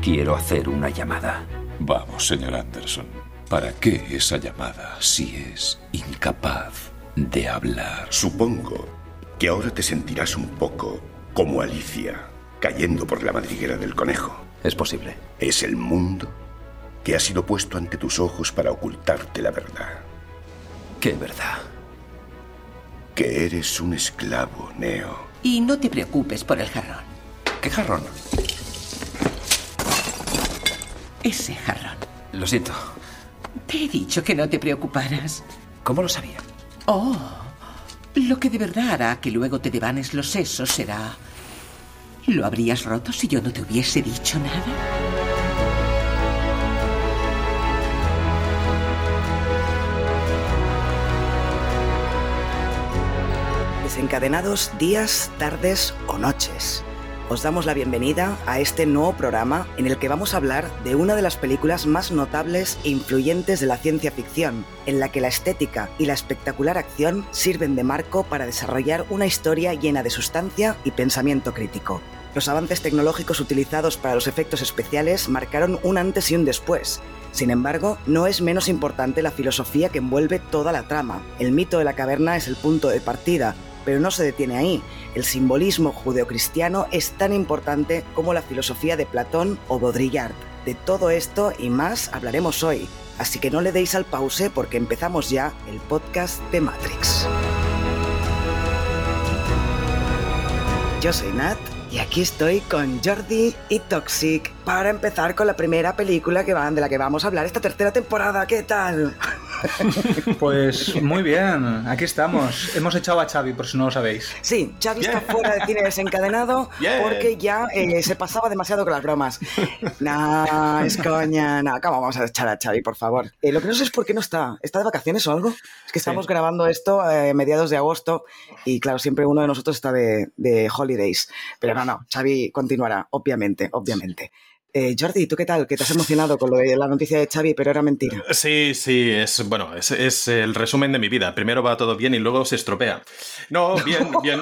Quiero hacer una llamada. Vamos, señor Anderson. ¿Para qué esa llamada si es incapaz de hablar? Supongo que ahora te sentirás un poco como Alicia, cayendo por la madriguera del conejo. Es posible. Es el mundo que ha sido puesto ante tus ojos para ocultarte la verdad. ¿Qué verdad? Que eres un esclavo, Neo. Y no te preocupes por el jarrón. ¿Qué jarrón? Ese jarrón. Lo siento. Te he dicho que no te preocuparas. ¿Cómo lo sabía? Oh, lo que de verdad hará que luego te devanes los sesos será... ¿Lo habrías roto si yo no te hubiese dicho nada? Desencadenados días, tardes o noches. Os damos la bienvenida a este nuevo programa en el que vamos a hablar de una de las películas más notables e influyentes de la ciencia ficción, en la que la estética y la espectacular acción sirven de marco para desarrollar una historia llena de sustancia y pensamiento crítico. Los avances tecnológicos utilizados para los efectos especiales marcaron un antes y un después. Sin embargo, no es menos importante la filosofía que envuelve toda la trama. El mito de la caverna es el punto de partida, pero no se detiene ahí. El simbolismo judeocristiano es tan importante como la filosofía de Platón o Baudrillard. De todo esto y más hablaremos hoy, así que no le deis al pause porque empezamos ya el podcast de Matrix. Yo soy Nat y aquí estoy con Jordi y Toxic para empezar con la primera película que van, de la que vamos a hablar esta tercera temporada. ¿Qué tal? Pues muy bien, aquí estamos. Hemos echado a Xavi, por si no lo sabéis. Sí, Xavi está fuera de cine desencadenado Yeah. porque ya eh, se pasaba demasiado con las bromas. Nah, es coña, nah, ¿cómo vamos a echar a Xavi, por favor? Eh, lo que no sé es por qué no está. ¿Está de vacaciones o algo? Es que estamos grabando esto eh, mediados de agosto y claro, siempre uno de nosotros está de, de holidays. Pero no, no, Xavi continuará, obviamente, obviamente. Eh, Jordi, ¿tú qué tal? Que te has emocionado con lo de la noticia de Xavi, pero era mentira. Sí, sí, es bueno, es, es el resumen de mi vida. Primero va todo bien y luego se estropea. No, bien, bien.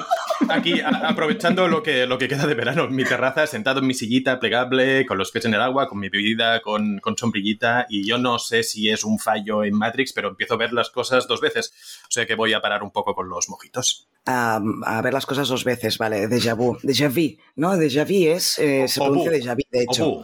Aquí a- aprovechando lo que, lo que queda de verano en mi terraza, sentado en mi sillita plegable, con los pies en el agua, con mi bebida, con, con sombrillita. Y yo no sé si es un fallo en Matrix, pero empiezo a ver las cosas dos veces. O sea que voy a parar un poco con los mojitos. a, a ver las cosas dos veces, vale, déjà vu, déjà vu, ¿no? Déjà vu es, eh, se pronuncia déjà vu, de hecho.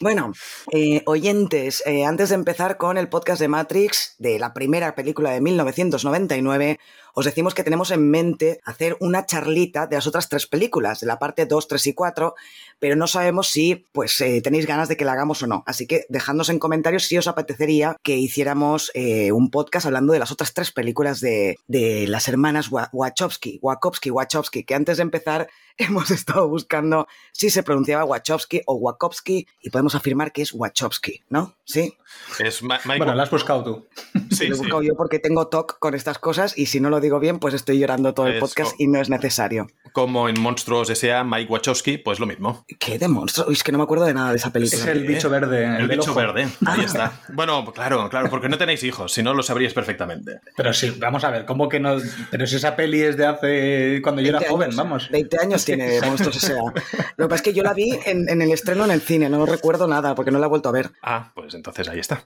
Bueno, eh, oyentes, eh, antes de empezar con el podcast de Matrix, de la primera película de 1999, os decimos que tenemos en mente hacer una charlita de las otras tres películas, de la parte 2, 3 y 4, pero no sabemos si pues eh, tenéis ganas de que la hagamos o no. Así que dejadnos en comentarios si os apetecería que hiciéramos eh, un podcast hablando de las otras tres películas de, de las hermanas Wa- Wachowski, Wachowski, Wachowski, que antes de empezar hemos estado buscando si se pronunciaba Wachowski o Wachowski y podemos afirmar que es Wachowski, ¿no? Sí. Es Bueno, la has buscado tú. sí, lo he sí. buscado yo porque tengo TOC con estas cosas y si no lo digo bien, pues estoy llorando todo el Es podcast y no es necesario. Como en Monstruos S.A., Mike Wachowski, pues lo mismo. ¿Qué de monstruo? Uy, Es que no me acuerdo de nada de esa película. Es el bicho verde. El, bicho ojo. verde, ahí está. Bueno, claro, claro, porque no tenéis hijos, si no lo sabríais perfectamente. Pero sí, vamos a ver, ¿cómo que no? Pero si esa peli es de hace. cuando yo era 20 joven, vamos. 20 años tiene Monstruos S.A. Lo que pasa es que yo la vi en, en el estreno en el cine, no recuerdo nada porque no la he vuelto a ver. Ah, pues entonces ahí está.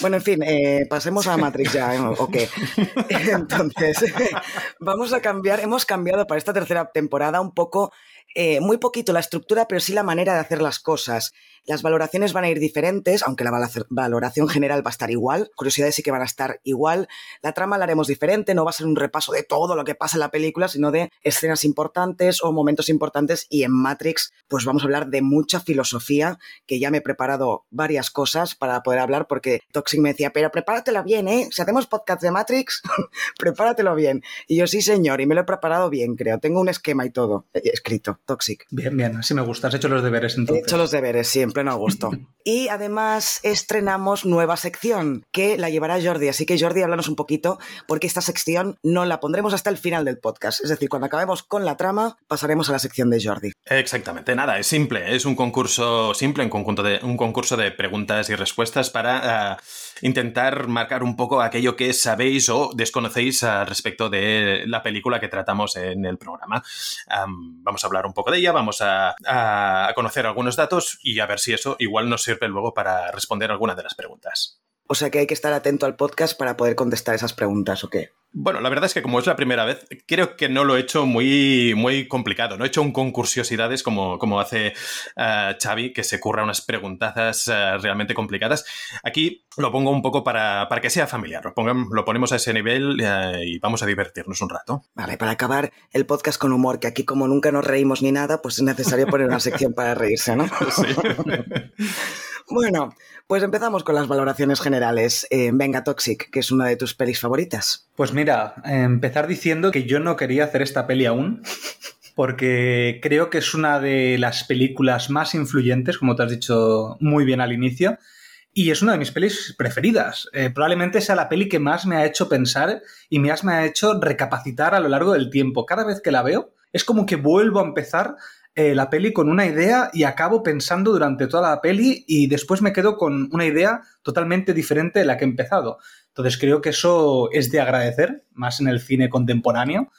Bueno, en fin, eh, pasemos a Matrix ya, ¿eh? ¿o qué? Entonces, vamos a cambiar, hemos cambiado para esta tercera temporada un poco, eh, muy poquito la estructura, pero sí la manera de hacer las cosas. Las valoraciones van a ir diferentes, aunque la valoración general va a estar igual. Curiosidades sí que van a estar igual. La trama la haremos diferente, no va a ser un repaso de todo lo que pasa en la película, sino de escenas importantes o momentos importantes. Y en Matrix, pues vamos a hablar de mucha filosofía, que ya me he preparado varias cosas para poder hablar, porque Toxic me decía, pero prepáratela bien, ¿eh? Si hacemos podcast de Matrix, prepáratelo bien. Y yo, sí, señor, y me lo he preparado bien, creo. Tengo un esquema y todo eh, escrito. Toxic. Bien, bien, así me gusta. Has hecho los deberes entonces. He hecho los deberes, sí, en pleno agosto. y además estrenamos nueva sección que la llevará Jordi. Así que Jordi, háblanos un poquito, porque esta sección no la pondremos hasta el final del podcast. Es decir, cuando acabemos con la trama, pasaremos a la sección de Jordi. Exactamente, nada, es simple. Es un concurso simple, un, conjunto de, un concurso de preguntas y respuestas para uh, intentar marcar un poco aquello que sabéis o desconocéis uh, respecto de la película que tratamos en el programa. Um, vamos a hablar un poco de ella, vamos a, a, conocer algunos datos y a ver si eso igual nos sirve luego para responder alguna de las preguntas. O sea que hay que estar atento al podcast para poder contestar esas preguntas, ¿o qué? Bueno, la verdad es que como es la primera vez, creo que no lo he hecho muy, muy complicado. No he hecho un concursiosidades como, como hace uh, Xavi, que se curra unas preguntazas uh, realmente complicadas. Aquí lo pongo un poco para, para que sea familiar. Lo, pongan, lo, ponemos a ese nivel uh, y vamos a divertirnos un rato. Vale, para acabar el podcast con humor, que aquí como nunca nos reímos ni nada, pues es necesario poner una sección para reírse, ¿no? Sí. bueno, pues empezamos con las valoraciones generales. Eh, venga, Toxic, que es una de tus pelis favoritas. Pues mira, empezar diciendo que yo no quería hacer esta peli aún. Porque creo que es una de las películas más influyentes, como te has dicho muy bien al inicio, y es una de mis pelis preferidas. Eh, probablemente sea la peli que más me ha hecho pensar y me ha hecho recapacitar a lo largo del tiempo. Cada vez que la veo, es como que vuelvo a empezar eh, la peli con una idea y acabo pensando durante toda la peli y después me quedo con una idea totalmente diferente de la que he empezado. Entonces creo que eso es de agradecer, más en el cine contemporáneo.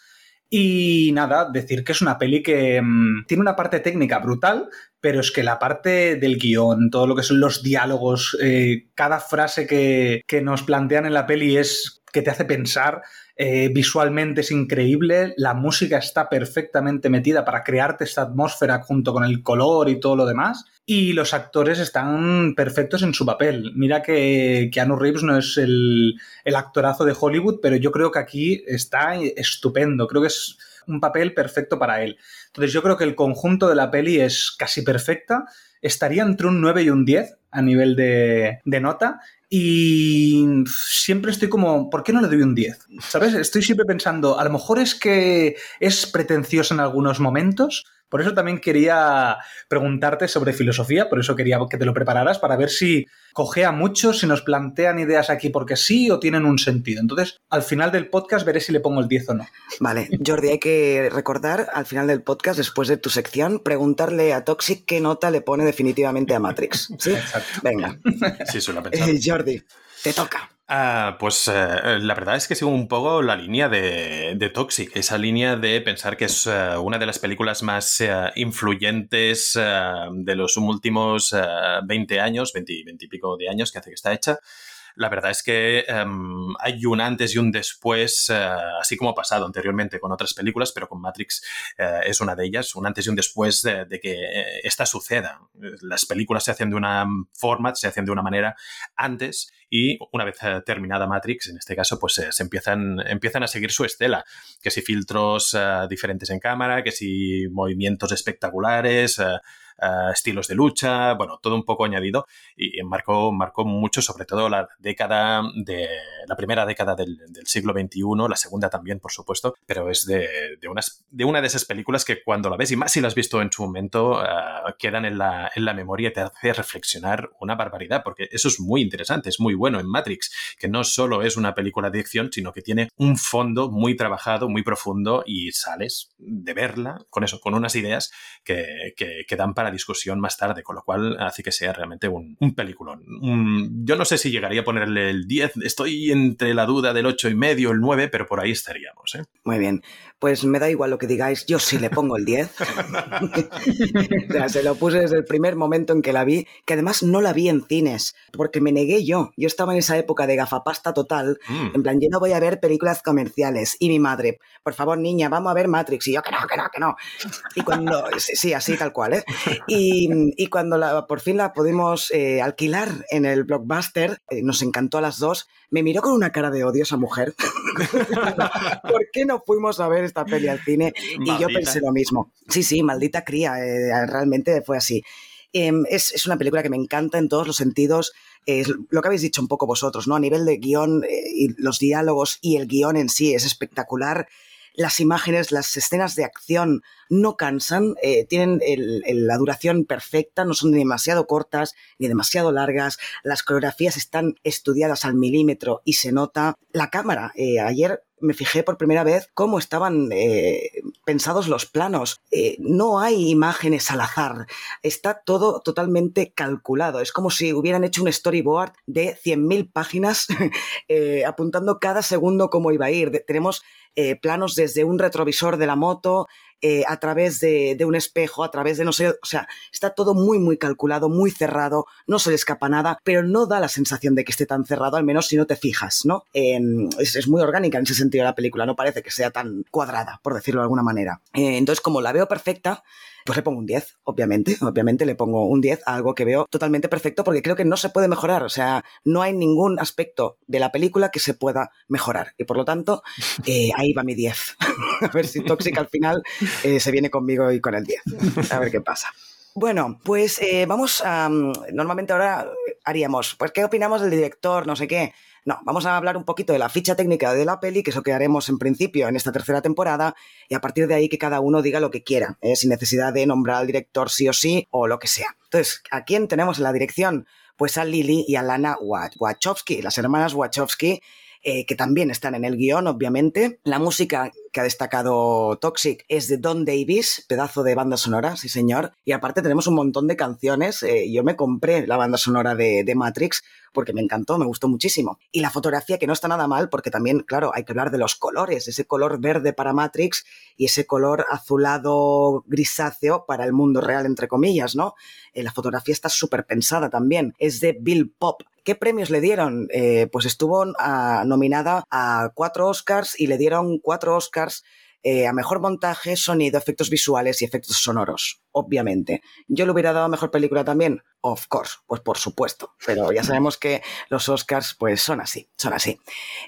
Y nada, decir que es una peli que mmm, tiene una parte técnica brutal, pero es que la parte del guion, todo lo que son los diálogos, eh, cada frase que, que nos plantean en la peli es que te hace pensar, eh, visualmente es increíble, la música está perfectamente metida para crearte esta atmósfera junto con el color y todo lo demás, y los actores están perfectos en su papel. Mira que Keanu Reeves no es el, el actorazo de Hollywood, pero yo creo que aquí está estupendo, creo que es un papel perfecto para él. Entonces yo creo que el conjunto de la peli es casi perfecta, estaría entre un 9 y un 10 a nivel de, de nota y siempre estoy como, ¿por qué no le doy un 10? ¿Sabes? Estoy siempre pensando, a lo mejor es que es pretencioso en algunos momentos. Por eso también quería preguntarte sobre filosofía, por eso quería que te lo prepararas, para ver si cogea mucho, si nos plantean ideas aquí porque sí o tienen un sentido. Entonces, al final del podcast veré si le pongo el 10 o no. Vale, Jordi, hay que recordar al final del podcast, después de tu sección, preguntarle a Toxic qué nota le pone definitivamente a Matrix. ¿Sí? Exacto. Venga. Sí, pensar. Eh, Jordi, te toca. Uh, pues uh, la verdad es que sigo un poco la línea de, de Toxic, esa línea de pensar que es uh, una de las películas más influyentes de los últimos 20 años, 20, 20, y pico de años que hace que está hecha. La verdad es que um, hay un antes y un después, así como ha pasado anteriormente con otras películas, pero con Matrix es una de ellas, un antes y un después de, que esta suceda. Las películas se hacen de una forma, se hacen de una manera antes y una vez terminada Matrix, en este caso, pues eh, se empiezan, empiezan a seguir su estela, que si filtros uh, diferentes en cámara, que si movimientos espectaculares, uh, estilos de lucha, bueno, todo un poco añadido y marcó, marcó mucho, sobre todo la década de la primera década del, del siglo XXI, la segunda también, por supuesto, pero es de, de, unas, de una de esas películas que cuando la ves, y más si la has visto en su momento, uh, quedan en la, en la memoria y te hace reflexionar una barbaridad, porque eso es muy interesante, es muy bueno en Matrix, que no solo es una película de acción, sino que tiene un fondo muy trabajado, muy profundo y sales de verla con eso, con unas ideas que, que, que dan para discusión más tarde, con lo cual hace que sea realmente un, un peliculón. Un, yo no sé si llegaría a ponerle el 10, estoy entre la duda del 8 y medio, el 9, pero por ahí estaríamos. ¿eh? Muy bien, pues me da igual lo que digáis, yo sí le pongo el 10. o sea, se lo puse desde el primer momento en que la vi, que además no la vi en cines, porque me negué yo. Yo estaba en esa época de gafapasta total, mm. en plan, yo no voy a ver películas comerciales. Y mi madre, por favor, niña, vamos a ver Matrix. Y yo, que no, que no, que no. Y cuando, sí, así tal cual, ¿eh? Y, y cuando la, por fin la pudimos eh, alquilar en el blockbuster, eh, nos encantó a las dos. Me miró con una cara de odio esa mujer. ¿Por qué no fuimos a ver esta peli al cine? Maldita. Y yo pensé lo mismo. Sí, sí, maldita cría, eh, realmente fue así. Eh, es, es, una película que me encanta en todos los sentidos. Es lo que habéis dicho un poco vosotros, ¿no? A nivel de guion eh, y los diálogos y el guion en sí es espectacular las imágenes, las escenas de acción no cansan, eh, tienen la duración perfecta, no son ni demasiado cortas ni demasiado largas, las coreografías están estudiadas al milímetro y se nota. La cámara, eh, ayer me fijé por primera vez cómo estaban eh, pensados los planos. no hay imágenes al azar. Está todo totalmente calculado. Es como si hubieran hecho un storyboard de 100.000 páginas apuntando cada segundo cómo iba a ir. tenemos planos desde un retrovisor de la moto, eh, a través de, un espejo, a través de no sé, o sea, está todo muy, muy calculado, muy cerrado, no se le escapa nada, pero no da la sensación de que esté tan cerrado, al menos si no te fijas, ¿no? es, muy orgánica en ese sentido la película, no parece que sea tan cuadrada, por decirlo de alguna manera. Eh, entonces, como la veo perfecta, pues le pongo un 10, obviamente. Obviamente le pongo un 10 a algo que veo totalmente perfecto porque creo que no se puede mejorar. O sea, no hay ningún aspecto de la película que se pueda mejorar. Y por lo tanto, eh, ahí va mi 10. a ver si Toxic al final eh, se viene conmigo y con el 10. A ver qué pasa. Bueno, pues eh, vamos a... Mm, normalmente ahora haríamos, pues, ¿qué opinamos del director? No sé qué. No, vamos a hablar un poquito de la ficha técnica de la peli, que es lo que haremos en principio en esta tercera temporada, y a partir de ahí que cada uno diga lo que quiera, ¿eh? sin necesidad de nombrar al director sí o sí o lo que sea. Entonces, ¿a quién tenemos en la dirección? Pues a Lily y a Lana Wachowski, las hermanas Wachowski, eh, que también están en el guion, obviamente. La música que ha destacado Toxic es de Don Davis, pedazo de banda sonora, sí señor. Y aparte tenemos un montón de canciones. Eh, yo me compré la banda sonora de, Matrix porque me encantó, me gustó muchísimo. Y la fotografía que no está nada mal porque también, claro, hay que hablar de los colores, ese color verde para Matrix y ese color azulado grisáceo para el mundo real, entre comillas, ¿no? Eh, la fotografía está súper pensada también. Es de Bill Pop, ¿Qué premios le dieron? Eh, pues estuvo ah, nominada a cuatro Oscars y le dieron cuatro Oscars eh, a mejor montaje, sonido, efectos visuales y efectos sonoros, obviamente. ¿Yo le hubiera dado mejor película también? Of course, pues por supuesto. Pero ya sabemos que los Oscars, pues son así, son así.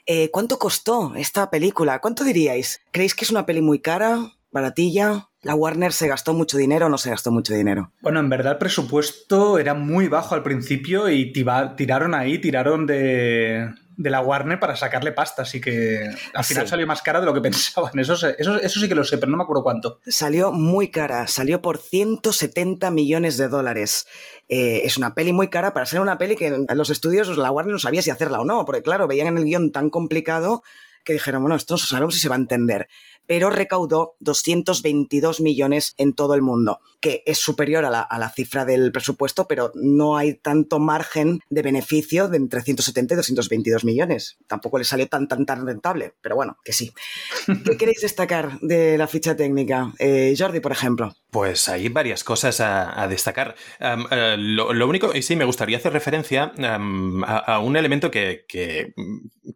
Eh, ¿Cuánto costó esta película? ¿Cuánto diríais? ¿Creéis que es una peli muy cara? ¿Baratilla? ¿La Warner se gastó mucho dinero o no se gastó mucho dinero? Bueno, en verdad el presupuesto era muy bajo al principio y tiraron ahí, tiraron de, la Warner para sacarle pasta, así que al final salió más cara de lo que pensaban. Eso, eso, eso, sí que lo sé, pero no me acuerdo cuánto. Salió muy cara, salió por 170 millones de dólares. Eh, es una peli muy cara para ser una peli que en los estudios la Warner no sabía si hacerla o no, porque claro, veían en el guion tan complicado que dijeron, bueno, esto no sabemos si se va a entender pero recaudó 222 millones en todo el mundo, que es superior a la, cifra del presupuesto, pero no hay tanto margen de beneficio de entre 170 y 222 millones. Tampoco le salió tan, tan, tan rentable, pero bueno, que sí. ¿Qué queréis destacar de la ficha técnica? Eh, Jordi, por ejemplo. Pues hay varias cosas a, destacar. Eh, lo, único, y sí, me gustaría hacer referencia a, un elemento que, que,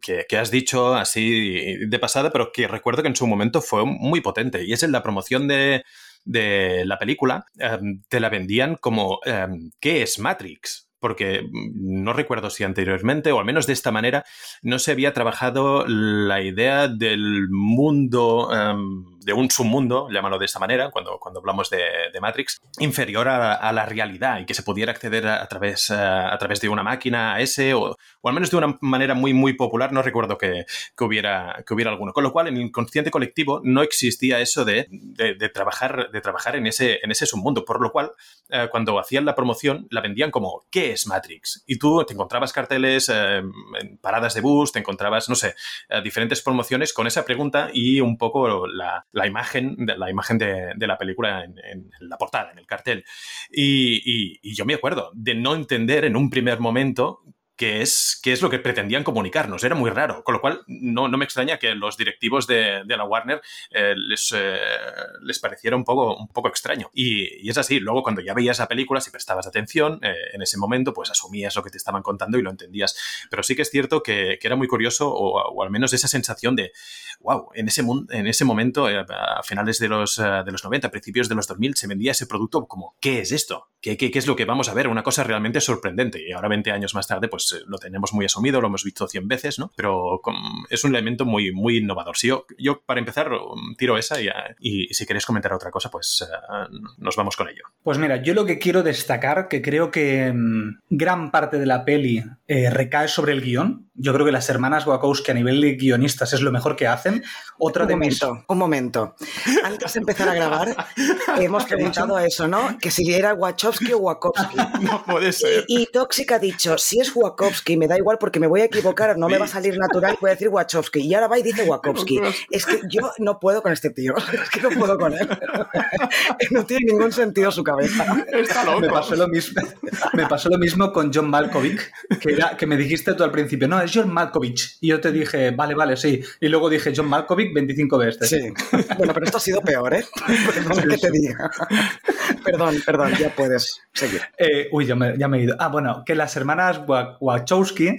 que, has dicho así de pasada, pero que recuerdo que en su momento fue muy potente y es en la promoción de, la película, em, te la vendían como em, ¿qué es Matrix? Porque mm, no recuerdo si anteriormente, o al menos de esta manera, no se había trabajado la idea del mundo em, de un submundo, llámalo de esta manera, cuando, cuando hablamos de, Matrix, inferior a, la realidad y que se pudiera acceder a, través, eh, a, través de una máquina a ese, o, o, al menos de una manera muy, muy popular, no recuerdo que, que, hubiera, que hubiera alguno. Con lo cual, en el inconsciente colectivo no existía eso de, de, trabajar, de trabajar en ese, en ese submundo, por lo cual, eh, cuando hacían la promoción, la vendían como, ¿qué es Matrix? Y tú te encontrabas carteles eh, en paradas de bus, te encontrabas, no sé, diferentes promociones con esa pregunta y un poco la, la imagen, de, la imagen de, la película en, la portada, en el cartel. y, yo me acuerdo de no entender en un primer momento que es, es lo que pretendían comunicarnos. Era muy raro, con lo cual no, me extraña que los directivos de, la Warner eh, les, eh, les pareciera un poco, un poco extraño. Y, es así, luego cuando ya veías la película, si prestabas atención, eh, en ese momento pues asumías lo que te estaban contando y lo entendías. Pero sí que es cierto que, era muy curioso, o, al menos esa sensación de, wow, en ese, en ese momento, a finales de los, de los 90, principios de los 2000, se vendía ese producto como, ¿qué es esto? ¿Qué, qué, qué es lo que vamos a ver? Una cosa realmente sorprendente. Y ahora, 20 años más tarde, pues pues, eh, lo tenemos muy asumido, lo hemos visto 100 veces, ¿no? Pero es un elemento muy, muy innovador. Si yo, yo, para empezar, um, tiro esa y, si queréis comentar otra cosa, pues eh, nos vamos con ello. Pues mira, yo lo que quiero destacar, que creo que mm, gran parte de la peli eh, recae sobre el guion, Yo creo que las hermanas Wachowski a nivel de guionistas es lo mejor que hacen. Otra un de momento, mis... un momento. Antes de empezar a grabar, hemos preguntado eso, ¿no? Que si era Wachowski o Wachowski. No puede ser. Y, y Toxic ha dicho, si es Wachowski, me da igual porque me voy a equivocar, no me va a salir natural, voy a decir Wachowski. Y ahora va y dice Wachowski. Es que yo no puedo con este tío, es que no puedo con él. No tiene ningún sentido su cabeza. Está Me loco. pasó, lo mismo, me pasó lo mismo con John Malkovich, que, era, que me dijiste tú al principio, no, es John Malkovich. Y yo te dije, vale, vale, sí. Y luego dije John Malkovich 25 veces. Sí. Bueno, pero esto ha sido peor, ¿eh? Perdón que te diga. Perdón, perdón, ya puedes seguir. Eh, uy, ya me, ya me he ido. Ah, bueno, que las hermanas Wa- Wachowski eh,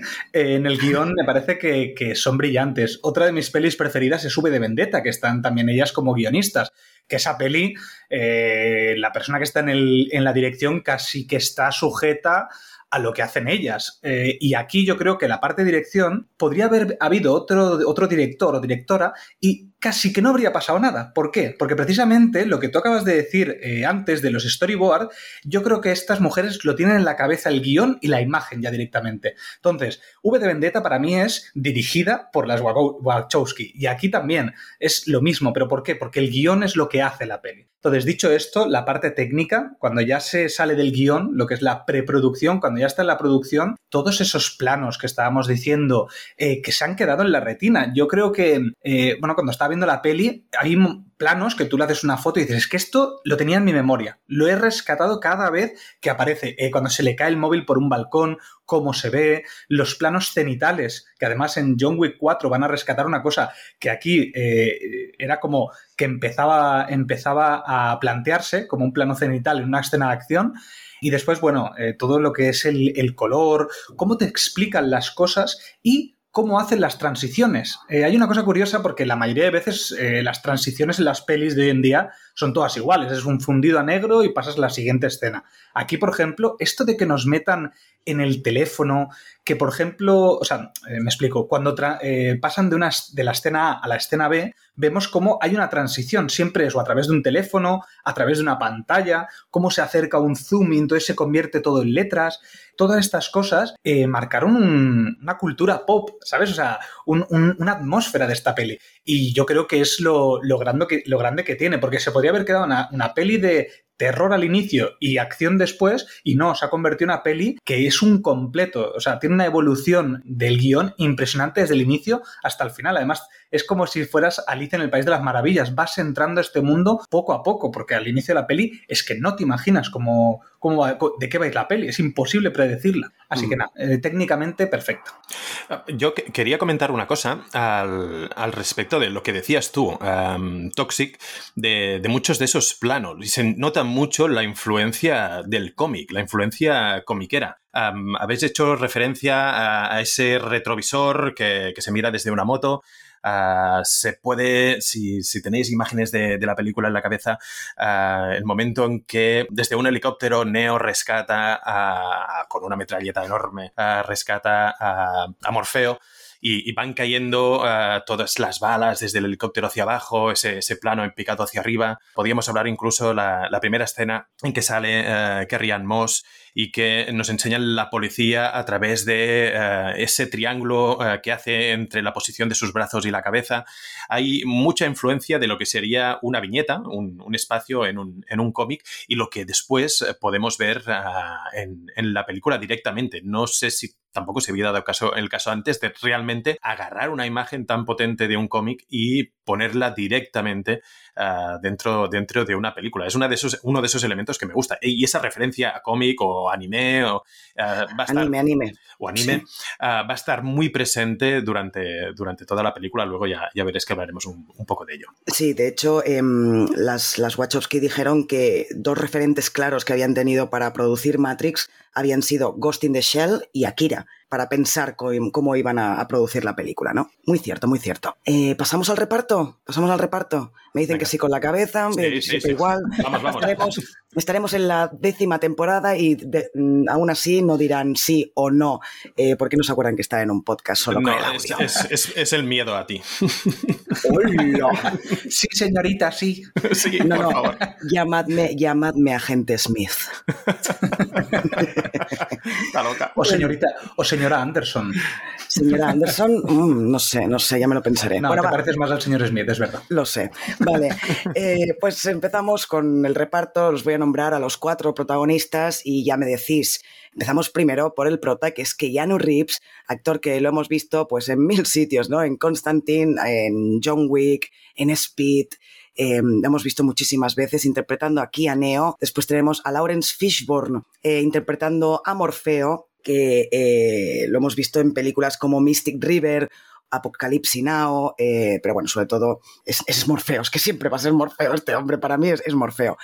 en el guion me parece que, que son brillantes. Otra de mis pelis preferidas es V de Vendetta, que están también ellas como guionistas. Que esa peli, eh, la persona que está en, el- en la dirección casi que está sujeta a lo que hacen ellas. Eh, y aquí yo creo que la parte de dirección podría haber habido otro, otro director o directora y casi que no habría pasado nada. ¿Por qué? Porque precisamente lo que tú acabas de decir eh, antes de los storyboard, yo creo que estas mujeres lo tienen en la cabeza el guion y la imagen ya directamente. Entonces, V de Vendetta para mí es dirigida por las Wachowski. Y aquí también es lo mismo. ¿Pero por qué? Porque el guion es lo que hace la peli. Entonces, dicho esto, la parte técnica, cuando ya se sale del guion, lo que es la preproducción, cuando ya está en la producción, todos esos planos que estábamos diciendo eh, que se han quedado en la retina. Yo creo que, eh, bueno, cuando estaba viendo la peli, hay planos que tú le haces una foto y dices, es que esto lo tenía en mi memoria. Lo he rescatado cada vez que aparece. Eh, cuando se le cae el móvil por un balcón, cómo se ve, los planos cenitales, que además en John Wick 4 van a rescatar una cosa que aquí eh, era como que empezaba, empezaba a plantearse como un plano cenital en una escena de acción. Y después, bueno, eh, todo lo que es el, el color, cómo te explican las cosas y cómo hacen las transiciones. Eh, hay una cosa curiosa porque la mayoría de veces eh, las transiciones en las pelis de hoy en día son todas iguales. Es un fundido a negro y pasas a la siguiente escena. Aquí, por ejemplo, esto de que nos metan en el teléfono, que por ejemplo, o sea, eh, me explico, cuando eh, pasan de, una, de la escena A a la escena B, vemos cómo hay una transición, siempre es o a través de un teléfono, a través de una pantalla, cómo se acerca un zoom y entonces se convierte todo en letras. Todas estas cosas eh, marcaron un- una cultura pop, ¿sabes? O sea, un- una atmósfera de esta peli. Y yo creo que es lo, lo grande, que, lo grande que tiene, porque se podría haber quedado una, una peli de terror al inicio y acción después, y no, se ha convertido en una peli que es un completo, o sea, tiene una evolución del guion impresionante desde el inicio hasta el final. Además, es como si fueras Alicia en el País de las Maravillas, vas entrando a este mundo poco a poco, porque al inicio de la peli es que no te imaginas cómo, cómo va- de qué va a ir la peli, es imposible predecirla. Así que nada, eh, técnicamente perfecto. Yo que- quería comentar una cosa al, al respecto de lo que decías tú, um, Toxic, de, de muchos de esos planos. Y se nota mucho la influencia del cómic, la influencia comiquera. Um, habéis hecho referencia a, ese retrovisor que, se mira desde una moto. Ah, se puede, si, si tenéis imágenes de, la película en la cabeza, ah, el momento en que desde un helicóptero Neo rescata a- con una metralleta enorme, ah, rescata a Morfeo. Y, van cayendo ah, todas las balas desde el helicóptero hacia abajo, ese, plano en picado hacia arriba. Podríamos hablar incluso la, la primera escena en que sale eh, Carrie Ann Moss y que nos enseñan la policía a través de eh, ese triángulo eh, que hace entre la posición de sus brazos y la cabeza. Hay mucha influencia de lo que sería una viñeta, un, espacio en un, en un cómic y lo que después eh, podemos ver ah, en la película directamente. No sé si tampoco se había dado caso, el caso antes de realmente agarrar una imagen tan potente de un cómic y ponerla directamente ah, dentro, dentro de una película. Es una de esos, uno de esos elementos que me gusta. Y esa referencia a cómic o anime o, ah, va a estar, Anime, anime. o anime ah, va a estar muy presente durante, durante toda la película. Luego ya, ya veréis que hablaremos un, un poco de ello. Sí, de hecho, em, las, las Wachowski dijeron que dos referentes claros que habían tenido para producir Matrix habían sido Ghost in the Shell y Akira, para pensar co- cómo iban a, a producir la película, ¿no? Muy cierto, muy cierto. Eh, ¿Pasamos al reparto? ¿Pasamos al reparto? Me dicen Venga. que sí con la cabeza, Sí, me- sí, igual. Vamos, vamos. Estaremos, estaremos en la décima temporada y de- mm, aún así no dirán sí o no, eh, porque no se acuerdan que está en un podcast solo No, con el es, audio. es- es- es el miedo a ti. ¡Hola! Sí, señorita, sí. sí, No, por no, favor. llamadme, llamadme agente Smith. Está loca. O señorita, o señora Anderson. Señora Anderson, mm, no sé, no sé, ya me lo pensaré. No, Bueno, te va. pareces más al señor Smith, es verdad. Lo sé. Vale. Eh, pues empezamos con el reparto. Os voy a nombrar a los cuatro protagonistas y ya me decís. Empezamos primero por el prota, que es Keanu Reeves, actor que lo hemos visto pues en mil sitios, ¿no? En Constantine, en John Wick, en Speed. eh, lo hemos visto muchísimas veces interpretando aquí a Neo. Después tenemos a Lawrence Fishburne eh, interpretando a Morfeo, que eh, lo hemos visto en películas como Mystic River Apocalypse Now, eh, pero bueno, sobre todo es, es Morfeo, es que siempre va a ser Morfeo este hombre, para mí es, es Morfeo.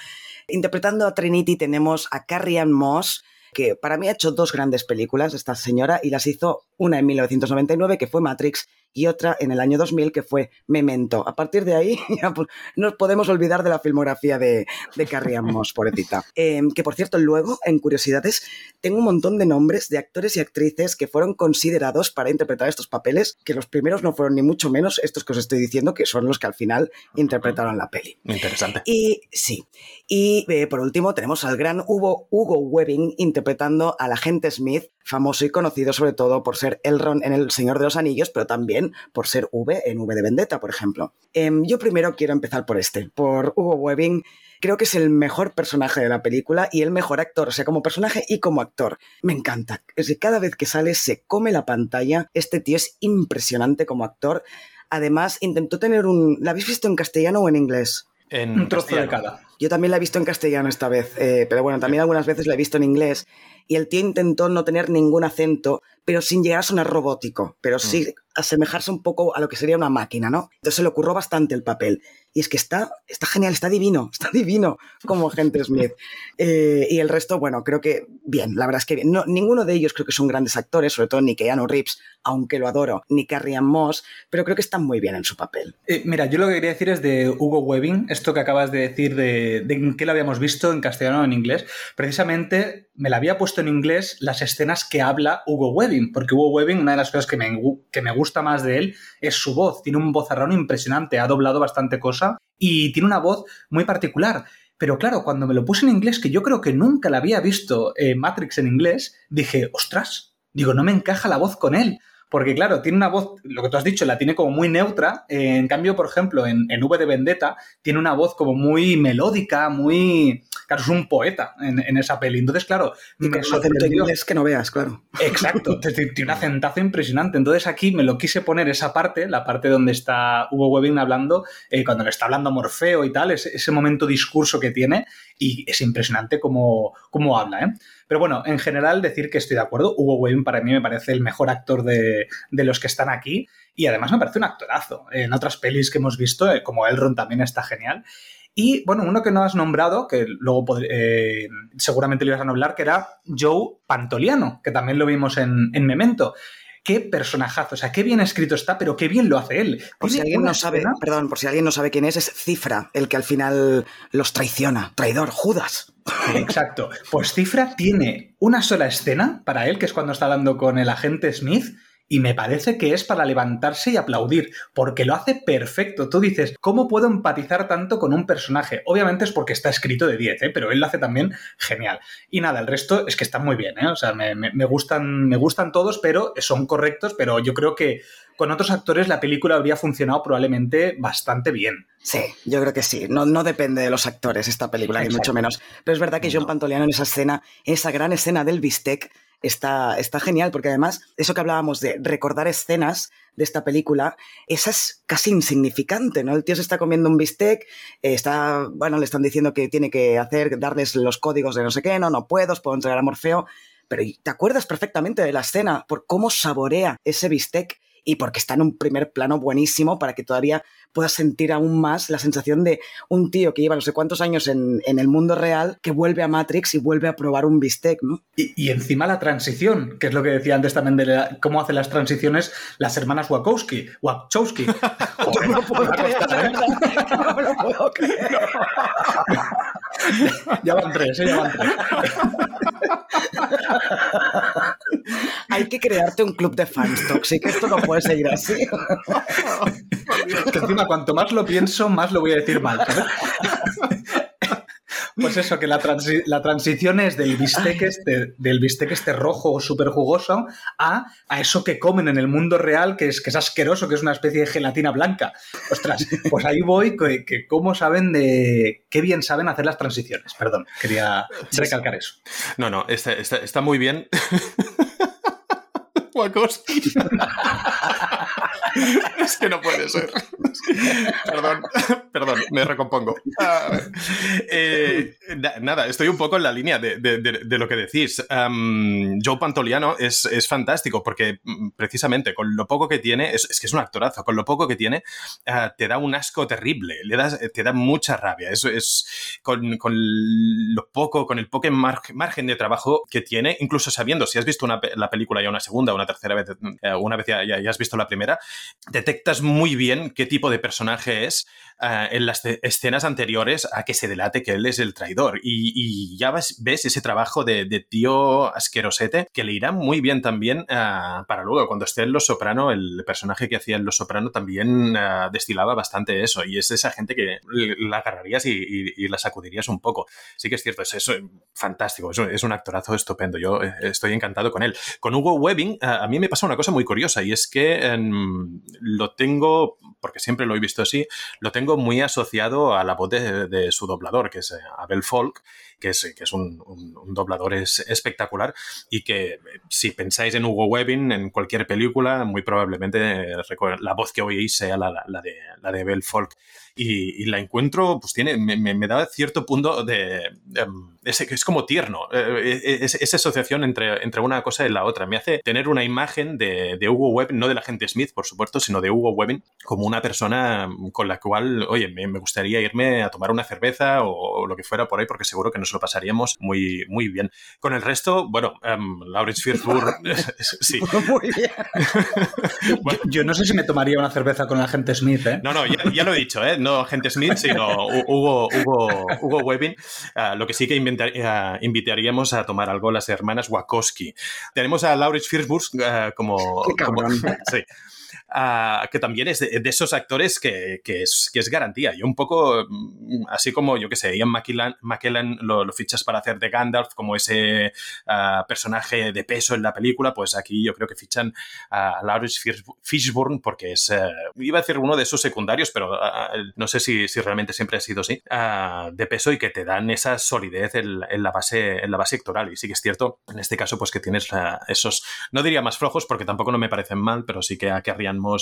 Interpretando a Trinity tenemos a Carrie Ann Moss, que para mí ha hecho dos grandes películas, esta señora, y las hizo una en 1999, que fue Matrix, y otra en el año 2000, que fue Memento. A partir de ahí, ya, pues, nos podemos olvidar de la filmografía de, de Carrie Ann Moss, pobrecita. Eh, que por cierto, luego, en Curiosidades, tengo un montón de nombres de actores y actrices que fueron considerados para interpretar estos papeles, que los primeros no fueron ni mucho menos estos que os estoy diciendo, que son los que al final interpretaron la peli. Interesante. Y sí. Y eh, por último tenemos al gran Hugo, Hugo Webbing interpretando al agente Smith, famoso y conocido sobre todo por ser Elrond en El Señor de los Anillos, pero también por ser V en V de Vendetta, por ejemplo. Em, yo primero quiero empezar por este, por Hugo Webbing. Creo que es el mejor personaje de la película y el mejor actor, o sea, como personaje y como actor. Me encanta. Es que cada vez que sale se come la pantalla. Este tío es impresionante como actor. Además, intentó tener un... ¿La habéis visto en castellano o en inglés? En Un trozo de castellano. cada. Yo también la he visto en castellano esta vez, eh, pero bueno, también algunas veces la he visto en inglés. Y el tío intentó no tener ningún acento, pero sin llegar a sonar robótico, pero sí asemejarse un poco a lo que sería una máquina, ¿no? Entonces se le ocurrió bastante el papel. Y es que está, está genial, está divino, está divino como agente Smith. Eh, y el resto, bueno, creo que bien, la verdad es que bien. No, ninguno de ellos creo que son grandes actores, sobre todo ni Keanu Reeves, aunque lo adoro, ni Carrie Moss, pero creo que están muy bien en su papel. Eh, mira, yo lo que quería decir es de Hugo Webbing, esto que acabas de decir de, de en qué lo habíamos visto en castellano o en inglés. Precisamente me la había puesto en inglés las escenas que habla Hugo Webbing, porque Hugo Webbing, una de las cosas que me, que me gusta más de él es su voz. Tiene un vozarrón impresionante, ha doblado bastante cosa y tiene una voz muy particular. Pero claro, cuando me lo puse en inglés, que yo creo que nunca la había visto eh, Matrix en inglés, dije, ostras, digo, no me encaja la voz con él. Porque claro, tiene una voz, lo que tú has dicho, la tiene como muy neutra. eh, en cambio, por ejemplo, en, en V de Vendetta tiene una voz como muy melódica, muy... Claro, es un poeta en, en esa peli. Entonces, claro, Y con un acento inglés que no veas, claro. Exacto, tiene un acentazo impresionante. Entonces aquí me lo quise poner esa parte, la parte donde está Hugo Webbing hablando, eh, cuando le está hablando a Morfeo y tal, ese, ese momento discurso que tiene, y es impresionante cómo, cómo habla. ¿eh? Pero bueno, en general decir que estoy de acuerdo, Hugo Webbing para mí me parece el mejor actor de, de los que están aquí, y además me parece un actorazo. En otras pelis que hemos visto, eh, como Elrond también está genial. Y bueno, uno que no has nombrado, que luego eh, seguramente lo ibas a nombrar, que era Joe Pantoliano, que también lo vimos en, en Memento. Qué personajazo, o sea, qué bien escrito está, pero qué bien lo hace él. Por si alguien no sabe, escena- perdón, por si alguien no sabe quién es, es Cifra, el que al final los traiciona. Traidor, Judas. Exacto. Pues Cifra tiene una sola escena para él, que es cuando está hablando con el agente Smith. Y me parece que es para levantarse y aplaudir, porque lo hace perfecto. Tú dices, ¿cómo puedo empatizar tanto con un personaje? Obviamente es porque está escrito de 10, ¿eh? pero él lo hace también genial. Y nada, el resto es que están muy bien, ¿eh? O sea, me, me- me gustan, me gustan todos, pero son correctos, pero yo creo que con otros actores la película habría funcionado probablemente bastante bien. Sí, yo creo que sí. No, no depende de los actores esta película, ni mucho menos. Pero es verdad que John No. Pantoliano en esa escena, esa gran escena del bistec, está, está genial, porque además, eso que hablábamos de recordar escenas de esta película, esa es casi insignificante, ¿no? El tío se está comiendo un bistec, eh, está, bueno, le están diciendo que tiene que hacer, darles los códigos de no sé qué, no, no puedo, os puedo entregar a Morfeo, pero te acuerdas perfectamente de la escena, por cómo saborea ese bistec y porque está en un primer plano buenísimo para que todavía puedas sentir aún más la sensación de un tío que lleva no sé cuántos años en, en el mundo real que vuelve a Matrix y vuelve a probar un bistec, ¿no? Y, y encima la transición, que es lo que decía antes también de la- cómo hacen las transiciones las hermanas Wachowski. Wachowski. Joder, No puedo creer, no lo puedo creer. Ya van tres, ¿eh? ya van tres. Hay que crearte un club de fans, Toxic. Esto no puede seguir así. Que encima cuanto más lo pienso, más lo voy a decir mal. ¿sabes? Pues eso, que la, la transición es del bistec, este, del bistec este rojo súper jugoso a, a eso que comen en el mundo real, que es, que es asqueroso, que es una especie de gelatina blanca. Ostras, pues ahí voy, que, que cómo saben de... qué bien saben hacer las transiciones. Perdón, quería recalcar eso. No, no, está, está, está muy bien. Wachowski. es que no puede ser. perdón, perdón, me recompongo. Eh, nada, estoy un poco en la línea de, de, de, lo que decís. Um, Joe Pantoliano es, es, fantástico porque mm, precisamente con lo poco que tiene, es, es, que es un actorazo, con lo poco que tiene, uh, te da un asco terrible, le das, te da mucha rabia. Eso es con, con, lo poco, con el poco margen de trabajo que tiene, incluso sabiendo si has visto una, la película ya una segunda, una tercera vez, uh, una vez ya, has visto la primera, detectas muy bien qué tipo de personaje es uh, en las escenas anteriores a que se delate que él es el traidor. Y, ya ves, ese trabajo de, tío asquerosete que le irá muy bien también uh, para luego, cuando esté en Los Soprano, el personaje que hacía en Los Soprano también uh, destilaba bastante eso. Y es esa gente que la agarrarías y, la sacudirías un poco. Sí que es cierto, es eso fantástico, es, es un actorazo estupendo. Yo eh, estoy encantado con él. Con Hugo Webbing, a mí me pasa una cosa muy curiosa y es que um, lo tengo, porque siempre lo he visto así, lo tengo muy asociado a la voz de, su doblador, que es Abel Folk, que es, que es un, doblador es espectacular y que si pensáis en Hugo Webbing en cualquier película, muy probablemente la voz que oís sea la, la, de, la de Abel Folk. Y, y, la encuentro, pues tiene, me, me da cierto punto de, de es, es, como tierno, eh, es, esa asociación entre, entre una cosa y la otra. Me hace tener una imagen de, de Hugo Webbing, no del agente Smith, por supuesto, sino de Hugo Webbing, como una persona con la cual, oye, me, me gustaría irme a tomar una cerveza o, o, lo que fuera por ahí, porque seguro que nos lo pasaríamos muy, muy bien. Con el resto, bueno, um, Lawrence Fishburne, sí. Muy bien. bueno. yo, yo, no sé si me tomaría una cerveza con el agente Smith, ¿eh? No, no, ya, ya lo he dicho, ¿eh? No agente Smith, sino Hugo, Hugo, Hugo Webbing. Uh, lo que sí que inventar, uh, invitaríamos a tomar algo las hermanas Wachowski. Tenemos a Lawrence Fishburne uh, como... como sí. Uh, que también es de, esos actores que, que, es, que, es, garantía. Y un poco, mm, así como, yo que sé, Ian McKellen, McKellen lo, fichas para hacer de Gandalf como ese uh, personaje de peso en la película, pues aquí yo creo que fichan a Lawrence Fishburne porque es, uh, iba a decir uno de esos secundarios, pero no sé si, si, realmente siempre ha sido así, de peso y que te dan esa solidez en, la base, en la base actoral. Y sí que es cierto, en este caso, pues que tienes esos, no diría más flojos porque tampoco no me parecen mal, pero sí que, que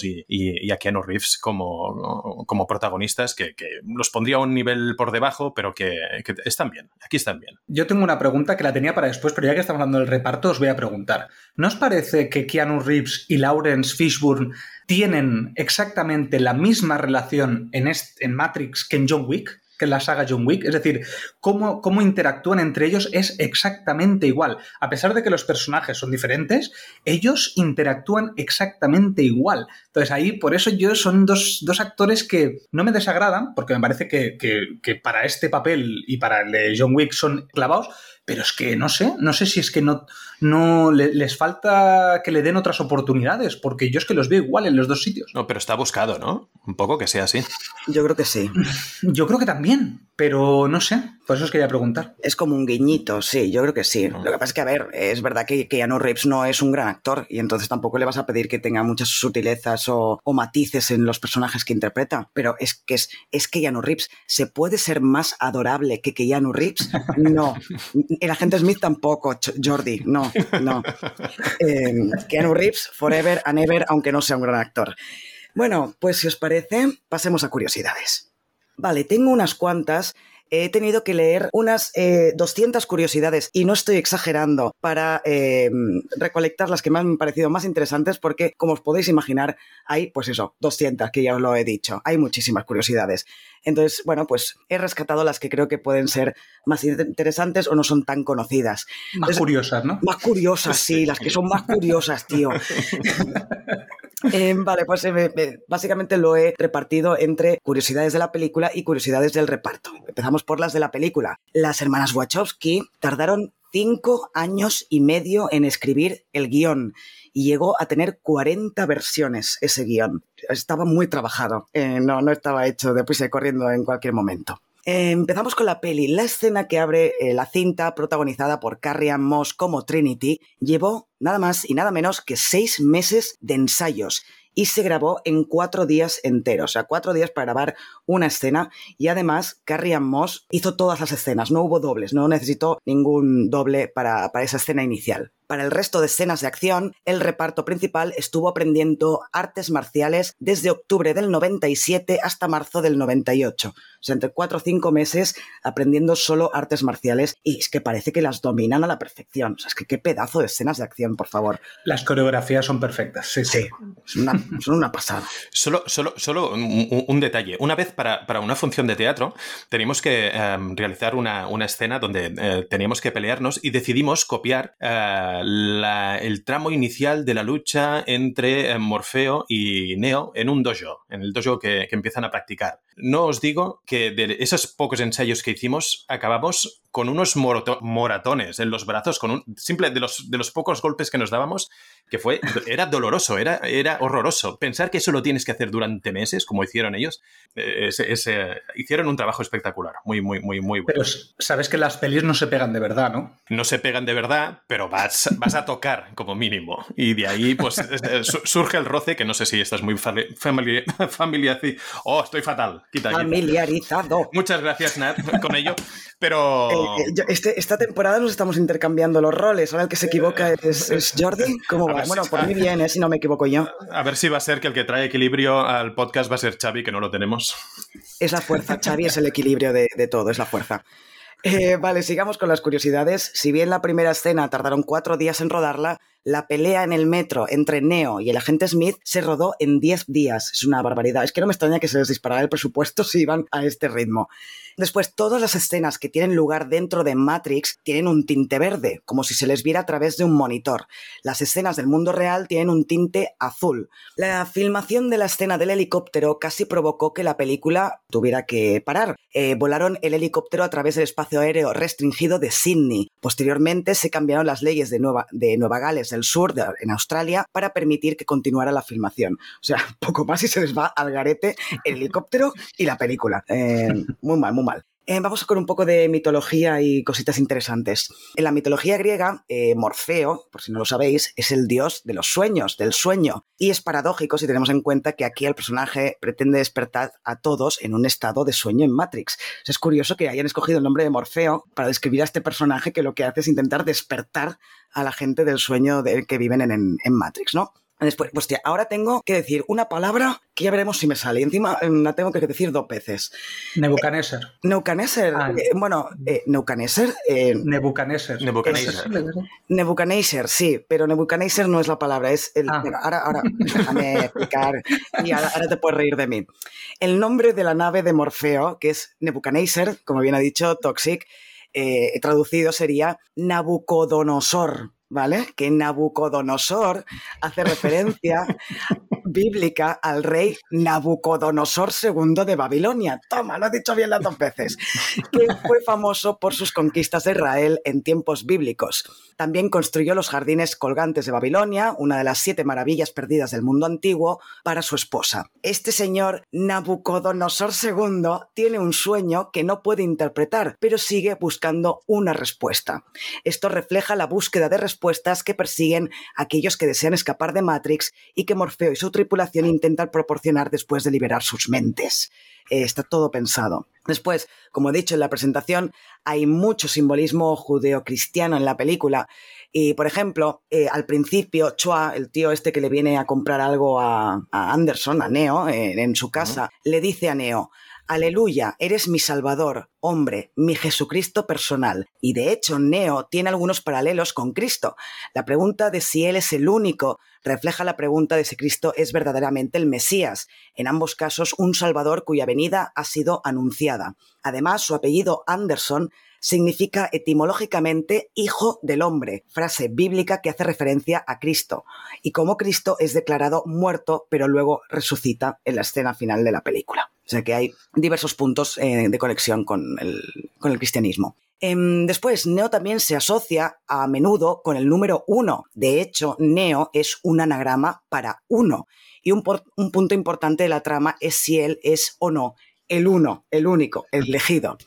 Y, y, a Keanu Reeves como, como protagonistas, que, los pondría a un nivel por debajo, pero que, están bien, aquí están bien. Yo tengo una pregunta que la tenía para después, pero ya que estamos hablando del reparto, os voy a preguntar. ¿No os parece que Keanu Reeves y Lawrence Fishburne tienen exactamente la misma relación en, en Matrix que en John Wick? Que la saga John Wick. Es decir, cómo, cómo interactúan entre ellos es exactamente igual. A pesar de que los personajes son diferentes, ellos interactúan exactamente igual. Entonces ahí, por eso yo son dos, dos actores que no me desagradan, porque me parece que, que, que para este papel y para el de John Wick son clavados, pero es que no sé, no sé si es que no, no le, les falta que le den otras oportunidades, porque yo es que los veo igual en los dos sitios. No, pero está buscado, ¿no? Un poco que sea así. Yo creo que sí. Yo creo que también, pero no sé, por eso os quería preguntar. Es como un guiñito, sí, yo creo que sí. No. Lo que pasa es que, a ver, es verdad que Keanu Reeves no es un gran actor y entonces tampoco le vas a pedir que tenga muchas sutilezas o, o matices en los personajes que interpreta, pero es que es, es Keanu Reeves. ¿Se puede ser más adorable que Keanu Reeves? No. El agente Smith tampoco, Jordi, no, no. Eh, Keanu Reeves, forever and ever, aunque no sea un gran actor. Bueno, pues si os parece, pasemos a curiosidades. Vale, tengo unas cuantas he tenido que leer unas eh, 200 curiosidades, y no estoy exagerando, para eh, recolectar las que me han parecido más interesantes, porque, como os podéis imaginar, hay, pues eso, 200, que ya os lo he dicho. Hay muchísimas curiosidades. Entonces, bueno, pues he rescatado las que creo que pueden ser más interesantes o no son tan conocidas. Más Entonces, curiosas, ¿no? Más curiosas, sí, las que son más curiosas, tío. Eh, vale, pues eh, básicamente lo he repartido entre curiosidades de la película y curiosidades del reparto. Empezamos por las de la película. Las hermanas Wachowski tardaron cinco años y medio en escribir el guion y llegó a tener 40 versiones ese guion. Estaba muy trabajado, eh, no, no estaba hecho deprisa y corriendo en cualquier momento. Eh, empezamos con la peli. La escena que abre eh, la cinta, protagonizada por Carrie Ann Moss como Trinity, llevó nada más y nada menos que seis meses de ensayos y se grabó en cuatro días enteros, o sea, cuatro días para grabar una escena y además Carrie Ann Moss hizo todas las escenas, no hubo dobles, no necesitó ningún doble para, para esa escena inicial. Para el resto de escenas de acción, el reparto principal estuvo aprendiendo artes marciales desde octubre del 97 hasta marzo del 98. O sea, entre cuatro o cinco meses aprendiendo solo artes marciales y es que parece que las dominan a la perfección. O sea, es que qué pedazo de escenas de acción, por favor. Las coreografías son perfectas, sí, sí. sí una, son una pasada. Solo, solo, solo un, un detalle. Una vez para, para, una función de teatro teníamos que eh, realizar una, una, escena donde eh, teníamos que pelearnos y decidimos copiar eh, el tramo inicial de la lucha entre Morfeo y Neo en un dojo, en el dojo que, que empiezan a practicar. No os digo que de esos pocos ensayos que hicimos acabamos con unos moratones en los brazos, con un simple de los, de los pocos golpes que nos dábamos, que fue, era doloroso, era, era horroroso. Pensar que eso lo tienes que hacer durante meses, como hicieron ellos, es, es, hicieron un trabajo espectacular, muy, muy, muy, muy bueno. Pero sabes que las pelis no se pegan de verdad, ¿no? No se pegan de verdad, pero vas, vas a tocar como mínimo. Y de ahí, pues, surge el roce, que no sé si estás muy familiar. familiar oh, estoy fatal. Quita, Familiarizado. Muchas gracias, Nat, con ello. Pero. Eh, eh, este, esta temporada nos estamos intercambiando los roles. Ahora el que se equivoca es, es Jordi. ¿Cómo va? Bueno, por mí bien, ¿eh? si no me equivoco yo. A ver si va a ser que el que trae equilibrio al podcast va a ser Xavi, que no lo tenemos. Es la fuerza, Xavi es el equilibrio de, de todo, es la fuerza. Eh, vale, sigamos con las curiosidades. Si bien la primera escena tardaron cuatro días en rodarla, la pelea en el metro entre Neo y el agente Smith se rodó en diez días. Es una barbaridad. Es que no me extraña que se les disparara el presupuesto si iban a este ritmo. Después, todas las escenas que tienen lugar dentro de Matrix tienen un tinte verde, como si se les viera a través de un monitor. Las escenas del mundo real tienen un tinte azul. La filmación de la escena del helicóptero casi provocó que la película tuviera que parar. Eh, volaron el helicóptero a través del espacio aéreo restringido de Sydney. Posteriormente se cambiaron las leyes de Nueva, de Nueva Gales Sur, en Australia, para permitir que continuara la filmación. O sea, poco más y se les va al garete el helicóptero y la película. Eh, muy mal, muy mal. Eh, vamos con un poco de mitología y cositas interesantes. En la mitología griega, eh, Morfeo, por si no lo sabéis, es el dios de los sueños, del sueño. Y es paradójico si tenemos en cuenta que aquí el personaje pretende despertar a todos en un estado de sueño en Matrix. Es curioso que hayan escogido el nombre de Morfeo para describir a este personaje que lo que hace es intentar despertar a la gente del sueño que viven en, en, en Matrix, ¿no? Después, tía, ahora tengo que decir una palabra que ya veremos si me sale. Y encima la tengo que decir dos veces. Nebuchadnezzar. Eh, Nebuchadnezzar. Ah, eh, bueno, eh, Nebuchadnezzar. Eh, Nebuchadnezzar. Nebuchadnezzar. Nebuchadnezzar, sí, pero Nebuchadnezzar no es la palabra, es el. Ah. Ahora, ahora, déjame explicar y ahora, ahora, te puedes reír de mí. El nombre de la nave de Morfeo, que es Nebuchadnezzar, como bien ha dicho Toxic, traducido sería Nabucodonosor. ¿Vale? Que Nabucodonosor hace referencia bíblica al rey Nabucodonosor II de Babilonia. Toma, lo he dicho bien las dos veces. Que fue famoso por sus conquistas de Israel en tiempos bíblicos. También construyó los jardines colgantes de Babilonia, una de las siete maravillas perdidas del mundo antiguo, para su esposa. Este señor Nabucodonosor II tiene un sueño que no puede interpretar, pero sigue buscando una respuesta. Esto refleja la búsqueda de respuestas que persiguen aquellos que desean escapar de Matrix y que Morfeo y su tripulación intentan proporcionar después de liberar sus mentes. Eh, está todo pensado. Después, como he dicho en la presentación, hay mucho simbolismo judeocristiano en la película. Y, por ejemplo, eh, al principio, Chua, el tío este que le viene a comprar algo a, a Anderson, a Neo, eh, en su casa, uh -huh. le dice a Neo, Aleluya, eres mi Salvador, hombre, mi Jesucristo personal. Y de hecho, Neo tiene algunos paralelos con Cristo. La pregunta de si Él es el único refleja la pregunta de si Cristo es verdaderamente el Mesías, en ambos casos un Salvador cuya venida ha sido anunciada. Además, su apellido Anderson significa etimológicamente hijo del hombre, frase bíblica que hace referencia a Cristo, y como Cristo es declarado muerto, pero luego resucita en la escena final de la película. O sea que hay diversos puntos eh, de conexión con el, con el cristianismo. Eh, después, Neo también se asocia a menudo con el número uno. De hecho, Neo es un anagrama para uno. Y un, un punto importante de la trama es si él es o no el uno, el único, el elegido.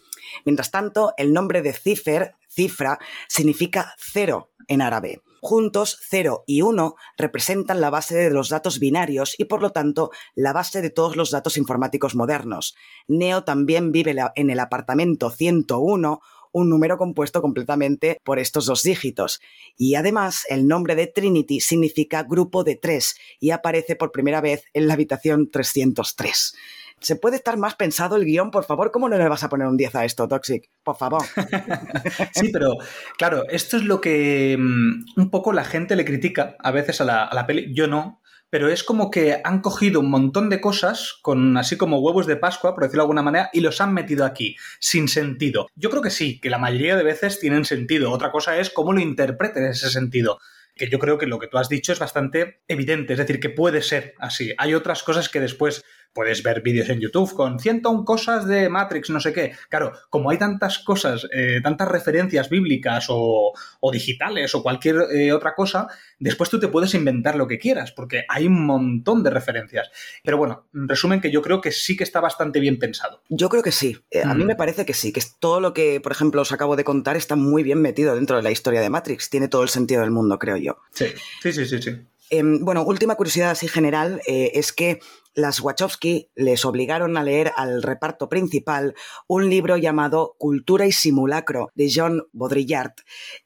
Mientras tanto, el nombre de Cipher, cifra, significa cero en árabe. Juntos, 0 y 1 representan la base de los datos binarios y por lo tanto la base de todos los datos informáticos modernos. Neo también vive en el apartamento 101 un número compuesto completamente por estos dos dígitos. Y además, el nombre de Trinity significa grupo de tres y aparece por primera vez en la habitación 303. ¿Se puede estar más pensado el guion, por favor? ¿Cómo no le vas a poner un 10 a esto, Toxic? Por favor. sí, pero claro, esto es lo que mm, un poco la gente le critica a veces a la, a la peli. Yo no, pero es como que han cogido un montón de cosas, con así como huevos de Pascua, por decirlo de alguna manera, y los han metido aquí, sin sentido. Yo creo que sí, que la mayoría de veces tienen sentido. Otra cosa es cómo lo interpretes ese sentido que yo creo que lo que tú has dicho es bastante evidente, es decir, que puede ser así. Hay otras cosas que después puedes ver vídeos en YouTube con 101 cosas de Matrix, no sé qué. Claro, como hay tantas cosas, eh, tantas referencias bíblicas o, digitales o cualquier eh, otra cosa, después tú te puedes inventar lo que quieras, porque hay un montón de referencias. Pero bueno, resumen que yo creo que sí que está bastante bien pensado. Yo creo que sí. Eh, a mí mm. me parece que sí, que todo lo que, por ejemplo, os acabo de contar está muy bien metido dentro de la historia de Matrix. Tiene todo el sentido del mundo, creo yo. Sí, sí, sí, sí. sí. Em, bueno, última curiosidad así general es que las Wachowski les obligaron a leer al reparto principal un libro llamado Cultura y Simulacro de John Baudrillard,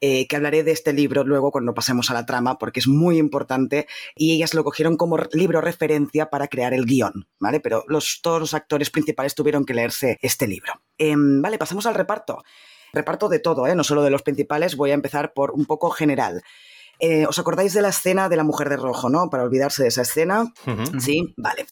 eh, que hablaré de este libro luego cuando pasemos a la trama porque es muy importante y ellas lo cogieron como libro referencia para crear el guion, ¿vale? Pero los, todos los actores principales tuvieron que leerse este libro. Em, vale, pasamos al reparto. Reparto de todo, ¿eh? no solo de los principales, voy a empezar por un poco general. Eh, ¿Os acordáis de la escena de la mujer de rojo, no? Para olvidarse de esa escena. Sí, vale.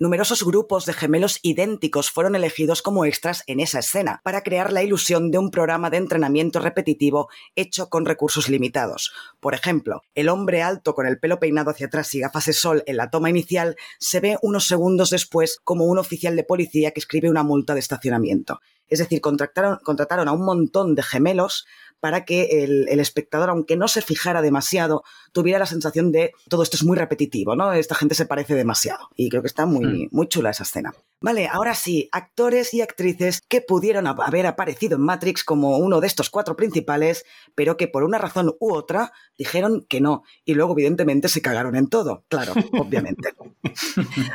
Numerosos grupos de gemelos idénticos fueron elegidos como extras en esa escena, para crear la ilusión de un programa de entrenamiento repetitivo hecho con recursos limitados. Por ejemplo, el hombre alto con el pelo peinado hacia atrás y gafas de sol en la toma inicial se ve unos segundos después como un oficial de policía que escribe una multa de estacionamiento. Es decir, contrataron, contrataron a un montón de gemelos para que el, espectador, aunque no se fijara demasiado, tuviera la sensación de todo esto es muy repetitivo, ¿no? Esta gente se parece demasiado. Y creo que está muy, hmm. muy chula esa escena. Vale, ahora sí, actores y actrices que pudieron haber aparecido en Matrix como uno de estos cuatro principales, pero que por una razón u otra dijeron que no. Y luego, evidentemente, se cagaron en todo. Claro, obviamente.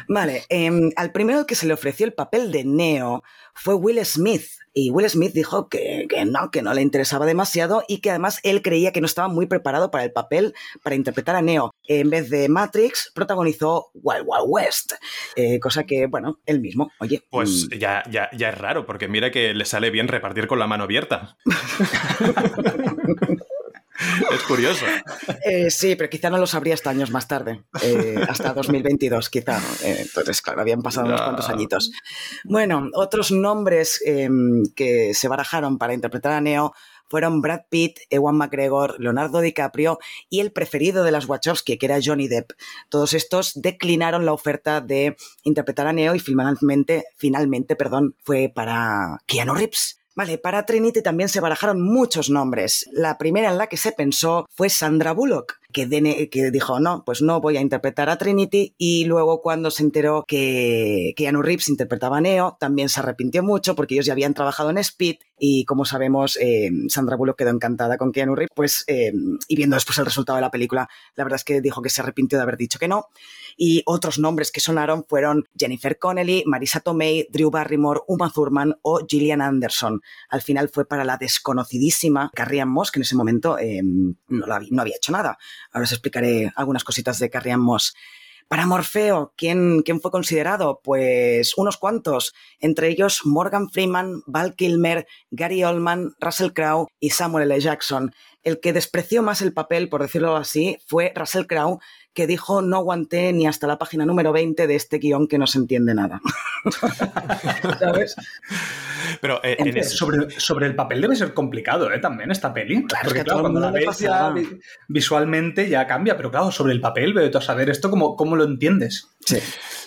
Vale, em, al primero que se le ofreció el papel de Neo fue Will Smith. Y Will Smith dijo que, no, que no le interesaba demasiado y que además él creía que no estaba muy preparado para el papel para interpretar a Neo. En vez de Matrix, protagonizó Wild Wild West, eh, cosa que, bueno, él mismo, oye. Pues mm. ya, ya, ya es raro, porque mira que le sale bien repartir con la mano abierta. es curioso. Eh, sí, pero quizá no lo sabría hasta años más tarde, eh, hasta 2022 quizá. Eh, entonces, claro, habían pasado unos cuantos añitos. Bueno, otros nombres em, que se barajaron para interpretar a Neo fueron Brad Pitt, Ewan McGregor, Leonardo DiCaprio y el preferido de las Wachowski, que era Johnny Depp. Todos estos declinaron la oferta de interpretar a Neo y finalmente, finalmente perdón, fue para Keanu Reeves. Vale, para Trinity también se barajaron muchos nombres. La primera en la que se pensó fue Sandra Bullock, que, que dijo, no, pues no voy a interpretar a Trinity y luego cuando se enteró que Keanu Reeves interpretaba a Neo, también se arrepintió mucho porque ellos ya habían trabajado en Speed y como sabemos, eh, Sandra Bullock quedó encantada con Keanu Reeves, pues, eh, y viendo después el resultado de la película, la verdad es que dijo que se arrepintió de haber dicho que no. Y otros nombres que sonaron fueron Jennifer Connelly, Marisa Tomei, Drew Barrymore, Uma Thurman o Gillian Anderson. Al final fue para la desconocidísima Carrie Moss, que en ese momento eh, no, había hecho nada. Ahora os explicaré algunas cositas de Carrie Moss. Para Morfeo, ¿quién, ¿quién, fue considerado? Pues unos cuantos, entre ellos Morgan Freeman, Val Kilmer, Gary Oldman, Russell Crowe y Samuel L. Jackson. El que despreció más el papel, por decirlo así, fue Russell Crowe, que dijo no aguanté ni hasta la página número 20 de este guion que no se entiende nada. ¿Sabes? Pero eh, sobre, el papel debe ser complicado, ¿eh? También esta peli. Claro, Porque claro, cuando la ves ya visualmente ya cambia, pero claro, sobre el papel, veo a saber esto, ¿cómo, cómo lo entiendes? Sí.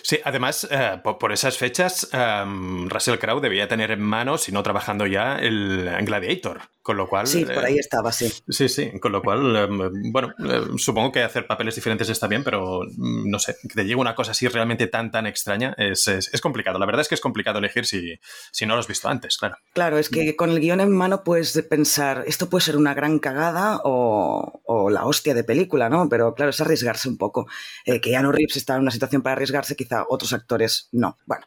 Sí, además, eh, por, esas fechas, em, Russell Crowe debía tener en manos, si no trabajando ya, el Gladiator Con lo cual. Sí, por ahí eh, estaba, sí. Sí, sí, con lo cual, em, bueno, eh, supongo que hacer papeles diferentes está bien, pero mm, no sé, que te llegue una cosa así realmente tan, tan extraña es, es- es complicado. La verdad es que es complicado elegir si, si no lo has visto antes, claro. Claro, es que con el guion en mano puedes pensar, esto puede ser una gran cagada o, o la hostia de película, ¿no? Pero claro, es arriesgarse un poco. Eh, que Keanu Reeves está en una situación arriesgarse, quizá otros actores no. Bueno.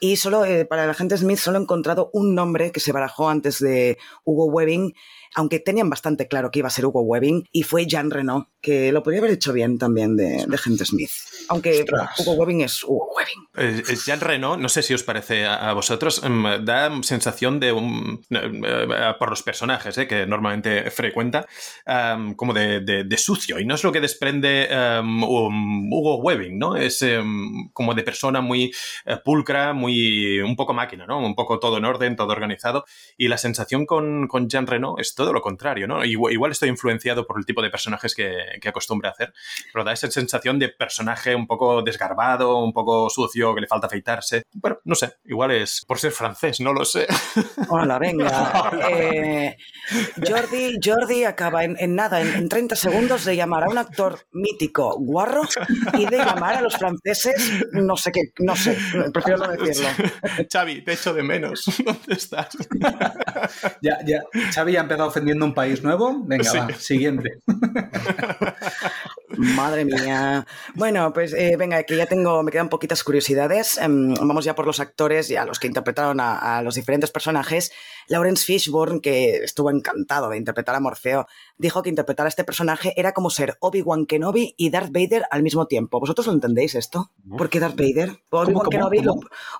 Y solo eh, para el agente Smith solo he encontrado un nombre que se barajó antes de Hugo Webbing, aunque tenían bastante claro que iba a ser Hugo Webbing, y fue Jean Reno, que lo podría haber hecho bien también de, de agente Smith. Aunque Ostras. Hugo Webbing es Hugo Webbing. Eh, Jean Reno, no sé si os parece a, a vosotros, em, da sensación de un. eh, eh, por los personajes eh, que normalmente frecuenta, em, como de, de- de sucio. Y no es lo que desprende em, um, Hugo Webbing, ¿no? Es em, como de persona muy eh, pulcra, muy. un poco máquina, ¿no? Un poco todo en orden, todo organizado. Y la sensación con, con Jean Reno es todo lo contrario, ¿no? Igual, igual estoy influenciado por el tipo de personajes que, que acostumbra hacer, pero da esa sensación de personaje un poco desgarbado, un poco sucio, que le falta afeitarse. Bueno, no sé, igual es por ser francés, no lo sé. Hola, venga. Eh, Jordi, Jordi acaba en, en nada, en, en 30 segundos, de llamar a un actor mítico guarro y de llamar a los franceses, no sé qué, no sé, prefiero no decirlo. Xavi, te echo de menos. ¿Dónde estás? Ya, ya. Xavi ya ha empezado ofendiendo un país nuevo. Venga, Sí. va, siguiente. Madre mía. Bueno, pues eh, venga, que ya tengo, me quedan poquitas curiosidades. Em, vamos ya por los actores y a los que interpretaron a, a los diferentes personajes. Lawrence Fishburne, que estuvo encantado de interpretar a Morfeo, dijo que interpretar a este personaje era como ser Obi-Wan Kenobi y Darth Vader al mismo tiempo. ¿Vosotros lo entendéis esto? ¿Por qué Darth Vader? Obi-Wan cómo, Kenobi,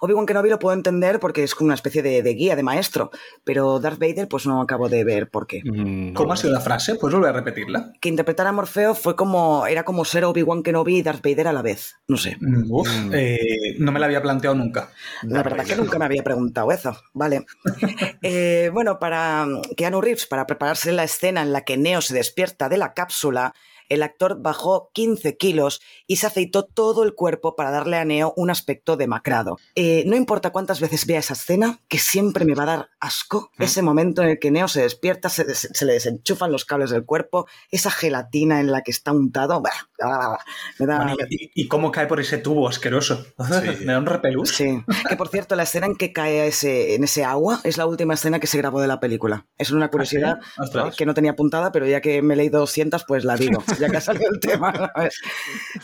Obi-Wan Kenobi lo puedo entender porque es como una especie de, de guía, de maestro, pero Darth Vader pues no acabo de ver por qué. Mm, ¿Cómo ha sido la frase? Pues volver a repetirla. Que interpretar a Morfeo fue como, era como ser Obi-Wan Kenobi y Darth Vader a la vez. No sé. Mm, Uf, eh, no me la había planteado nunca. La verdad que nunca me había preguntado eso. Vale. Eh, bueno, para Keanu Reeves, para prepararse la escena en la que Neo se despierta de la cápsula, el actor bajó 15 kilos y se aceitó todo el cuerpo para darle a Neo un aspecto demacrado. Eh, no importa cuántas veces vea esa escena, que siempre me va a dar asco ese momento en el que Neo se despierta, se, des- se le desenchufan los cables del cuerpo, esa gelatina en la que está untado. bah, bah, bah, me da, Bueno, y, y cómo cae por ese tubo asqueroso? me da un repelús. Sí, que por cierto, la escena en que cae ese, en ese agua es la última escena que se grabó de la película. Es una curiosidad ¿Ah, sí? Ostras. que no tenía apuntada, pero ya que me he leído 200, pues la digo, ya que ha salido el tema. ¿sabes?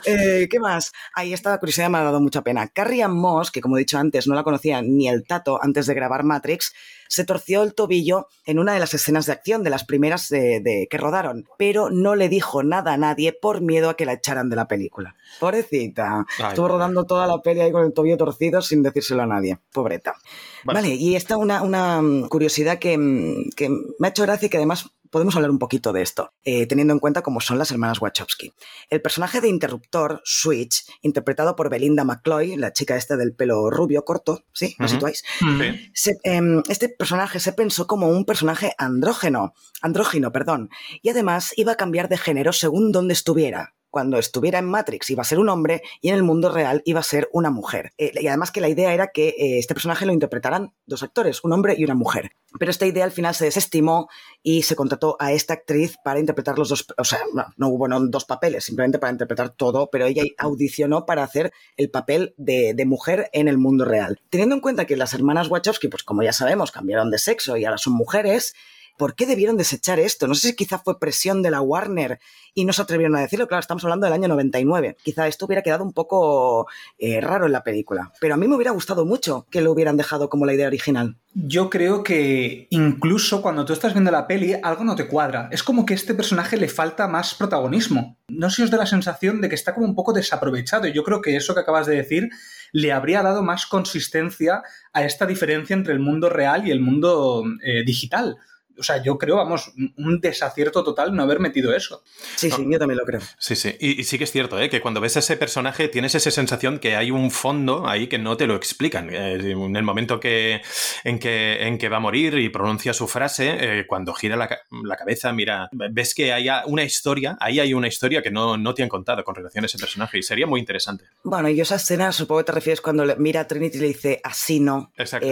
Eh, ¿Qué más? Ahí esta curiosidad me ha dado mucha pena. Carrie Ann Moss, que como he dicho antes, no la conocía ni el tato antes de grabar Matrix, se torció el tobillo en una de las escenas de acción, de las primeras de, de- que rodaron, pero no le dijo nada a nadie por miedo a que la echaran de la película. Pobrecita. Ay, Estuvo rodando toda la peli ahí con el tobillo torcido sin decírselo a nadie. Pobreta. Vale. Vale, y esta una, una mm, curiosidad que, mm, que me ha hecho gracia y que además podemos hablar un poquito de esto, eh, teniendo en cuenta cómo son las hermanas Wachowski. El personaje de interruptor, Switch, interpretado por Belinda McCloy, la chica esta del pelo rubio corto, ¿sí? ¿Lo situáis? Se- em, este personaje se pensó como un personaje andrógeno, andrógino, perdón, y además iba a cambiar de género según donde estuviera. Cuando estuviera en Matrix iba a ser un hombre y en el mundo real iba a ser una mujer. Eh, y además que la idea era que eh, este personaje lo interpretaran dos actores, un hombre y una mujer. Pero esta idea al final se desestimó y se contrató a esta actriz para interpretar los dos, o sea, no, hubo no, dos papeles, simplemente para interpretar todo, pero ella audicionó para hacer el papel de, de mujer en el mundo real. Teniendo en cuenta que las hermanas Wachowski, pues como ya sabemos, cambiaron de sexo y ahora son mujeres, ¿por qué debieron desechar esto? No sé si quizá fue presión de la Warner y no se atrevieron a decirlo. Claro, estamos hablando del año 99. Quizá esto hubiera quedado un poco eh, raro en la película. Pero a mí me hubiera gustado mucho que lo hubieran dejado como la idea original. Yo creo que incluso cuando tú estás viendo la peli, algo no te cuadra. Es como que a este personaje le falta más protagonismo. No sé si os da la sensación de que está como un poco desaprovechado. Yo creo que eso que acabas de decir le habría dado más consistencia a esta diferencia entre el mundo real y el mundo eh, digital. O sea, yo creo, vamos, un desacierto total no haber metido eso. Sí, sí, yo también lo creo. Sí, sí. Y, y sí que es cierto, ¿eh? que cuando ves a ese personaje tienes esa sensación que hay un fondo ahí que no te lo explican. Eh, en el momento que, en, que, en que va a morir y pronuncia su frase, eh, cuando gira la, la cabeza, mira, ves que hay una historia, ahí hay una historia que no, no te han contado con relación a ese personaje y sería muy interesante. Bueno, y esa escena supongo que te refieres cuando mira a Trinity y le dice así no. Exacto.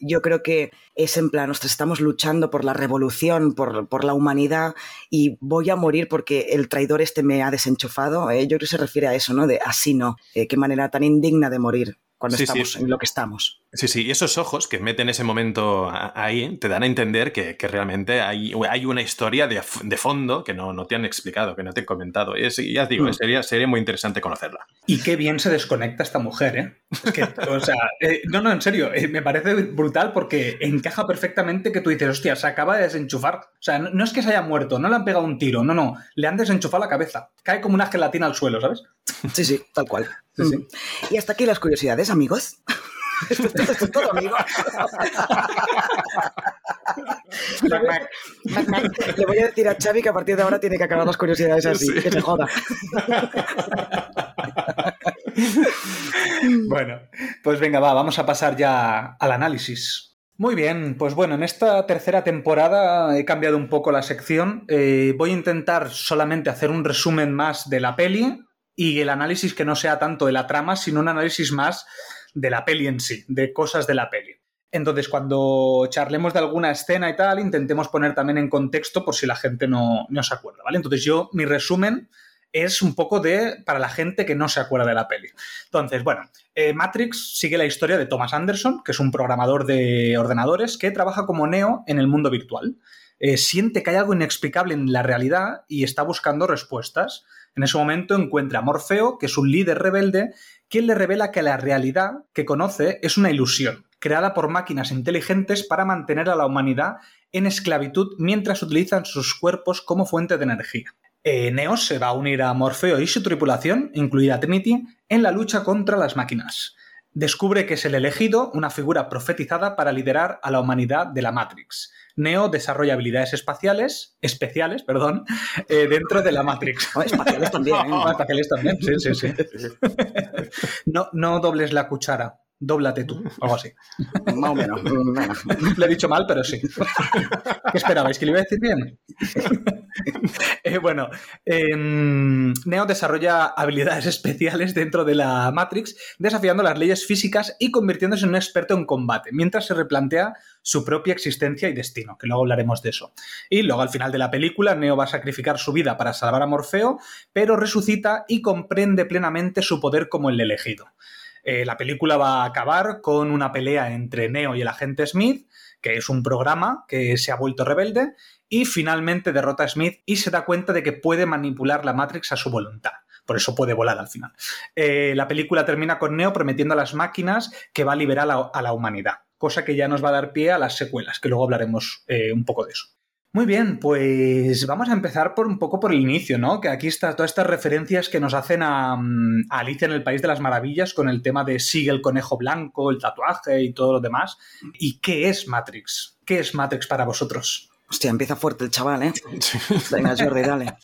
Yo creo que es en plan, ostras, estamos luchando por la revolución, por, por la humanidad y voy a morir porque el traidor este me ha desenchufado. ¿eh? Yo creo que se refiere a eso, ¿no? De así no. Eh, qué manera tan indigna de morir cuando estamos en lo que estamos. Sí, sí, y esos ojos que meten ese momento ahí te dan a entender que, realmente hay, hay, una historia de, fondo que no, no, te han explicado, que no te han comentado. Y ya digo, mm. sería, sería muy interesante conocerla. Y qué bien se desconecta esta mujer, ¿eh? Es que, o sea, eh, no, no, en serio, eh, me parece brutal porque encaja perfectamente que tú dices, hostia, se acaba de desenchufar. O sea, no, es que se haya muerto, no le han pegado un tiro, no, no, le han desenchufado la cabeza. Cae como una gelatina al suelo, ¿sabes? Sí, sí, tal cual. Mm. Y hasta aquí las curiosidades, amigos. Esto, es todo, amigo. Le voy a decir a Xavi que a partir de ahora tiene que acabar las curiosidades así, que se joda. bueno, pues venga, va, vamos a pasar ya al análisis. Muy bien, pues bueno, en esta tercera temporada he cambiado un poco la sección. Eh, voy a intentar solamente hacer un resumen más de la peli y el análisis que no sea tanto de la trama, sino un análisis más de la peli en sí, de cosas de la peli. Entonces, cuando charlemos de alguna escena y tal, intentemos poner también en contexto por si la gente no, no se acuerda, ¿vale? Entonces, yo, mi resumen es un poco de para la gente que no se acuerda de la peli. Entonces, bueno, eh, Matrix sigue la historia de Thomas Anderson, que es un programador de ordenadores que trabaja como Neo en el mundo virtual. Eh, siente que hay algo inexplicable en la realidad y está buscando respuestas. En ese momento encuentra a Morfeo, que es un líder rebelde, quien le revela que la realidad que conoce es una ilusión, creada por máquinas inteligentes para mantener a la humanidad en esclavitud mientras utilizan sus cuerpos como fuente de energía. Eh, Neo se va a unir a Morfeo y su tripulación, incluida Trinity, en la lucha contra las máquinas. Descubre que es el elegido, una figura profetizada para liderar a la humanidad de la Matrix. Neo desarrolla habilidades espaciales, especiales, perdón, eh, dentro de la Matrix. espaciales también. ¿eh? espaciales también, sí, sí, sí. no, no dobles la cuchara, dóblate tú, algo así. Más o menos. Lo he dicho mal, pero sí. ¿Qué esperabais? ¿Que le iba a decir bien? Eh, bueno, em, Neo desarrolla habilidades especiales dentro de la Matrix, desafiando las leyes físicas y convirtiéndose en un experto en combate, mientras se replantea su propia existencia y destino, que luego hablaremos de eso. Y luego al final de la película, Neo va a sacrificar su vida para salvar a Morfeo, pero resucita y comprende plenamente su poder como el elegido. Eh, la película va a acabar con una pelea entre Neo y el agente Smith, que es un programa que se ha vuelto rebelde, y finalmente derrota a Smith y se da cuenta de que puede manipular la Matrix a su voluntad. Por eso puede volar al final. Eh, la película termina con Neo prometiendo a las máquinas que va a liberar a la humanidad, cosa que ya nos va a dar pie a las secuelas, que luego hablaremos eh, un poco de eso. Muy bien, pues vamos a empezar por un poco por el inicio, ¿no? Que aquí está todas estas referencias que nos hacen a, mm, a, Alicia en el País de las Maravillas con el tema de sigue el conejo blanco, el tatuaje y todo lo demás. ¿Y qué es Matrix? ¿Qué es Matrix para vosotros? Hostia, empieza fuerte el chaval, ¿eh? Venga, Jordi, dale.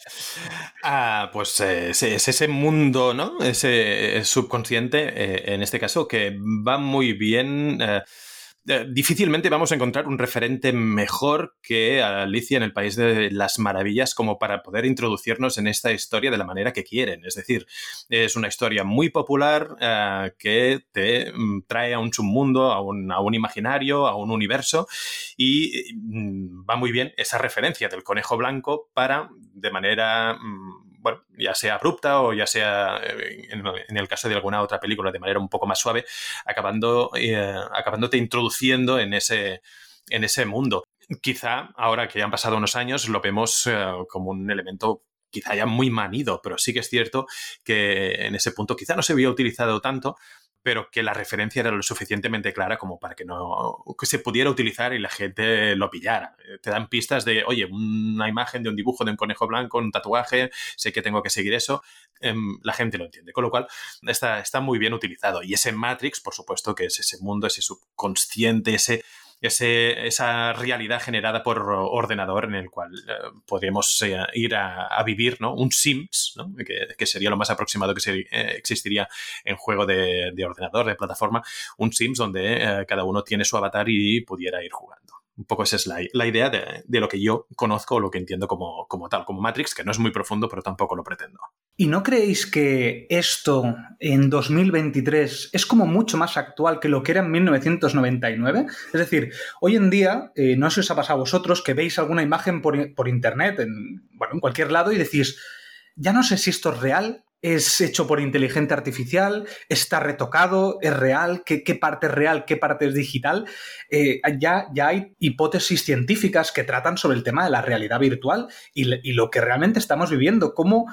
Ah, pues eh, es, ese mundo, ¿no? Ese subconsciente, eh, en este caso, que va muy bien. Eh, eh, difícilmente vamos a encontrar un referente mejor que Alicia en el País de las Maravillas como para poder introducirnos en esta historia de la manera que quieren. Es decir, es una historia muy popular eh, que te mm, trae a un submundo, a un, a un, imaginario, a un universo y mm, va muy bien esa referencia del conejo blanco para, de manera mm, bueno, ya sea abrupta o ya sea, eh, en, el caso de alguna otra película, de manera un poco más suave, acabando, eh, acabándote introduciendo en ese, en ese mundo. Quizá ahora que ya han pasado unos años lo vemos eh, como un elemento quizá ya muy manido, pero sí que es cierto que en ese punto quizá no se había utilizado tanto, pero que la referencia era lo suficientemente clara como para que no que se pudiera utilizar y la gente lo pillara. Eh, te dan pistas de, oye, una imagen de un dibujo de un conejo blanco, un tatuaje, sé que tengo que seguir eso, em, la gente lo entiende. Con lo cual, está, está muy bien utilizado. Y ese Matrix, por supuesto, que es ese mundo, ese subconsciente, ese esa realidad generada por ordenador en el cual eh, podríamos eh, ir a, vivir, ¿no? Un Sims, ¿no? que, sería lo más aproximado que eh, existiría en juego de, ordenador, de plataforma, un Sims donde cada uno tiene su avatar y pudiera ir jugando. Un poco esa es la, idea de, lo que yo conozco o lo que entiendo como, como tal, como Matrix, que no es muy profundo, pero tampoco lo pretendo. ¿Y no creéis que esto en 2023 es como mucho más actual que lo que era en 1999? Es decir, hoy en día, eh, no sé si os ha pasado a vosotros que veis alguna imagen por, por internet, en, bueno, en cualquier lado, y decís, ya no sé si esto es real es hecho por inteligencia artificial, está retocado, es real, qué, parte es real, qué parte es digital. Eh, ya, ya hay hipótesis científicas que tratan sobre el tema de la realidad virtual y, y lo que realmente estamos viviendo, cómo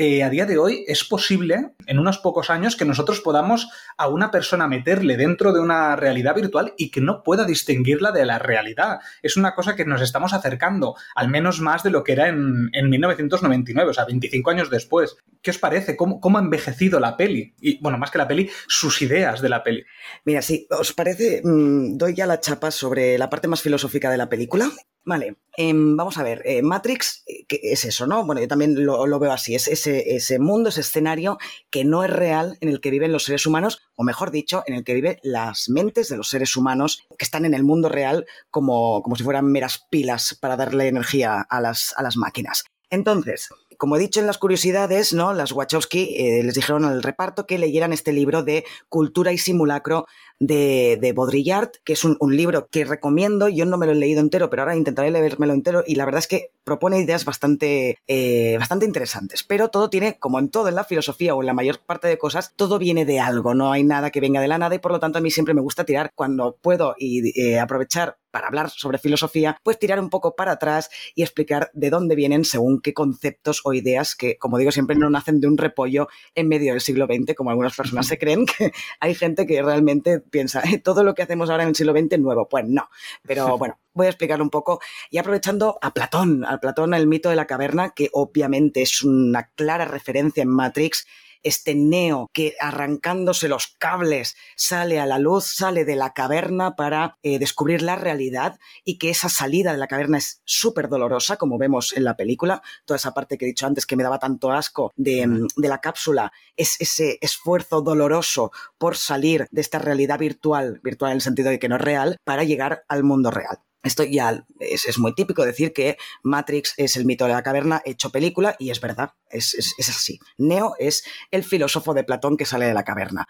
eh, a día de hoy es posible, en unos pocos años, que nosotros podamos a una persona meterle dentro de una realidad virtual y que no pueda distinguirla de la realidad. Es una cosa que nos estamos acercando, al menos más de lo que era en, 1999, o sea, 25 años después. ¿Qué os parece? ¿Cómo, ¿Cómo, ha envejecido la peli? Y, bueno, más que la peli, sus ideas de la peli. Mira, si os parece, mm, doy ya la chapa sobre la parte más filosófica de la película. Vale, em, vamos a ver, eh, Matrix, eh, ¿qué es eso, ¿no? Bueno, yo también lo, veo así, es ese, mundo, ese escenario que no es real en el que viven los seres humanos, o mejor dicho, en el que viven las mentes de los seres humanos que están en el mundo real como, como si fueran meras pilas para darle energía a las, a las máquinas. Entonces, como he dicho en las curiosidades, ¿no? Las Wachowski eh, les dijeron al reparto que leyeran este libro de Cultura y Simulacro de, de Baudrillard, que es un, libro que recomiendo. Yo no me lo he leído entero, pero ahora intentaré leérmelo entero y la verdad es que propone ideas bastante, eh, bastante interesantes. Pero todo tiene, como en todo en la filosofía o en la mayor parte de cosas, todo viene de algo, no hay nada que venga de la nada y por lo tanto a mí siempre me gusta tirar cuando puedo y eh, aprovechar para hablar sobre filosofía, pues tirar un poco para atrás y explicar de dónde vienen según qué conceptos o ideas que, como digo, siempre no nacen de un repollo en medio del siglo XX, como algunas personas se creen, que hay gente que realmente piensa, eh, todo lo que hacemos ahora en el siglo XX nuevo. Pues no. Pero bueno, voy a explicar un poco. Y aprovechando a Platón, a Platón, el mito de la caverna, que obviamente es una clara referencia en Matrix este Neo que arrancándose los cables sale a la luz, sale de la caverna para eh, descubrir la realidad y que esa salida de la caverna es súper dolorosa, como vemos en la película. Toda esa parte que he dicho antes que me daba tanto asco de, mm, de la cápsula es ese esfuerzo doloroso por salir de esta realidad virtual, virtual en el sentido de que no es real, para llegar al mundo real. Esto ya es, muy típico decir que Matrix es el mito de la caverna hecho película y es verdad, es, es así. Neo es el filósofo de Platón que sale de la caverna.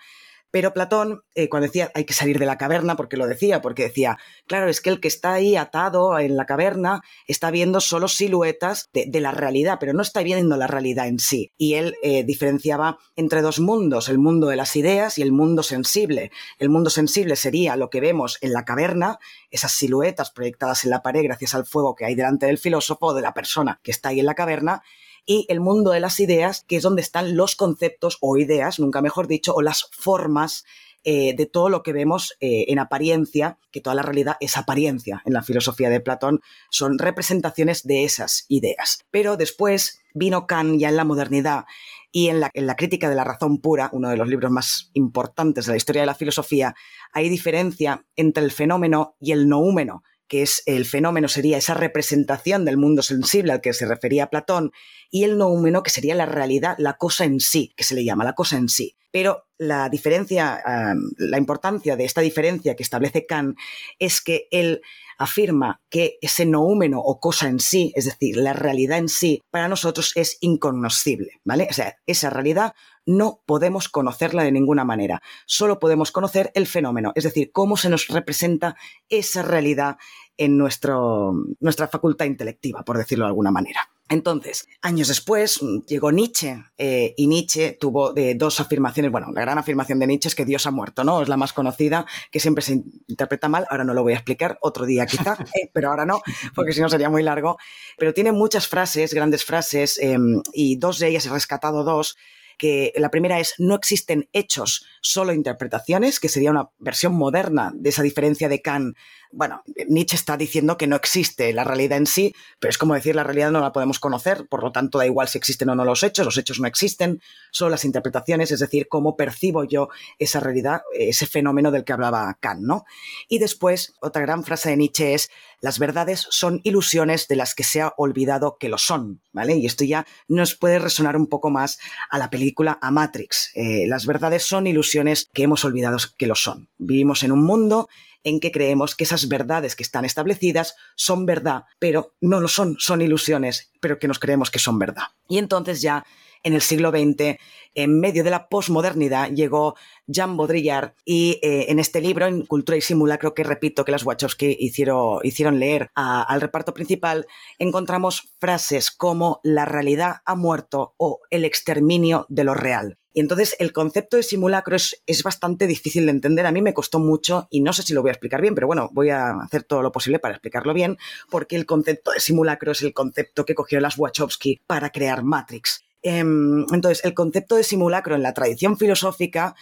Pero Platón, eh, cuando decía hay que salir de la caverna, porque lo decía, porque decía, claro, es que el que está ahí atado en la caverna está viendo solo siluetas de, la realidad, pero no está viendo la realidad en sí. Y él eh, diferenciaba entre dos mundos, el mundo de las ideas y el mundo sensible. El mundo sensible sería lo que vemos en la caverna, esas siluetas proyectadas en la pared gracias al fuego que hay delante del filósofo o de la persona que está ahí en la caverna, y el mundo de las ideas, que es donde están los conceptos o ideas, nunca mejor dicho, o las formas eh, de todo lo que vemos eh, en apariencia, que toda la realidad es apariencia. En la filosofía de Platón son representaciones de esas ideas. Pero después vino Kant ya en la modernidad y en la, en la, crítica de la razón pura, uno de los libros más importantes de la historia de la filosofía, hay diferencia entre el fenómeno y el noúmeno, que es el fenómeno, sería esa representación del mundo sensible al que se refería Platón, y el noúmeno, que sería la realidad, la cosa en sí, que se le llama la cosa en sí. Pero la diferencia, la importancia de esta diferencia que establece Kant es que él afirma que ese noúmeno o cosa en sí, es decir, la realidad en sí, para nosotros es incognoscible, ¿vale? O sea, esa realidad no podemos conocerla de ninguna manera. Solo podemos conocer el fenómeno, es decir, cómo se nos representa esa realidad en nuestro, nuestra facultad intelectiva, por decirlo de alguna manera. Entonces, años después llegó Nietzsche eh, y Nietzsche tuvo eh, dos afirmaciones. Bueno, la gran afirmación de Nietzsche es que Dios ha muerto, ¿no? Es la más conocida, que siempre se interpreta mal. Ahora no lo voy a explicar, otro día quizá, eh, pero ahora no, porque si no sería muy largo. Pero tiene muchas frases, grandes frases, em, y dos de ellas he rescatado dos que la primera es no existen hechos, solo interpretaciones, que sería una versión moderna de esa diferencia de Kant bueno, Nietzsche está diciendo que no existe la realidad en sí, pero es como decir la realidad no la podemos conocer, por lo tanto da igual si existen o no los hechos, los hechos no existen, solo las interpretaciones, es decir, cómo percibo yo esa realidad, ese fenómeno del que hablaba Kant, ¿no? Y después, otra gran frase de Nietzsche es, las verdades son ilusiones de las que se ha olvidado que lo son, ¿vale? Y esto ya nos puede resonar un poco más a la película A Matrix. Eh, las verdades son ilusiones que hemos olvidado que lo son. Vivimos en un mundo en que creemos que esas verdades que están establecidas son verdad, pero no lo son, son ilusiones, pero que nos creemos que son verdad. Y entonces ya en el siglo XX, en medio de la posmodernidad, llegó Jean Baudrillard y eh, en este libro, en Cultura y Simulacro, que repito que las Wachowski hicieron, hicieron leer al reparto principal, encontramos frases como la realidad ha muerto o el exterminio de lo real. Y entonces el concepto de simulacro es, es, bastante difícil de entender. A mí me costó mucho y no sé si lo voy a explicar bien, pero bueno, voy a hacer todo lo posible para explicarlo bien, porque el concepto de simulacro es el concepto que cogió las Wachowski para crear Matrix. Em, entonces, el concepto de simulacro en la tradición filosófica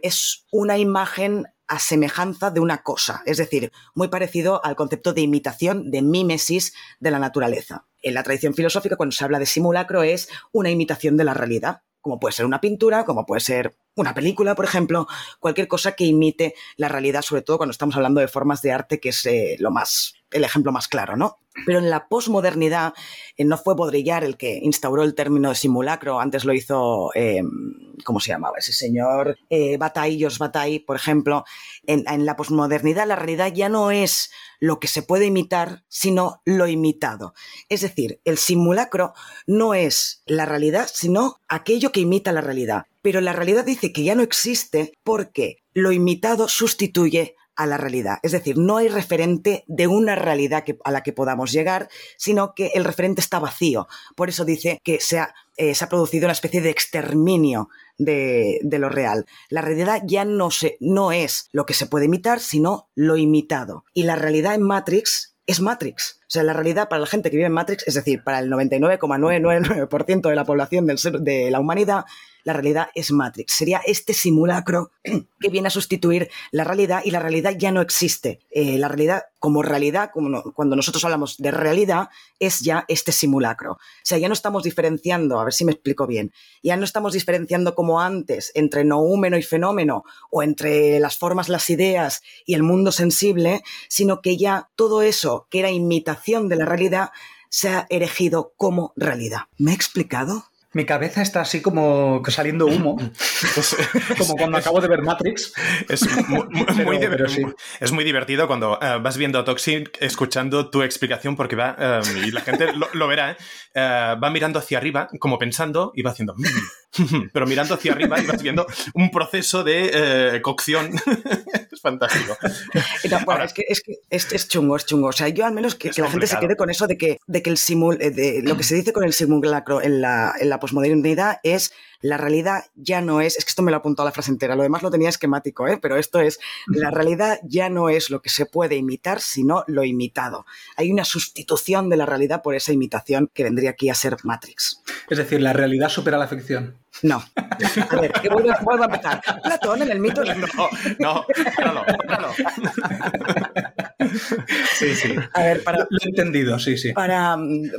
es una imagen a semejanza de una cosa, es decir, muy parecido al concepto de imitación, de mímesis de la naturaleza. En la tradición filosófica, cuando se habla de simulacro, es una imitación de la realidad, como puede ser una pintura, como puede ser una película, por ejemplo, cualquier cosa que imite la realidad, sobre todo cuando estamos hablando de formas de arte, que es eh, lo más, el ejemplo más claro, ¿no? Pero en la posmodernidad eh, no fue Baudrillard el que instauró el término de simulacro, antes lo hizo, eh, ¿cómo se llamaba? Ese señor eh, Bataille, Jos Bataille, por ejemplo. En la posmodernidad la realidad ya no es lo que se puede imitar, sino lo imitado. Es decir, el simulacro no es la realidad, sino aquello que imita la realidad. Pero la realidad dice que ya no existe porque lo imitado sustituye a la realidad. Es decir, no hay referente de una realidad a la que podamos llegar, sino que el referente está vacío. Por eso dice que se ha, eh, producido una especie de exterminio de, lo real. La realidad ya no, es lo que se puede imitar, sino lo imitado. Y la realidad en Matrix es Matrix. O sea, la realidad para la gente que vive en Matrix, es decir, para el 99,999% de la población de la humanidad, la realidad es Matrix. Sería este simulacro que viene a sustituir la realidad y la realidad ya no existe. Eh, la realidad como realidad, como no, cuando nosotros hablamos de realidad, es ya este simulacro. O sea, ya no estamos diferenciando, a ver si me explico bien, ya no estamos diferenciando como antes entre noúmeno y fenómeno o entre las formas, las ideas y el mundo sensible, sino que ya todo eso que era imitación de la realidad se ha erigido como realidad. ¿Me he explicado? Mi cabeza está así como saliendo humo, como cuando acabo de ver Matrix. Es muy, muy, pero, pero sí. es muy divertido cuando uh, vas viendo Toxic escuchando tu explicación porque va, um, y la gente lo, lo verá, uh, va mirando hacia arriba como pensando y va haciendo... Mm, pero mirando hacia arriba y vas viendo un proceso de uh, cocción. es fantástico. No, bueno, Ahora, es que, es, que es, es, chungo, es chungo. O sea, yo al menos que, que la gente se quede con eso de que, de que el simul, de lo que se dice con el simulacro en la, en la posmodernidad es la realidad ya no es, es que esto me lo ha apuntado la frase entera, lo demás lo tenía esquemático, ¿eh? pero esto es, la realidad ya no es lo que se puede imitar, sino lo imitado. Hay una sustitución de la realidad por esa imitación que vendría aquí a ser Matrix. Es decir, la realidad supera la ficción. No. A ver, que vuelvo, vuelvo a empezar. Platón en el mito. No, no, no, no. Sí, sí. A ver, para, lo he entendido, sí, sí. Para,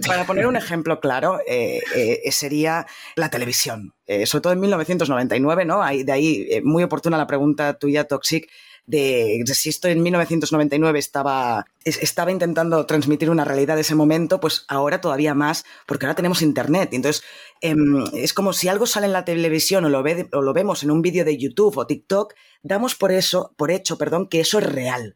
para poner un ejemplo claro, eh, eh, sería la televisión. Eh, sobre todo en 1999, ¿no? Ahí, de ahí, muy oportuna la pregunta tuya, Toxic, de, si esto en 1999 estaba, estaba intentando transmitir una realidad de ese momento, pues ahora todavía más, porque ahora tenemos internet. Entonces, eh, es como si algo sale en la televisión o lo, ve, o lo vemos en un vídeo de YouTube o TikTok, damos por eso, por hecho, perdón, que eso es real.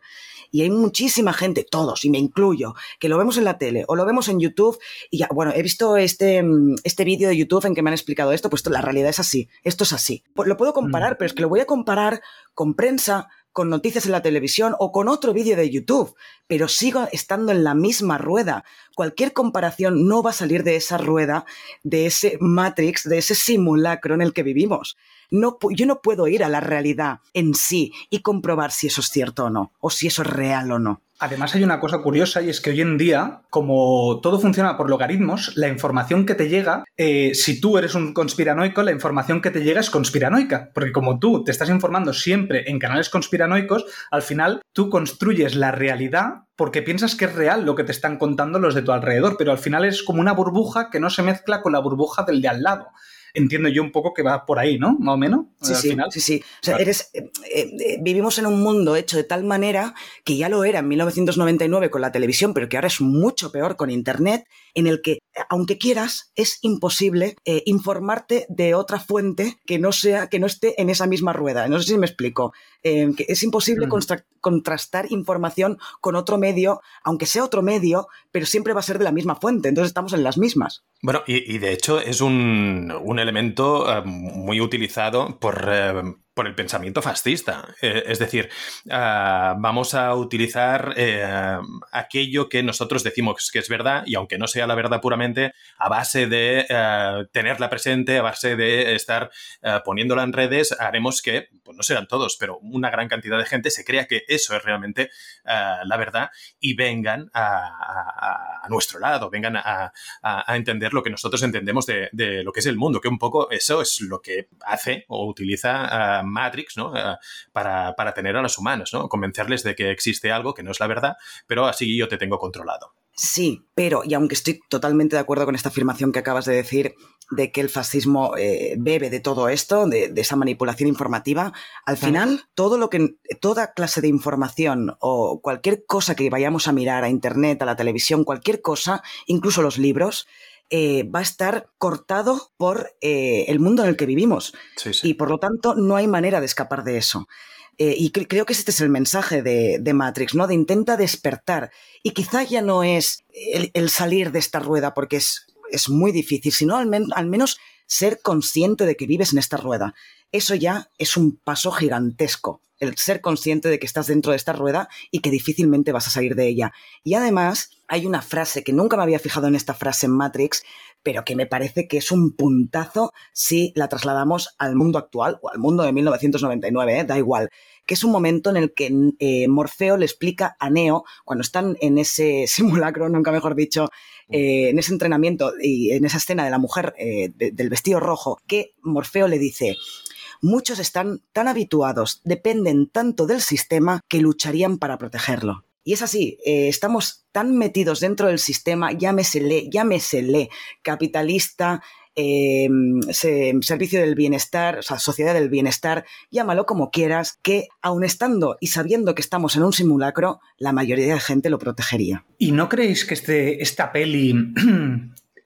Y hay muchísima gente, todos, y me incluyo, que lo vemos en la tele o lo vemos en YouTube. Y ya, bueno, he visto este, este vídeo de YouTube en que me han explicado esto, pues la realidad es así, esto es así. Lo puedo comparar, mm. pero es que lo voy a comparar con prensa, con noticias en la televisión o con otro vídeo de YouTube, pero sigo estando en la misma rueda. Cualquier comparación no va a salir de esa rueda, de ese Matrix, de ese simulacro en el que vivimos. No, yo no puedo ir a la realidad en sí y comprobar si eso es cierto o no, o si eso es real o no. Además hay una cosa curiosa y es que hoy en día, como todo funciona por logaritmos, la información que te llega, eh, si tú eres un conspiranoico, la información que te llega es conspiranoica, porque como tú te estás informando siempre en canales conspiranoicos, al final tú construyes la realidad porque piensas que es real lo que te están contando los de tu alrededor, pero al final es como una burbuja que no se mezcla con la burbuja del de al lado. Entiendo yo un poco que va por ahí, ¿no? Más o menos. Sí, al sí, final. sí, sí. O sea, eres, eh, eh, vivimos en un mundo hecho de tal manera que ya lo era en 1999 con la televisión, pero que ahora es mucho peor con Internet, en el que, aunque quieras, es imposible eh, informarte de otra fuente que no sea, que no esté en esa misma rueda. No sé si me explico. Eh, que es imposible Mm. contrastar información con otro medio, aunque sea otro medio, pero siempre va a ser de la misma fuente. Entonces estamos en las mismas. Bueno, y, y de hecho es un, un elemento eh, muy utilizado por, eh, por el pensamiento fascista. Eh, es decir, ah, vamos a utilizar eh, aquello que nosotros decimos que es verdad, y aunque no sea la verdad puramente, a base de eh, tenerla presente, a base de estar poniéndola en redes, haremos que, pues no serán todos, pero una gran cantidad de gente se crea que eso es realmente la verdad y vengan a, nuestro lado, vengan a, entender lo que nosotros entendemos de, lo que es el mundo, que un poco eso es lo que hace o utiliza eh, Matrix ¿no? Eh, para, para tener a los humanos, ¿no? convencerles de que existe algo que no es la verdad, pero así yo te tengo controlado. Sí, pero, y aunque estoy totalmente de acuerdo con esta afirmación que acabas de decir, de que el fascismo eh, bebe de todo esto, de, de esa manipulación informativa, al final, todo lo que, toda clase de información o cualquier cosa que vayamos a mirar a internet, a la televisión, cualquier cosa, incluso los libros, eh, va a estar cortado por eh, el mundo en el que vivimos. Sí, sí. Y por lo tanto, no hay manera de escapar de eso. Eh, y cre- creo que este es el mensaje de, de Matrix, ¿no? De intenta despertar. Y quizá ya no es el, el salir de esta rueda, porque es, es muy difícil, sino al, men- al menos ser consciente de que vives en esta rueda. Eso ya es un paso gigantesco, el ser consciente de que estás dentro de esta rueda y que difícilmente vas a salir de ella. Y además, hay una frase que nunca me había fijado en esta frase en Matrix, pero que me parece que es un puntazo si la trasladamos al mundo actual o al mundo de 1999, ¿eh? da igual, que es un momento en el que eh, Morfeo le explica a Neo, cuando están en ese simulacro, nunca mejor dicho, eh, en ese entrenamiento y en esa escena de la mujer de- del vestido rojo, que Morfeo le dice, muchos están tan habituados, dependen tanto del sistema que lucharían para protegerlo. Y es así, eh, estamos tan metidos dentro del sistema, llámesele, llámesele capitalista, eh, se- servicio del bienestar, o sea, sociedad del bienestar, llámalo como quieras, que aun estando y sabiendo que estamos en un simulacro, la mayoría de gente lo protegería. ¿Y no creéis que este, esta peli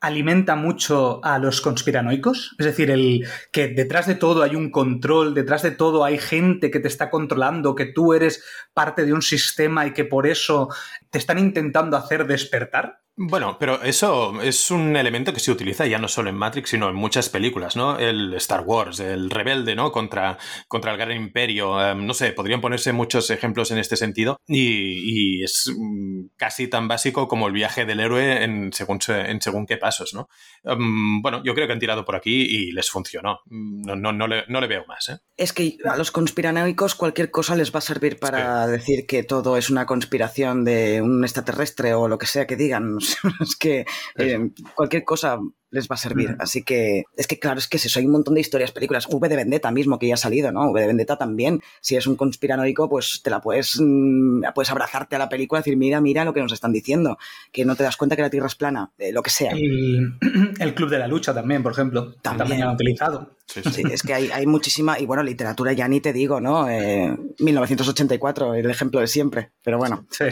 alimenta mucho a los conspiranoicos? Es decir, el que detrás de todo hay un control, detrás de todo hay gente que te está controlando, que tú eres parte de un sistema y que por eso te están intentando hacer despertar. Bueno, pero eso es un elemento que se utiliza ya no solo en Matrix, sino en muchas películas, ¿no? El Star Wars, el rebelde, ¿no? Contra, contra el gran imperio. em, no sé, podrían ponerse muchos ejemplos en este sentido. Y, y es mm, casi tan básico como el viaje del héroe en según, se- en según qué pasos, ¿no? Em, bueno, yo creo que han tirado por aquí y les funcionó. Mm, No, no, no, le, no le veo más, ¿eh? Es que a los conspiranoicos cualquier cosa les va a servir para decir que todo es una conspiración de un extraterrestre o lo que sea que digan. es que eh, cualquier cosa les va a servir. Así que es que claro, es que es eso, hay un montón de historias, películas. V de Vendetta mismo que ya ha salido, ¿no? V de Vendetta también. Si es un conspiranoico, pues te la puedes, mm, puedes abrazarte a la película y decir, mira, mira lo que nos están diciendo, que no te das cuenta que la Tierra es plana, eh, lo que sea. El, el Club de la Lucha también, por ejemplo. También. También, lo han utilizado. Sí, sí. Sí, es que hay, hay muchísima, y bueno, literatura ya ni te digo, ¿no? Eh, 1984, el ejemplo de siempre. Pero bueno, Sí.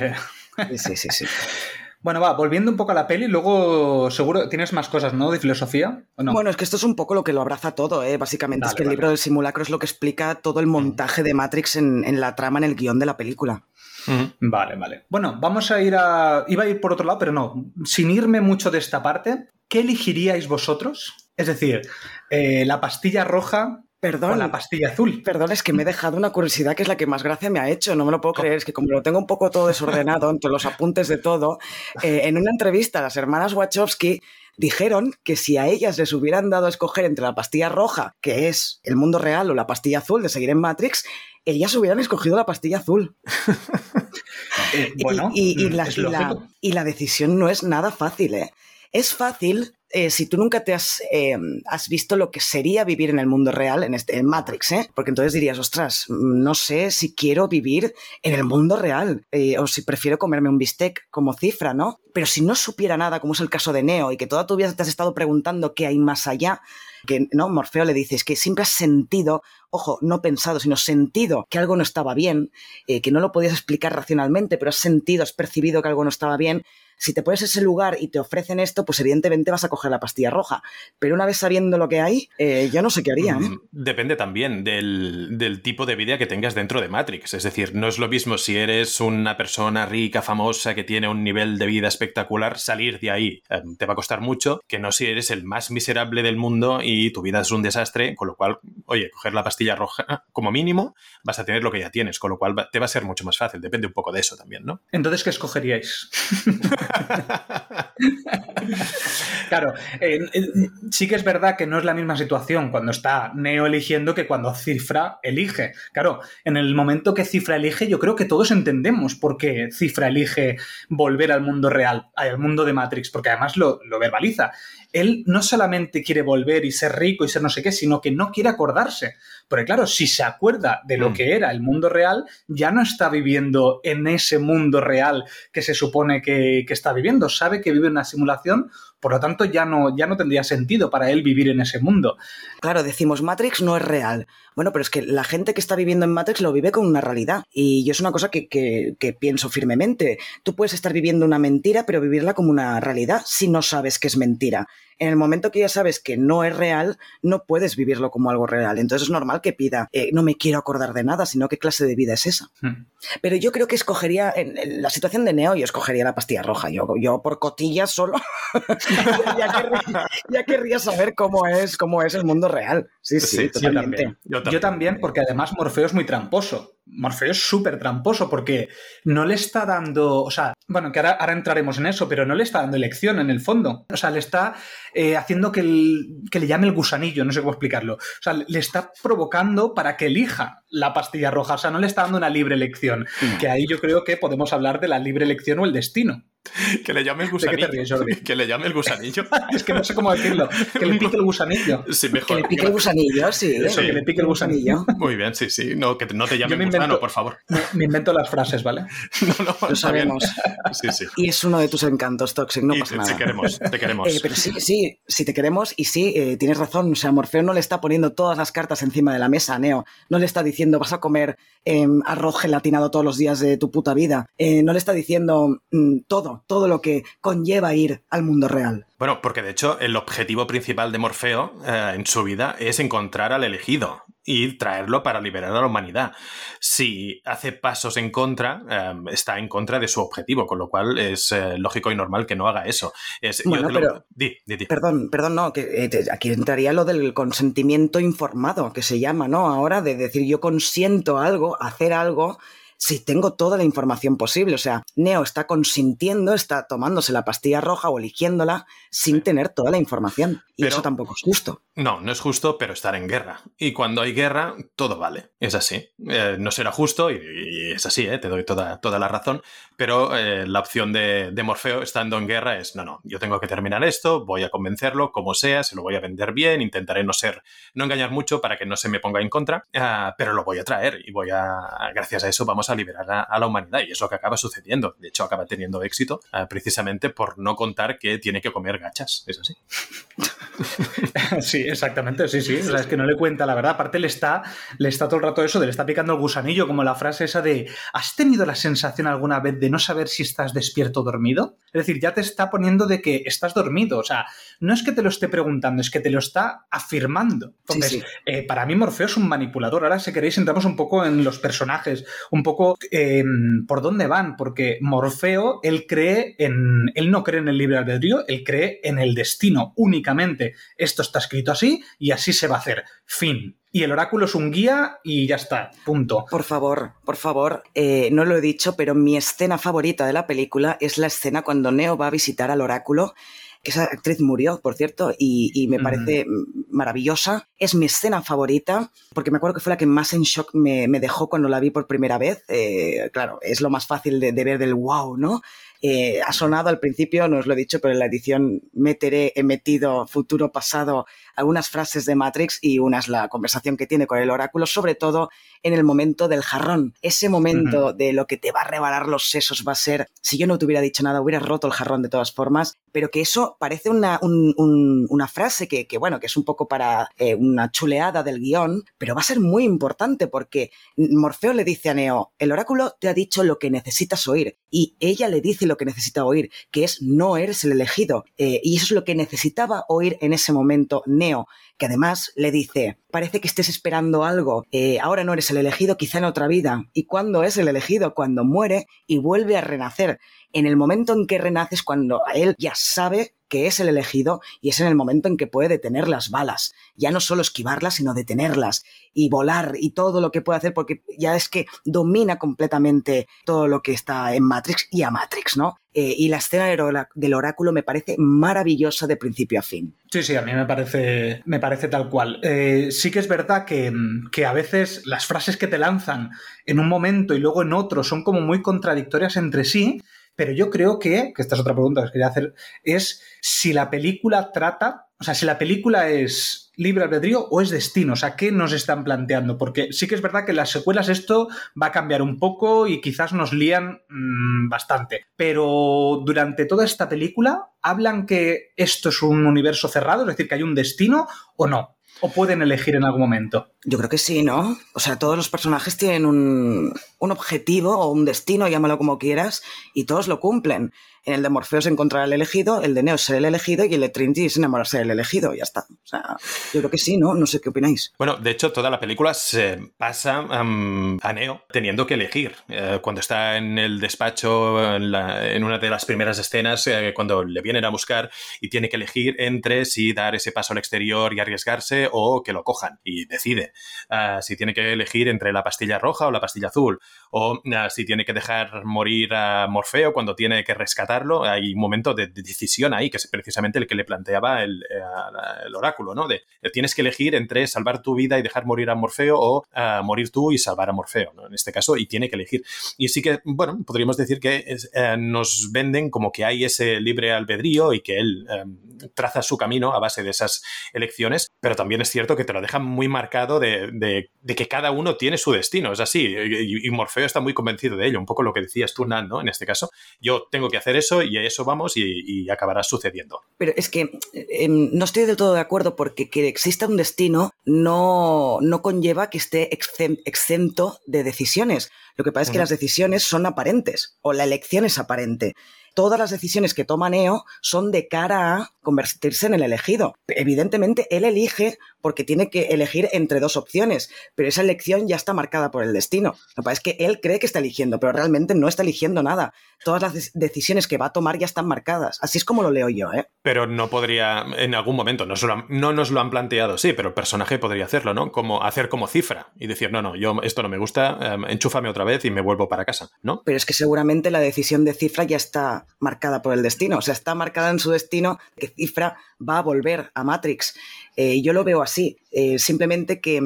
sí, sí, sí. Bueno, va, volviendo un poco a la peli, luego seguro tienes más cosas, ¿no? De filosofía. ¿o no? Bueno, es que esto es un poco lo que lo abraza todo, ¿eh? Básicamente es Vale, que el libro del simulacro es lo que explica todo el montaje de Matrix en, en la trama, en el guion de la película. Vale, vale. Bueno, vamos a ir a. Iba a ir por otro lado, pero no. Sin irme mucho de esta parte, ¿qué elegiríais vosotros? Es decir, eh, la pastilla roja o Perdón, la pastilla azul. perdón, es que me he dejado una curiosidad que es la que más gracia me ha hecho, no me lo puedo creer, es que como lo tengo un poco todo desordenado entre los apuntes de todo, eh, en una entrevista las hermanas Wachowski dijeron que si a ellas les hubieran dado a escoger entre la pastilla roja, que es el mundo real, o la pastilla azul de seguir en Matrix, ellas hubieran escogido la pastilla azul. Eh, bueno, y, y mm, la, y la decisión no es nada fácil, ¿eh? Es fácil eh, si tú nunca te has, eh, has visto lo que sería vivir en el mundo real, en, este, Matrix, ¿eh? Porque entonces dirías, ostras, no sé si quiero vivir en el mundo real eh, o si prefiero comerme un bistec como cifra, ¿no? Pero si no supiera nada, como es el caso de Neo, y que toda tu vida te has estado preguntando qué hay más allá, que no Morfeo le dice es que siempre has sentido ojo no pensado sino sentido que algo no estaba bien que no lo podías explicar racionalmente pero has sentido has percibido que algo no estaba bien si te pones ese lugar y te ofrecen esto, pues evidentemente vas a coger la pastilla roja. Pero una vez sabiendo lo que hay, eh, yo no sé qué haría. ¿eh? Mm, depende también del, del, tipo de vida que tengas dentro de Matrix. Es decir, no es lo mismo si eres una persona rica, famosa, que tiene un nivel de vida espectacular, salir de ahí eh, te va a costar mucho, que no si eres el más miserable del mundo y tu vida es un desastre, con lo cual, oye, coger la pastilla roja como mínimo, vas a tener lo que ya tienes, con lo cual te va a ser mucho más fácil. Depende un poco de eso también, ¿no? Entonces, ¿qué escogeríais? claro, eh, eh, sí que es verdad que no es la misma situación cuando está Neo eligiendo que cuando Cifra elige. Claro, en el momento que Cifra elige, yo creo que todos entendemos por qué Cifra elige volver al mundo real, al mundo de Matrix, porque además lo, lo verbaliza. Él no solamente quiere volver y ser rico y ser no sé qué, sino que no quiere acordarse. Porque claro, si se acuerda de lo mm. que era el mundo real, ya no está viviendo en ese mundo real que se supone que, que está viviendo. Sabe que vive en una simulación por lo tanto, ya no, ya no tendría sentido para él vivir en ese mundo. Claro, decimos Matrix no es real. Bueno, pero es que la gente que está viviendo en Matrix lo vive con una realidad. Y yo es una cosa que, que, que pienso firmemente. Tú puedes estar viviendo una mentira, pero vivirla como una realidad si no sabes que es mentira en el momento que ya sabes que no es real, no puedes vivirlo como algo real. Entonces es normal que pida, eh, no me quiero acordar de nada, sino qué clase de vida es esa. Hmm. Pero yo creo que escogería, en, la situación de Neo, yo escogería la pastilla roja. Yo, yo por cotillas solo, ya, querría, ya, querría, saber cómo es, cómo es el mundo real. Sí, sí, sí Yo, también. yo también, porque además Morfeo es muy tramposo. Morfeo es súper tramposo porque no le está dando, o sea, bueno, que ahora, ahora, entraremos en eso, pero no le está dando elección en el fondo. O sea, le está eh, haciendo que, el, que, le llame el gusanillo, no sé cómo explicarlo. O sea, le está provocando para que elija la pastilla roja. O sea, no le está dando una libre elección. Mm. Que ahí yo creo que podemos hablar de la libre elección o el destino. Que le llame el gusanillo. que le llame el gusanillo. es que no sé cómo decirlo. Que le pique el gusanillo. Sí, mejor. Que le pique el gusanillo, sí. Eso, que le pique el gusanillo. Muy bien, sí, sí. No, que no te llame el gusano, por favor. Me, invento las frases, ¿vale? No, no, Lo sabemos. Sí, sí. Y es uno de tus encantos, Toxic, no pasa nada. Te queremos, te queremos. Eh, pero sí, sí, sí te queremos y sí, eh, tienes razón. O sea, Morfeo no le está poniendo todas las cartas encima de la mesa a Neo. No le está diciendo, vas a comer eh, arroz gelatinado todos los días de tu puta vida. Eh, no le está diciendo mm, todo, todo lo que conlleva ir al mundo real. Bueno, porque de hecho el objetivo principal de Morfeo eh, en su vida es encontrar al elegido y traerlo para liberar a la humanidad. Si hace pasos en contra, eh, está en contra de su objetivo, con lo cual es eh, lógico y normal que no haga eso. Es, bueno, pero, di, di, di. Perdón, perdón, no, que eh, aquí entraría lo del consentimiento informado, que se llama, ¿no? Ahora de decir yo consiento algo, hacer algo si tengo toda la información posible. O sea, Neo está consintiendo, está tomándose la pastilla roja o eligiéndola sin tener toda la información. Y eso tampoco es justo. No, no es justo, pero estar en guerra. Y cuando hay guerra, todo vale. Es así. Eh, no será justo, y, y es así, ¿eh? te doy toda, toda, la razón. Pero eh, la opción de, de, Morfeo estando en guerra es, no, no, yo tengo que terminar esto, voy a convencerlo, como sea, se lo voy a vender bien, intentaré no ser, no engañar mucho para que no se me ponga en contra, uh, pero lo voy a traer y voy a, gracias a eso vamos a liberar a, a, la humanidad. Y es lo que acaba sucediendo. De hecho, acaba teniendo éxito uh, precisamente por no contar que tiene que comer gachas. Es así. sí, exactamente, sí, sí. O sea, es que no le cuenta la verdad. Aparte, le está, le está todo el rato eso, de le está picando el gusanillo, como la frase esa de ¿Has tenido la sensación alguna vez de no saber si estás despierto o dormido? Es decir, ya te está poniendo de que estás dormido. O sea, no es que te lo esté preguntando, es que te lo está afirmando. Entonces, sí, sí. Eh, para mí Morfeo es un manipulador. Ahora, si queréis, entramos un poco en los personajes, un poco eh, por dónde van, porque Morfeo, él cree en. Él no cree en el libre albedrío, él cree en el destino únicamente. Esto está escrito así y así se va a hacer. Fin. Y el oráculo es un guía y ya está, punto. Por favor, por favor, eh, no lo he dicho, pero mi escena favorita de la película es la escena cuando Neo va a visitar al oráculo que esa actriz murió, por cierto, y, y me parece mm. maravillosa. Es mi escena favorita, porque me acuerdo que fue la que más en shock me, me dejó cuando la vi por primera vez. Eh, claro, es lo más fácil de, de ver del wow, ¿no? Eh, ha sonado al principio, no os lo he dicho, pero en la edición meteré, he metido futuro, pasado, algunas frases de Matrix y una es la conversación que tiene con el oráculo, sobre todo en el momento del jarrón. Ese momento de lo que te va a rebalar los sesos va a ser, si yo no te hubiera dicho nada, hubiera roto el jarrón de todas formas, pero que eso parece una, una frase que, que, bueno, que es un poco para eh, una chuleada del guion, pero va a ser muy importante porque Morfeo le dice a Neo, el oráculo te ha dicho lo que necesitas oír y ella le dice lo que necesita oír, que es no eres el elegido. Eh, y eso es lo que necesitaba oír en ese momento Neo, que además le dice, parece que estés esperando algo, eh, ahora no eres el elegido, quizá en otra vida. ¿Y cuándo es el elegido? Cuando muere y vuelve a renacer. En el momento en que renaces, cuando él ya sabe que es el elegido y es en el momento en que puede detener las balas. Ya no solo esquivarlas, sino detenerlas y volar y todo lo que puede hacer porque ya es que domina completamente todo lo que está en Matrix y a Matrix, ¿no? Eh, y la escena del oráculo me parece maravillosa de principio a fin. Sí, sí, a mí me parece, me parece tal cual. Eh, sí que es verdad que, que, a veces las frases que te lanzan en un momento y luego en otro son como muy contradictorias entre sí pero yo creo que, que esta es otra pregunta que quería hacer, es si la película trata, o sea, si la película es libre albedrío o es destino, o sea, ¿qué nos están planteando? Porque sí que es verdad que en las secuelas esto va a cambiar un poco y quizás nos lían mmm, bastante, pero durante toda esta película hablan que esto es un universo cerrado, es decir, que hay un destino o no. ¿O pueden elegir en algún momento? Yo creo que sí, ¿no? O sea, todos los personajes tienen un, un objetivo o un destino, llámalo como quieras, y todos lo cumplen. En el de Morfeo es encontrar al elegido, el de Neo es ser el elegido y el de Trinity es enamorarse del elegido, ya está. O sea, yo creo que sí, ¿no? No sé qué opináis. Bueno, de hecho, toda la película se pasa a Neo teniendo que elegir. Eh, cuando está en el despacho, en, una de las primeras escenas, eh, cuando le vienen a buscar y tiene que elegir entre si dar ese paso al exterior y arriesgarse o que lo cojan. Y decide uh, si tiene que elegir entre la pastilla roja o la pastilla azul. O uh, si tiene que dejar morir a Morfeo cuando tiene que rescatar hay un momento de, de, decisión ahí, que es precisamente el que le planteaba el, el oráculo, ¿no? De tienes que elegir entre salvar tu vida y dejar morir a Morfeo o uh, morir tú y salvar a Morfeo, ¿no? En este caso, y tiene que elegir. Y sí que, bueno, podríamos decir que es, nos venden como que hay ese libre albedrío y que él traza su camino a base de esas elecciones, pero también es cierto que te lo dejan muy marcado de, de, de que cada uno tiene su destino, es así, y, y, Morfeo está muy convencido de ello, un poco lo que decías tú, Nan, ¿no? En este caso, yo tengo que hacer eso y a eso vamos y, y acabará sucediendo. Pero es que eh, no estoy del todo de acuerdo porque que exista un destino no, no conlleva que esté exento de decisiones. Lo que pasa es que uh -huh. las decisiones son aparentes o la elección es aparente todas las decisiones que toma Neo son de cara a convertirse en el elegido. Evidentemente, él elige porque tiene que elegir entre dos opciones, pero esa elección ya está marcada por el destino. Lo que pasa es que él cree que está eligiendo, pero realmente no está eligiendo nada. Todas las decisiones que va a tomar ya están marcadas. Así es como lo leo yo, ¿eh? Pero no podría, en algún momento, no, lo, no nos lo han planteado, sí, pero el personaje podría hacerlo, ¿no? Como hacer como cifra y decir, no, no, yo esto no me gusta, um, enchúfame otra vez y me vuelvo para casa, ¿no? Pero es que seguramente la decisión de cifra ya está marcada por el destino, o sea, está marcada en su destino que Cifra va a volver a Matrix. Eh, yo lo veo así, eh, simplemente que,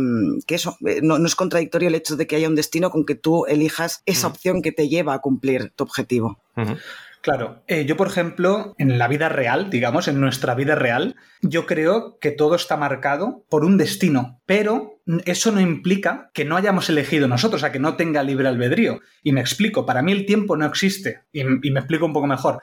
que eso, eh, no, no, es contradictorio el hecho de que haya un destino con que tú elijas esa uh -huh. opción que te lleva a cumplir tu objetivo. Uh -huh. Claro, eh, yo por ejemplo, en la vida real, digamos, en nuestra vida real, yo creo que todo está marcado por un destino, pero eso no implica que no hayamos elegido nosotros, o sea, que no tenga libre albedrío. Y me explico, para mí el tiempo no existe, y, y me explico un poco mejor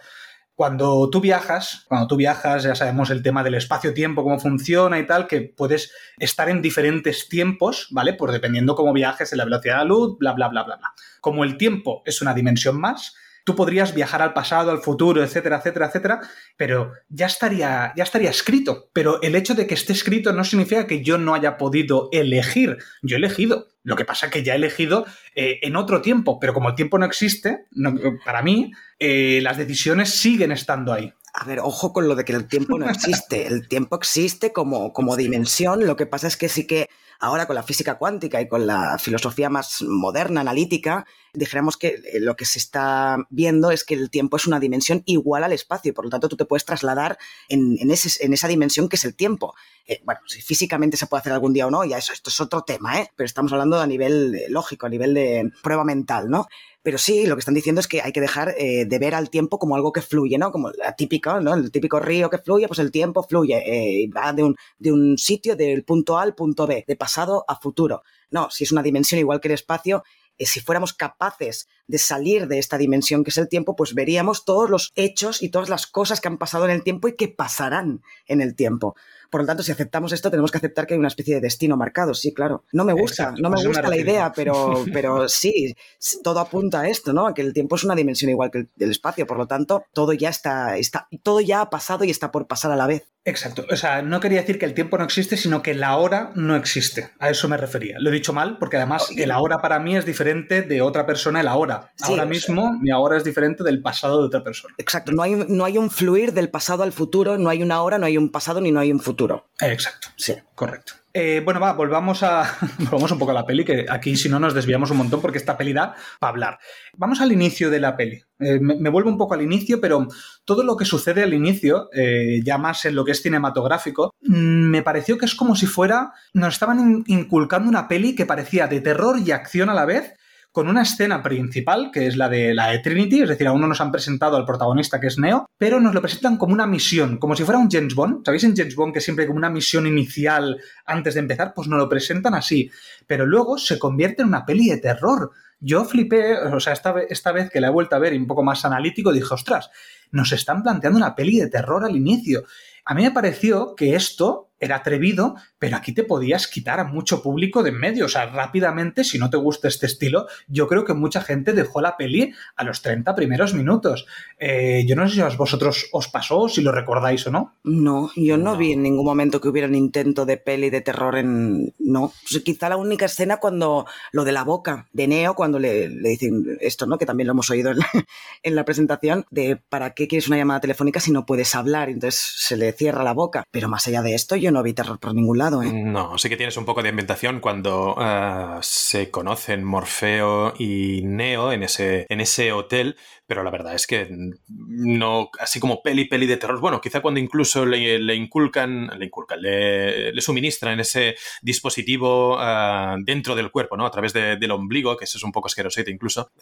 cuando tú viajas, cuando tú viajas, ya sabemos el tema del espacio-tiempo, cómo funciona y tal, que puedes estar en diferentes tiempos, ¿vale? Pues dependiendo cómo viajes en la velocidad de la luz, bla, bla, bla, bla, bla. Como el tiempo es una dimensión más, tú podrías viajar al pasado, al futuro, etcétera, etcétera, etcétera, pero ya estaría, ya estaría escrito. Pero el hecho de que esté escrito no significa que yo no haya podido elegir. Yo he elegido. Lo que pasa es que ya he elegido eh, en otro tiempo, pero como el tiempo no existe, no, para mí, eh, las decisiones siguen estando ahí. A ver, ojo con lo de que el tiempo no existe. El tiempo existe como, como dimensión. Lo que pasa es que sí que ahora con la física cuántica y con la filosofía más moderna, analítica, dijéramos que lo que se está viendo es que el tiempo es una dimensión igual al espacio por lo tanto tú te puedes trasladar en, esa dimensión que es el tiempo. Eh, bueno, si físicamente se puede hacer algún día o no, ya eso, esto es otro tema, ¿eh? pero estamos hablando a nivel lógico, a nivel de prueba mental, ¿no? Pero sí, lo que están diciendo es que hay que dejar eh, de ver al tiempo como algo que fluye, ¿no? Como la típica, ¿no? El típico río que fluye, pues el tiempo fluye, eh, va de un, de un sitio, del punto A al punto B, de pasado a futuro. No, si es una dimensión igual que el espacio, eh, si fuéramos capaces de salir de esta dimensión que es el tiempo, pues veríamos todos los hechos y todas las cosas que han pasado en el tiempo y que pasarán en el tiempo. Por lo tanto, si aceptamos esto, tenemos que aceptar que hay una especie de destino marcado. Sí, claro. No me gusta, Exacto, no me pues es gusta la idea, pero, pero sí, todo apunta a esto, ¿no? A que el tiempo es una dimensión igual que el del espacio. Por lo tanto, todo ya está, está, todo ya ha pasado y está por pasar a la vez. Exacto. O sea, no quería decir que el tiempo no existe, sino que la hora no existe. A eso me refería. Lo he dicho mal, porque además el ahora para mí es diferente de otra persona el ahora. Sí, ahora mismo, mi ahora es diferente del pasado de otra persona. Exacto. No hay, no hay un fluir del pasado al futuro, no hay una hora, no hay un pasado ni no hay un futuro. Exacto. Sí. Correcto. Eh, bueno, va, volvamos a. volvamos un poco a la peli, que aquí si no nos desviamos un montón porque esta peli da para hablar. Vamos al inicio de la peli. Eh, me, me vuelvo un poco al inicio, pero todo lo que sucede al inicio, eh, ya más en lo que es cinematográfico, mm, me pareció que es como si fuera. Nos estaban in- inculcando una peli que parecía de terror y acción a la vez. Con una escena principal, que es la de la Trinity, es decir, aún no nos han presentado al protagonista que es Neo, pero nos lo presentan como una misión, como si fuera un James Bond. ¿Sabéis en James Bond que siempre hay como una misión inicial antes de empezar? Pues nos lo presentan así. Pero luego se convierte en una peli de terror. Yo flipé, o sea, esta, esta vez que la he vuelto a ver y un poco más analítico, dije, ostras, nos están planteando una peli de terror al inicio. A mí me pareció que esto era atrevido, pero aquí te podías quitar a mucho público de en medio. O sea, rápidamente, si no te gusta este estilo, yo creo que mucha gente dejó la peli a los 30 primeros minutos. Eh, yo no sé si a vosotros os pasó, si lo recordáis o no. No, yo no, No. vi en ningún momento que hubiera un intento de peli de terror en... No, O sea, quizá la única escena cuando lo de la boca de Neo, cuando le, le dicen esto, ¿no? Que también lo hemos oído en la, en la presentación, de ¿para qué quieres una llamada telefónica si no puedes hablar? Entonces se le cierra la boca. Pero más allá de esto, yo no vi terror por ningún lado, ¿eh? No, sí que tienes un poco de ambientación cuando ah, se conocen Morfeo y Neo en ese, en ese hotel, pero la verdad es que no, así como peli, peli de terror, bueno, quizá cuando incluso le, inculcan, le inculcan, le, suministran ese dispositivo ah, dentro del cuerpo, ¿no? A través de- del ombligo, que eso es un poco asquerosete incluso.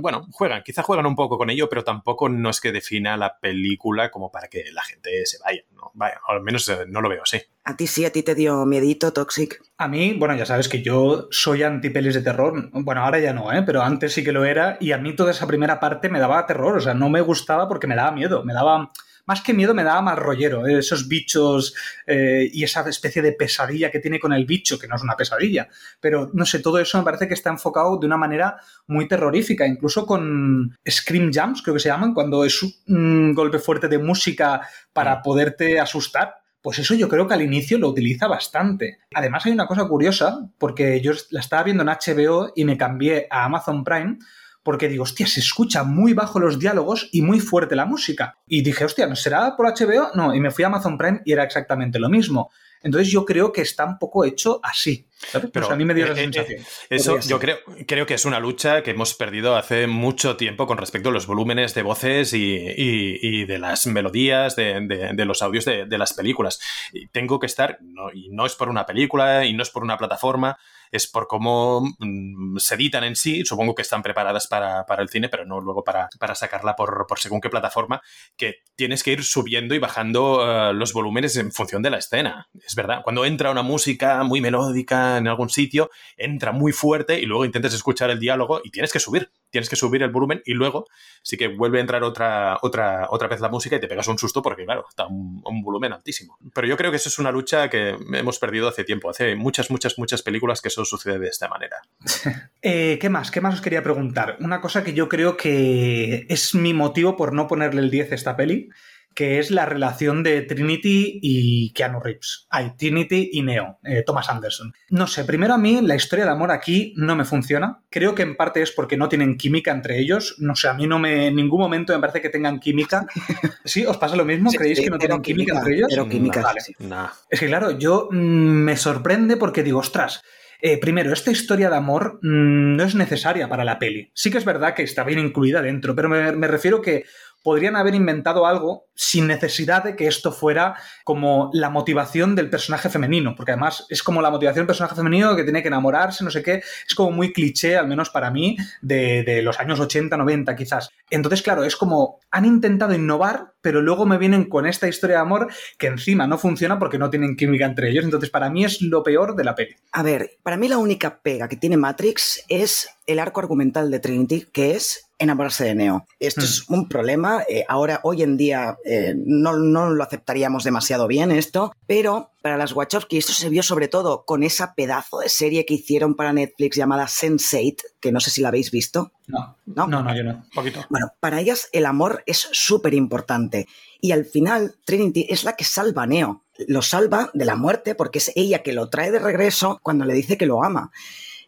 Bueno, juegan, quizá juegan un poco con ello, pero tampoco no es que defina la película como para que la gente se vaya, ¿no? Vaya, al menos eh, no lo veo así. A ti sí, a ti te dio miedito, Toxic. A mí, bueno, ya sabes que yo soy anti pelis de terror. Bueno, ahora ya no, ¿eh? Pero antes sí que lo era. Y a mí toda esa primera parte me daba terror. O sea, no me gustaba porque me daba miedo. Me daba. Más que miedo, me daba mal rollero. ¿eh? Esos bichos eh, y esa especie de pesadilla que tiene con el bicho, que no es una pesadilla. Pero no sé, todo eso me parece que está enfocado de una manera muy terrorífica. Incluso con Scream Jumps, creo que se llaman, cuando es un golpe fuerte de música para poderte asustar. Pues eso yo creo que al inicio lo utiliza bastante. Además hay una cosa curiosa, porque yo la estaba viendo en HBO y me cambié a Amazon Prime, porque digo, hostia, se escucha muy bajo los diálogos y muy fuerte la música. Y dije, hostia, ¿no será por HBO? No, y me fui a Amazon Prime y era exactamente lo mismo. Entonces yo creo que está un poco hecho así. ¿sabes? Pero, Pues a mí me dio eh, esa eh, sensación. Eso yo creo, creo que es una lucha que hemos perdido hace mucho tiempo con respecto a los volúmenes de voces y, y- y de las melodías, de, de- de los audios de, de las películas. Y tengo que estar, no, y no es por una película y no es por una plataforma, es por cómo mm, se editan en sí. Supongo que están preparadas para, para el cine, pero no luego para, para sacarla por, por según qué plataforma, que tienes que ir subiendo y bajando eh, los volúmenes en función de la escena. Es verdad, cuando entra una música muy melódica en algún sitio, entra muy fuerte y luego intentas escuchar el diálogo y tienes que subir, tienes que subir el volumen y luego sí que vuelve a entrar otra, otra, otra vez la música y te pegas un susto porque, claro, está un volumen altísimo. Pero yo creo que eso es una lucha que hemos perdido hace tiempo, hace muchas, muchas, muchas películas que eso sucede de esta manera. Eh, ¿Qué más? ¿Qué más os quería preguntar? Una cosa que yo creo que es mi motivo por no ponerle el 10 a esta peli, que es la relación de Trinity y Keanu Reeves. Ay, Trinity y Neo, eh, Thomas Anderson. No sé, primero a mí la historia de amor aquí no me funciona. Creo que en parte es porque no tienen química entre ellos. No sé, a mí no me en ningún momento me parece que tengan química. ¿Sí? ¿Os pasa lo mismo? Sí, ¿Creéis sí, que no tienen química, química, entre ellos? cero química, Vale. sí. Nah. Es que claro, yo mm, me sorprende porque digo, ostras, eh, primero, esta historia de amor mm, no es necesaria para la peli. Sí que es verdad que está bien incluida dentro, pero me, me refiero que podrían haber inventado algo sin necesidad de que esto fuera como la motivación del personaje femenino, porque además es como la motivación del personaje femenino que tiene que enamorarse, no sé qué, es como muy cliché, al menos para mí, de, los años 80, 90 quizás. Entonces, claro, es como han intentado innovar, pero luego me vienen con esta historia de amor que encima no funciona porque no tienen química entre ellos. Entonces, para mí es lo peor de la peli. A ver, para mí la única pega que tiene Matrix es el arco argumental de Trinity, que es enamorarse de Neo. Esto es un problema. eh, ahora, hoy en día, eh, no, no lo aceptaríamos demasiado bien esto, pero para las Wachowski esto se vio sobre todo con esa pedazo de serie que hicieron para Netflix llamada Sense8, que no sé si la habéis visto. No, ¿No? no, no, yo no. Un poquito. Bueno, para ellas el amor es súper importante. Y al final, Trinity es la que salva a Neo. Lo salva de la muerte porque es ella que lo trae de regreso cuando le dice que lo ama.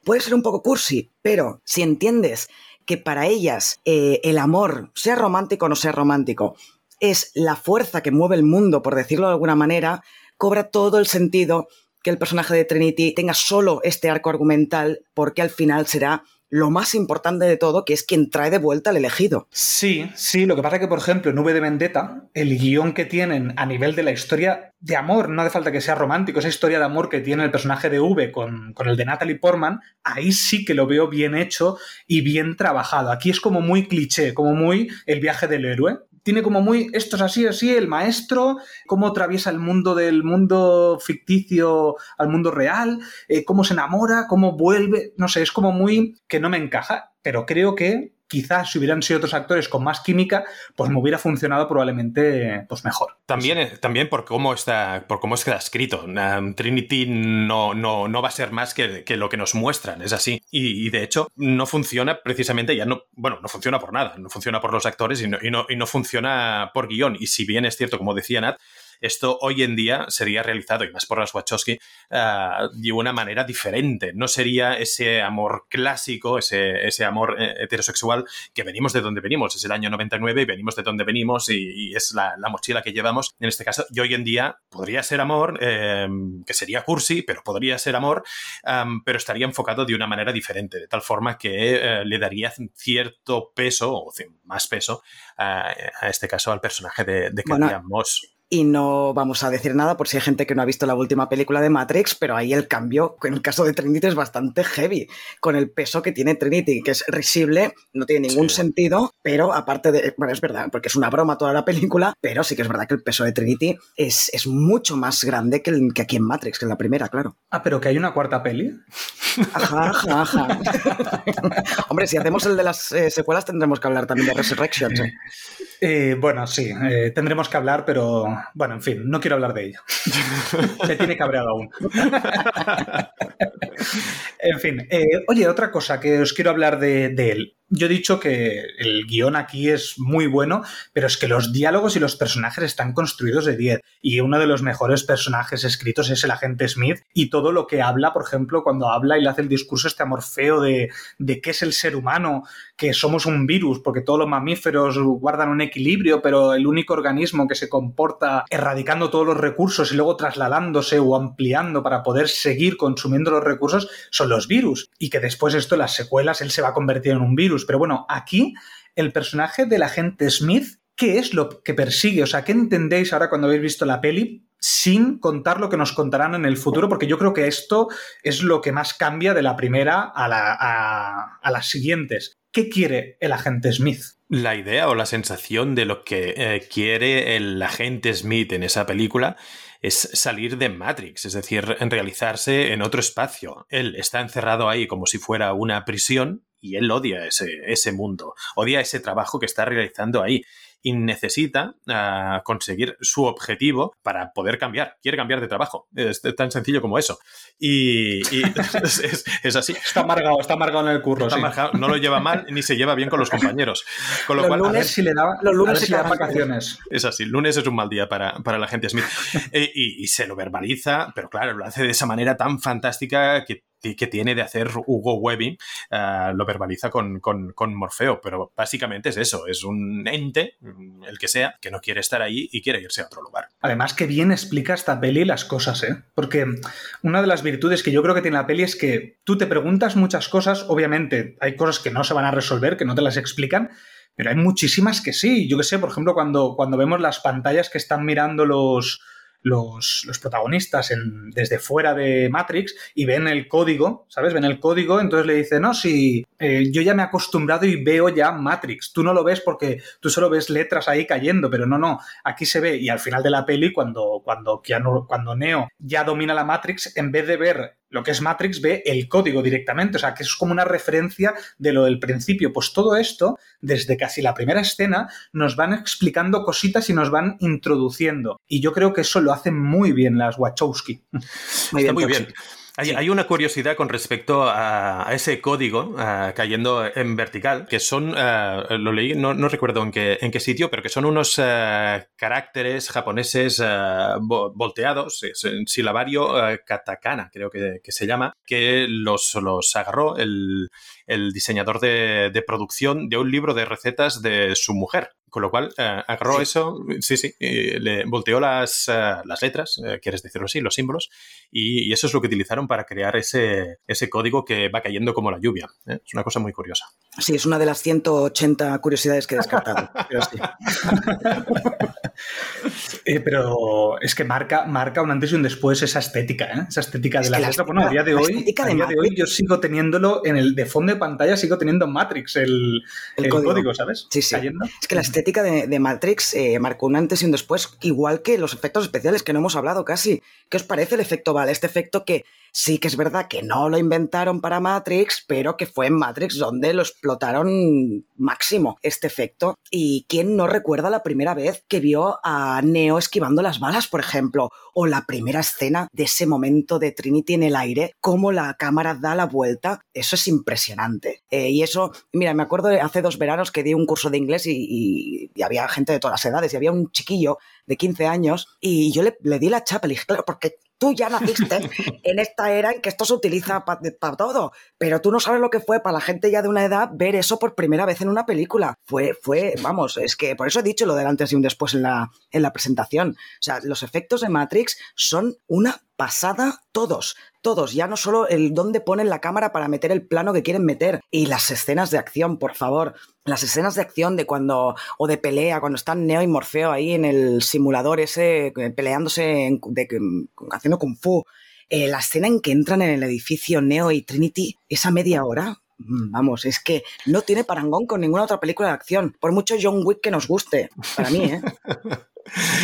Puede ser un poco cursi, pero si entiendes que para ellas eh, el amor, sea romántico o no sea romántico, es la fuerza que mueve el mundo, por decirlo de alguna manera, cobra todo el sentido que el personaje de Trinity tenga solo este arco argumental, porque al final será lo más importante de todo, que es quien trae de vuelta al elegido. Sí, sí, lo que pasa es que, por ejemplo, en de Vendetta, el guion que tienen a nivel de la historia de amor, no hace falta que sea romántico, esa historia de amor que tiene el personaje de V con, con el de Natalie Portman, ahí sí que lo veo bien hecho y bien trabajado. Aquí es como muy cliché, como muy el viaje del héroe. Tiene como muy, esto es así, así, el maestro, cómo atraviesa el mundo del mundo ficticio al mundo real, eh, cómo se enamora, cómo vuelve, no sé, es como muy que no me encaja, pero creo que quizás si hubieran sido otros actores con más química, pues me hubiera funcionado probablemente pues mejor. También, también por cómo está, por cómo está escrito. Trinity no, no, no va a ser más que, lo que nos muestran, es así. Y, y, de hecho, no funciona precisamente, ya no, bueno, no funciona por nada, no funciona por los actores y no, y no, y no funciona por guion. Y si bien es cierto, como decía Nat, esto hoy en día sería realizado, y más por las Wachowski, uh, de una manera diferente. No sería ese amor clásico, ese, ese amor eh, heterosexual que venimos de donde venimos. Es el año 99 y venimos de donde venimos y, y es la, la, mochila que llevamos en este caso. Y hoy en día podría ser amor, eh, que sería cursi, pero podría ser amor, um, pero estaría enfocado de una manera diferente, de tal forma que eh, le daría cierto peso, o más peso, a, a este caso al personaje de, de bueno. Moss y no vamos a decir nada por si hay gente que no ha visto la última película de Matrix, pero ahí el cambio, en el caso de Trinity, es bastante heavy, con el peso que tiene Trinity, que es risible, no tiene ningún sí. sentido, pero aparte de, bueno, es verdad, porque es una broma toda la película, pero sí que es verdad que el peso de Trinity es, es mucho más grande que, el, que aquí en Matrix, que en la primera, claro. Ah, pero que hay una cuarta peli. Ajá, ajá, ajá. Hombre, si hacemos el de las eh, secuelas tendremos que hablar también de Resurrections. ¿eh? Eh, bueno, sí, eh, tendremos que hablar, pero bueno, en fin, no quiero hablar de ello. Me tiene cabreado aún. en fin, eh, oye, otra cosa que os quiero hablar de, de él. Yo he dicho que el guion aquí es muy bueno, pero es que los diálogos y los personajes están construidos de 10. Y uno de los mejores personajes escritos es el agente Smith. Y todo lo que habla, por ejemplo, cuando habla y le hace el discurso este amor feo de, de qué es el ser humano, que somos un virus, porque todos los mamíferos guardan un equilibrio, pero el único organismo que se comporta erradicando todos los recursos y luego trasladándose o ampliando para poder seguir consumiendo los recursos son los virus. Y que después esto, las secuelas, él se va a convertir en un virus. Pero bueno, aquí el personaje del agente Smith, ¿qué es lo que persigue? O sea, ¿qué entendéis ahora cuando habéis visto la peli? sin contar lo que nos contarán en el futuro, porque yo creo que esto es lo que más cambia de la primera a, la, a, a las siguientes. ¿Qué quiere el agente Smith? La idea o la sensación de lo que eh, quiere el agente Smith en esa película es salir de Matrix, es decir, realizarse en otro espacio. Él está encerrado ahí como si fuera una prisión y él odia ese, ese mundo, odia ese trabajo que está realizando ahí y necesita uh, conseguir su objetivo para poder cambiar. Quiere cambiar de trabajo. Es tan sencillo como eso. Y, y es, es, es, así. Está amargado, está amargado en el curro. Está sí. amargado, no lo lleva mal ni se lleva bien con los compañeros. Con lo los cual, lunes, ver si le da, los lunes si le da vacaciones. Es así, lunes es un mal día para, para la gente Smith. e, y, y se lo verbaliza, pero claro, lo hace de esa manera tan fantástica que que tiene de hacer Hugo Webbing uh, lo verbaliza con, con, Morfeo, pero básicamente es eso, es un ente, el que sea, que no quiere estar ahí y quiere irse a otro lugar. Además que bien explica esta peli las cosas, ¿eh? Porque una de las virtudes que yo creo que tiene la peli es que tú te preguntas muchas cosas, obviamente hay cosas que no se van a resolver, que no te las explican, pero hay muchísimas que sí. Yo que sé, por ejemplo, cuando, cuando vemos las pantallas que están mirando los, los, los, protagonistas en, desde fuera de Matrix y ven el código, ¿sabes? Ven el código, entonces le dice, no, si eh, yo ya me he acostumbrado y veo ya Matrix. Tú no lo ves porque tú solo ves letras ahí cayendo, pero no, no, aquí se ve. Y al final de la peli, cuando, cuando, cuando Neo ya domina la Matrix, en vez de ver lo que es Matrix ve el código directamente, o sea, que es como una referencia de lo del principio. Pues todo esto, desde casi la primera escena, nos van explicando cositas y nos van introduciendo. Y yo creo que eso lo hacen muy bien las Wachowski. Muy bien, muy bien. Hay, una curiosidad con respecto a, ese código uh, cayendo en vertical, que son, uh, lo leí, no, no, recuerdo en qué, en qué sitio, pero que son unos uh, caracteres japoneses volteados, es en silabario katakana, creo que, que, se llama, que los, los agarró el, el diseñador de, de, producción de un libro de recetas de su mujer. Con lo cual, eh, agarró sí. eso, sí, sí, le volteó las, uh, las letras, eh, quieres decirlo así, los símbolos, y, y, eso es lo que utilizaron para crear ese, ese código que va cayendo como la lluvia. ¿eh? Es una cosa muy curiosa. Sí, es una de las 180 curiosidades que he descartado. pero, eh, es que marca, marca un antes y un después esa estética, ¿eh? esa estética es de la, la letra. Bueno, a día de hoy, a día de hoy yo sigo teniéndolo en el de fondo de pantalla, sigo teniendo Matrix, el, el, el código. código. ¿sabes? Sí, sí. Cayendo. Es que la estética de, de Matrix eh, marcó un antes y un después, igual que los efectos especiales que no hemos hablado casi. ¿Qué os parece el efecto Val? Este efecto que sí que es verdad que no lo inventaron para Matrix, pero que fue en Matrix donde lo explotaron máximo este efecto. ¿Y quién no recuerda la primera vez que vio a Neo esquivando las balas, por ejemplo? O la primera escena de ese momento de Trinity en el aire, cómo la cámara da la vuelta. Eso es impresionante. Eh, y eso, mira, me acuerdo hace dos veranos que di un curso de inglés y, había gente de todas las edades y había un chiquillo de 15 años y yo le, le di la chapa, le dije, claro, porque tú ya naciste en esta era en que esto se utiliza para pa todo, pero tú no sabes lo que fue para la gente ya de una edad ver eso por primera vez en una película. Fue, fue, vamos, es que por eso he dicho lo del antes y un después en la, en la presentación. O sea, los efectos de Matrix son una pasada todos, todos, ya no solo el dónde ponen la cámara para meter el plano que quieren meter y las escenas de acción, por favor, las escenas de acción de cuando o de pelea cuando están Neo y Morfeo ahí en el simulador ese peleándose en, de, haciendo kung fu, eh, la escena en que entran en el edificio Neo y Trinity, esa media hora, vamos, es que no tiene parangón con ninguna otra película de acción, por mucho John Wick que nos guste, para mí, ¿eh?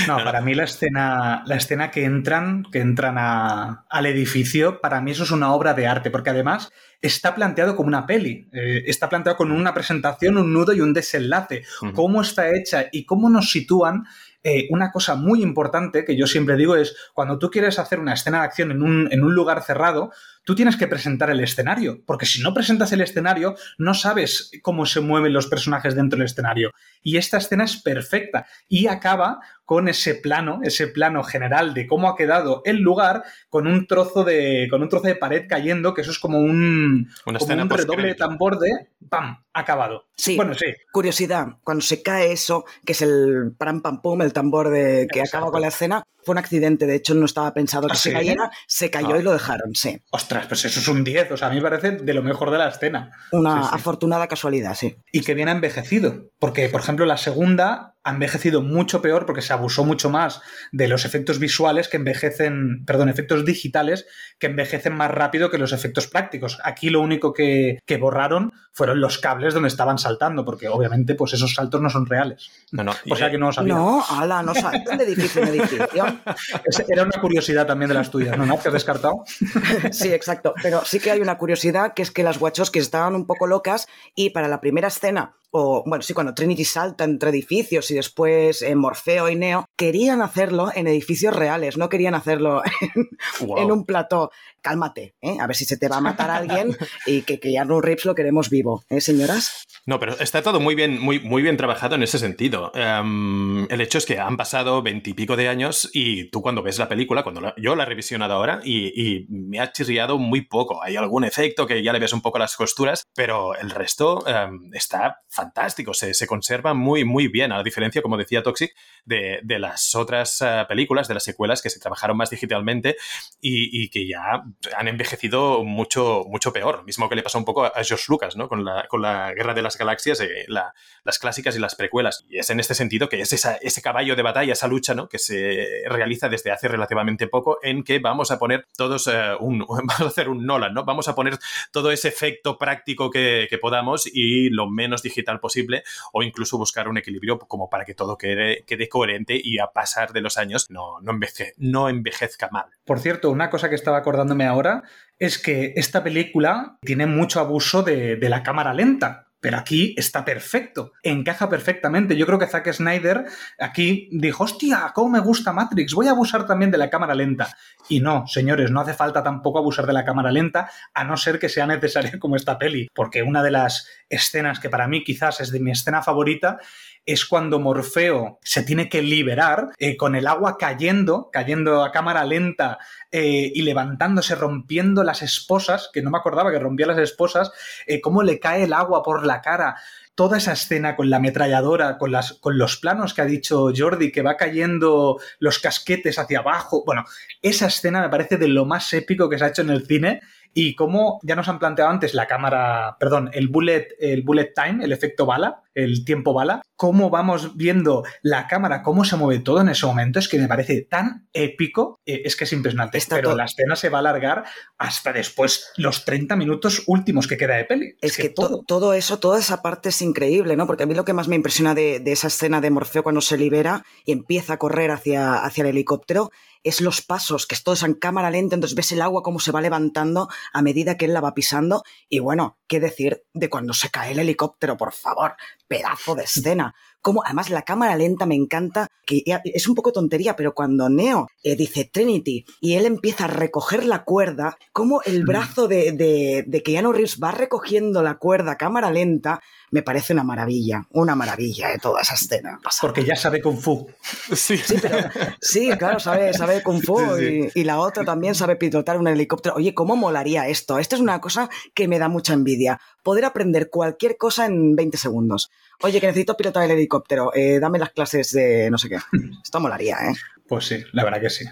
No, para mí la escena, la escena que entran, que entran a, al edificio, para mí eso es una obra de arte, porque además está planteado como una peli, eh, está planteado con una presentación, un nudo y un desenlace. Uh -huh. Cómo está hecha y cómo nos sitúan eh, una cosa muy importante que yo siempre digo es cuando tú quieres hacer una escena de acción en un, en un lugar cerrado, tú tienes que presentar el escenario, porque si no presentas el escenario, no sabes cómo se mueven los personajes dentro del escenario. Y esta escena es perfecta y acaba con ese plano, ese plano general de cómo ha quedado el lugar con un trozo de, con un trozo de pared cayendo, que eso es como un, Una como un redoble de tambor de ¡pam! acabado. Sí. Bueno, sí. Curiosidad, cuando se cae eso, que es el pam pam pum, el tambor de que Exacto. acaba con la escena, fue un accidente, de hecho no estaba pensado que ¿Ah, se sí? cayera, se cayó ah. y lo dejaron, sí. Ostras, pues eso es un 10, o sea, a mí me parece de lo mejor de la escena. Una sí, sí. afortunada casualidad, sí. Y que bien ha envejecido, porque por ejemplo la segunda ha envejecido mucho peor porque se abusó mucho más de los efectos visuales que envejecen, perdón, efectos digitales que envejecen más rápido que los efectos prácticos. Aquí lo único que, que borraron fueron los cables donde estaban saltando, porque obviamente pues esos saltos no son reales. No, no. O sea que no lo sabía. No, ala, no saltan de edificio en edificio. Era una curiosidad también de las tuyas, ¿no, ¿Te has descartado? sí, exacto. Pero sí que hay una curiosidad que es que las Wachowski estaban un poco locas y para la primera escena o bueno, sí, cuando Trinity salta entre edificios y después eh, Morfeo y Neo, querían hacerlo en edificios reales, no querían hacerlo en, wow. en un plató. Cálmate, ¿eh? a ver si se te va a matar alguien y que, que Keanu Reeves lo queremos vivo, ¿eh, señoras? No, pero está todo muy bien, muy, muy bien trabajado en ese sentido. Um, el hecho es que han pasado veintipico de años y tú cuando ves la película, cuando la, yo la he revisionado ahora y, y, me ha chirriado muy poco. Hay algún efecto que ya le ves un poco las costuras, pero el resto um, está fantástico fantástico, se, se, conserva muy, muy bien, a la diferencia, como decía Toxic, de, de las otras uh, películas, de las secuelas que se trabajaron más digitalmente y, y, que ya han envejecido mucho, mucho peor. Mismo que le pasó un poco a George Lucas, ¿no? Con la, con la Guerra de las Galaxias, eh, la, las clásicas y las precuelas. Y es en este sentido que es ese caballo de batalla, esa lucha, ¿no? Que se realiza desde hace relativamente poco en que vamos a poner todos uh, un, vamos a hacer un Nolan, ¿no? Vamos a poner todo ese efecto práctico que, podamos y lo menos digital posible o incluso buscar un equilibrio como para que todo quede, quede coherente y a pasar de los años no, no, enveje, no envejezca mal. Por cierto, una cosa que estaba acordándome ahora es que esta película tiene mucho abuso de, la cámara lenta. Pero aquí está perfecto, encaja perfectamente. Yo creo que Zack Snyder aquí dijo, hostia, ¿cómo me gusta Matrix? Voy a abusar también de la cámara lenta. Y no, señores, no hace falta tampoco abusar de la cámara lenta, a no ser que sea necesaria como esta peli. Porque una de las escenas que para mí quizás es de mi escena favorita es cuando Morfeo se tiene que liberar eh, con el agua cayendo, cayendo a cámara lenta eh, y levantándose, rompiendo las esposas, que no me acordaba que rompía las esposas, eh, cómo le cae el agua por la cara. Toda esa escena con la ametralladora, con, las, con los planos que ha dicho Jordi, que va cayendo los casquetes hacia abajo. Bueno, esa escena me parece de lo más épico que se ha hecho en el cine y como ya nos han planteado antes la cámara, perdón, el bullet, el bullet time, el efecto bala, el tiempo bala, cómo vamos viendo la cámara, cómo se mueve todo en ese momento, es que me parece tan épico, eh, es que es impresionante. Está Pero todo... la escena se va a alargar hasta después, los 30 minutos últimos que queda de peli. Es, es que, que, todo. todo eso, toda esa parte es increíble, ¿no? Porque a mí lo que más me impresiona de, de esa escena de Morfeo cuando se libera y empieza a correr hacia, hacia el helicóptero es los pasos, que es todo en cámara lenta, entonces ves el agua cómo se va levantando a medida que él la va pisando. Y bueno, ¿qué decir de cuando se cae el helicóptero, por favor? Pedazo de escena. Como, además, la cámara lenta me encanta, que es un poco tontería, pero cuando Neo eh, dice Trinity y él empieza a recoger la cuerda, como el brazo de, de, de Keanu Reeves va recogiendo la cuerda a cámara lenta, me parece una maravilla, una maravilla de toda esa escena. Porque ya sabe Kung Fu. Sí, sí, pero, sí claro, sabe, sabe Kung Fu sí, sí. Y, y, la otra también sabe pilotar un helicóptero. Oye, ¿cómo molaría esto? Esto es una cosa que me da mucha envidia. Poder aprender cualquier cosa en 20 segundos. Oye, que necesito pilotar el helicóptero. Eh, dame las clases de no sé qué. Esto molaría, ¿eh? Pues sí, la verdad que sí.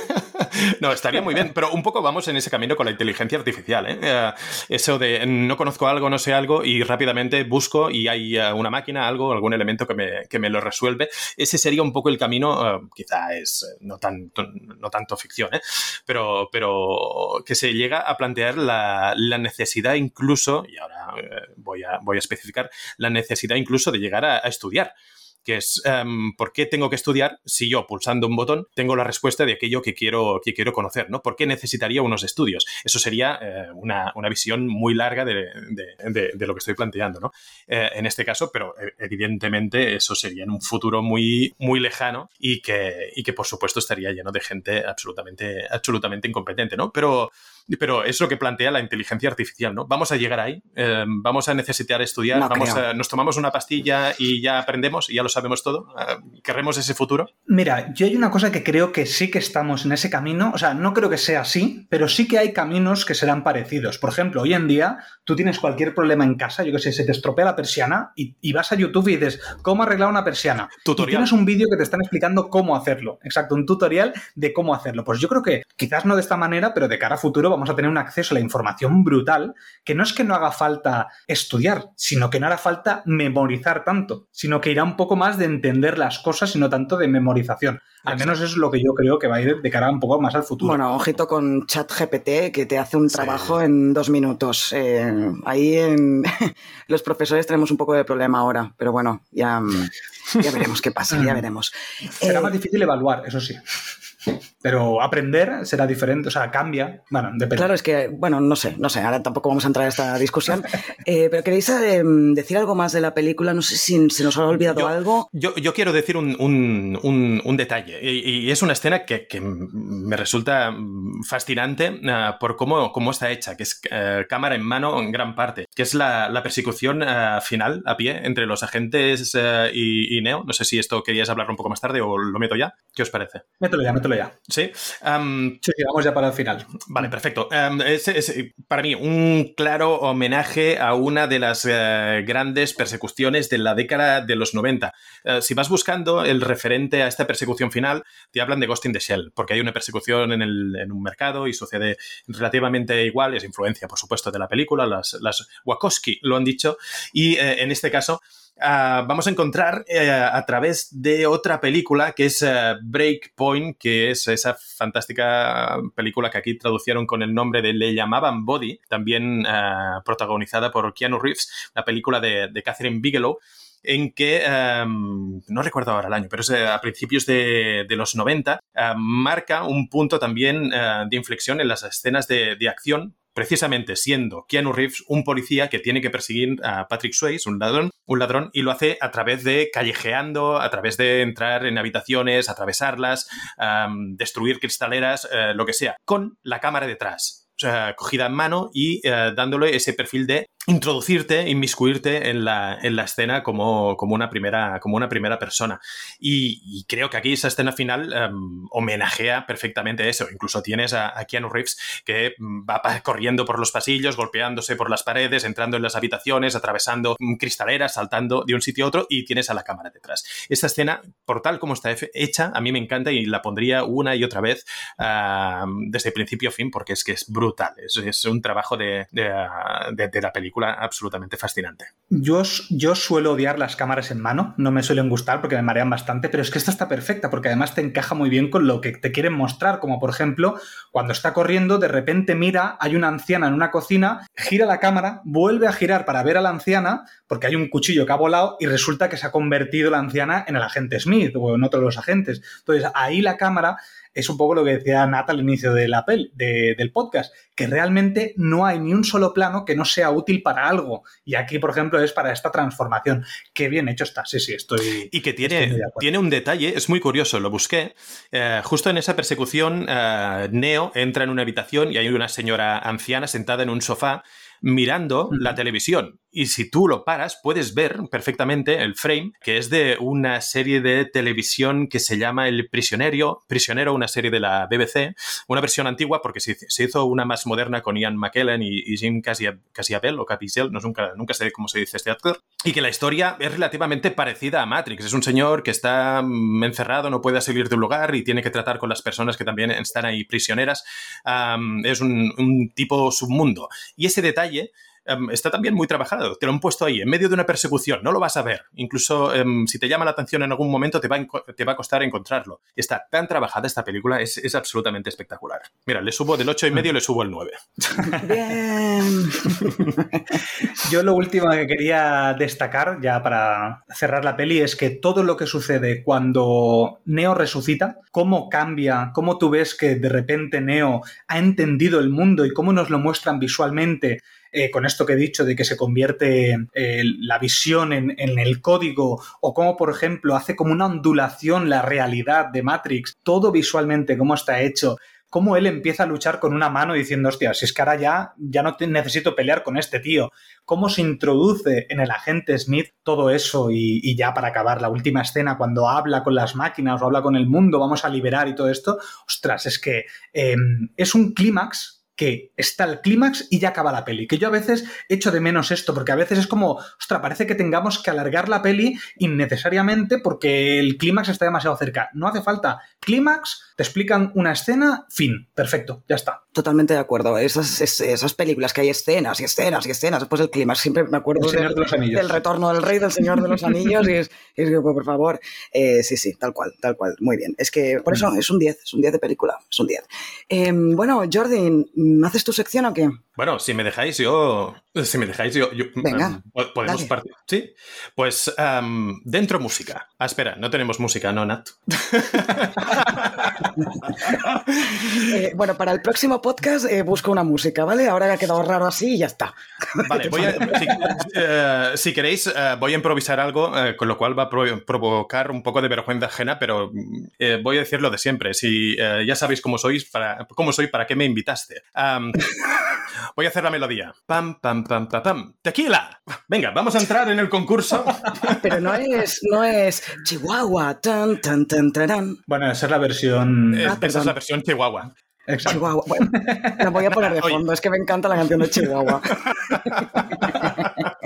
no, estaría muy bien, pero un poco vamos en ese camino con la inteligencia artificial. ¿eh? Uh, eso de no conozco algo, no sé algo y rápidamente busco y hay uh, una máquina, algo, algún elemento que me, que me, lo resuelve. Ese sería un poco el camino, uh, quizá es no, tan, no tanto ficción, ¿eh? pero, pero que se llega a plantear la, la necesidad incluso, y ahora voy a, voy a especificar, la necesidad incluso de llegar a, a estudiar que es um, ¿por qué tengo que estudiar si yo pulsando un botón tengo la respuesta de aquello que quiero, que quiero conocer? ¿no? ¿Por qué necesitaría unos estudios? Eso sería eh, una, una, visión muy larga de, de, lo que estoy planteando ¿no? Eh, en este caso, pero eh, evidentemente eso sería en un futuro muy, muy lejano y que, y que por supuesto estaría lleno de gente absolutamente, absolutamente incompetente, ¿no? Pero pero es lo que plantea la inteligencia artificial, ¿no? Vamos a llegar ahí, eh, vamos a necesitar estudiar, no vamos a, nos tomamos una pastilla y ya aprendemos y ya lo sabemos todo. Eh, ¿Queremos ese futuro? Mira, yo hay una cosa que creo que sí que estamos en ese camino, o sea, no creo que sea así, pero sí que hay caminos que serán parecidos. Por ejemplo, hoy en día tú tienes cualquier problema en casa, yo que sé, se te estropea la persiana y, y vas a YouTube y dices, ¿cómo arreglar una persiana? Tutorial. Y tienes un vídeo que te están explicando cómo hacerlo. Exacto, un tutorial de cómo hacerlo. Pues yo creo que quizás no de esta manera, pero de cara a futuro vamos a tener un acceso a la información brutal, que no es que no haga falta estudiar, sino que no hará falta memorizar tanto, sino que irá un poco más de entender las cosas y no tanto de memorización. Al menos eso es lo que yo creo que va a ir de cara un poco más al futuro. Bueno, ojito con ChatGPT que te hace un trabajo en dos minutos. Eh, ahí en los profesores tenemos un poco de problema ahora, pero bueno, ya, ya veremos qué pasa, ya veremos. Será eh, más difícil evaluar, eso sí. Pero aprender será diferente, o sea, cambia. Bueno, depende. Claro, es que, bueno, no sé, no sé, ahora tampoco vamos a entrar en esta discusión. eh, pero queréis eh, decir algo más de la película, no sé si se nos ha olvidado yo, algo. Yo, yo, quiero decir un, un, un, un detalle, y, y, es una escena que, que me resulta fascinante uh, por cómo, cómo, está hecha, que es uh, cámara en mano en gran parte, que es la, la persecución uh, final a pie entre los agentes y, y, Neo. No sé si esto querías hablar un poco más tarde o lo meto ya. ¿Qué os parece? Mételo ya, mételo ya. Sí. sí, vamos ya para el final. Vale, perfecto. es, para mí un claro homenaje a una de las eh, grandes persecuciones de la década de los 90. Eh, si vas buscando el referente a esta persecución final, te hablan de Ghost in the Shell, porque hay una persecución en, el, un mercado y sucede relativamente igual, es influencia, por supuesto, de la película, las, las Wachowski lo han dicho, y eh, en este caso Ah, vamos a encontrar eh, a través de otra película que es uh, Breakpoint, que es esa fantástica película que aquí traducieron con el nombre de Le llamaban Body, también uh, protagonizada por Keanu Reeves, la película de, Catherine Bigelow en que, um, no recuerdo ahora el año, pero es a principios de, los 90, marca un punto también de inflexión en las escenas de, de acción precisamente siendo Keanu Reeves un policía que tiene que perseguir a Patrick Swayze, un ladrón, un ladrón, y lo hace a través de callejeando, a través de entrar en habitaciones, atravesarlas, destruir cristaleras, eh, lo que sea, con la cámara detrás. Cogida en mano y eh, dándole ese perfil de introducirte, inmiscuirte en la, en la escena como, como, una primera, como una primera persona. Y, creo que aquí esa escena final em, homenajea perfectamente eso. Incluso tienes a, Keanu Reeves que mm, va corriendo por los pasillos, golpeándose por las paredes, entrando en las habitaciones, atravesando cristaleras, saltando de un sitio a otro y tienes a la cámara detrás. Esta escena, por tal como está hecha, a mí me encanta y la pondría una y otra vez desde principio a fin porque es que es brutal. Es, un trabajo de, de la película absolutamente fascinante. Yo, yo suelo odiar las cámaras en mano, no me suelen gustar porque me marean bastante, pero es que esta está perfecta porque además te encaja muy bien con lo que te quieren mostrar, como por ejemplo, cuando está corriendo, de repente mira, hay una anciana en una cocina, gira la cámara, vuelve a girar para ver a la anciana, porque hay un cuchillo que ha volado y resulta que se ha convertido la anciana en el agente Smith o en otro de los agentes. Entonces ahí la cámara es un poco lo que decía Nat al inicio de la pel, del podcast, que realmente no hay ni un solo plano que no sea útil para algo. Y aquí, por ejemplo, es para esta transformación. Qué bien hecho está. Sí, sí, estoy. Y que tiene, tiene un detalle, es muy curioso, lo busqué. Eh, justo en esa persecución, eh, Neo entra en una habitación y hay una señora anciana sentada en un sofá mirando la televisión. Y si tú lo paras, puedes ver perfectamente el frame, que es de una serie de televisión que se llama El Prisionero, Prisionero, una serie de la BBC, una versión antigua porque se, hizo una más moderna con Ian McKellen y, Jim Casiabel o Capicel, no, nunca, nunca sé cómo se dice este actor, y que la historia es relativamente parecida a Matrix. Es un señor que está mm, encerrado, no puede salir de un lugar y tiene que tratar con las personas que también están ahí prisioneras. es un, un tipo submundo. Y ese detalle Em, está también muy trabajado. Te lo han puesto ahí, en medio de una persecución. No lo vas a ver. Incluso em, si te llama la atención en algún momento, te va, a, te va a costar encontrarlo. Está tan trabajada esta película, es, es absolutamente espectacular. Mira, le subo del 8 y medio, le subo el 9. Bien. Yo lo último que quería destacar, ya para cerrar la peli, es que todo lo que sucede cuando Neo resucita, cómo cambia, cómo tú ves que de repente Neo ha entendido el mundo y cómo nos lo muestran visualmente eh, con esto que he dicho de que se convierte eh, la visión en, el código o como por ejemplo hace como una ondulación la realidad de Matrix, todo visualmente cómo está hecho, cómo él empieza a luchar con una mano diciendo, hostia, si es que ahora ya, ya no necesito pelear con este tío. Cómo se introduce en el agente Smith todo eso y, ya para acabar la última escena, cuando habla con las máquinas o habla con el mundo, vamos a liberar y todo esto, ostras, es que em, es un clímax que está el clímax y ya acaba la peli. Que yo a veces echo de menos esto, porque a veces es como, ostra, parece que tengamos que alargar la peli innecesariamente porque el clímax está demasiado cerca. No hace falta. Clímax, te explican una escena, fin, perfecto, ya está. Totalmente de acuerdo. Esas, esas películas que hay escenas y escenas y escenas después del clímax, siempre me acuerdo del, del, retorno del rey del Señor de los Anillos y es, es que, por favor, eh, sí, sí, tal cual, tal cual, muy bien. Es que por eso es un 10, es un 10 de película, es un 10. Em, bueno, Jordan, ¿haces tu sección o qué? Bueno, si me dejáis, yo. Si me dejáis, yo. Venga. Um, podemos partir. Sí. Pues um, dentro música. Ah, espera, no tenemos música, ¿no, Nat? Eh, bueno, para el próximo podcast eh, busco una música, ¿vale? Ahora ha quedado raro así y ya está. Vale, voy a, si, eh, si, queréis, voy a improvisar algo, con lo cual va a provocar un poco de vergüenza ajena, pero voy a decir lo de siempre. Si ya sabéis cómo sois, para, cómo soy, ¿para qué me invitaste? Um, Voy a hacer la melodía. Pam, pam, pam, pam, pam. ¡Tequila! Venga, vamos a entrar en el concurso. Pero no es, no es Chihuahua. Tan, tan, tan, tarán. Bueno, esa es la versión. Ah, Esa es la versión Chihuahua. Exacto. Chihuahua. Bueno, la voy a poner de Oye. fondo. Es que me encanta la canción de Chihuahua.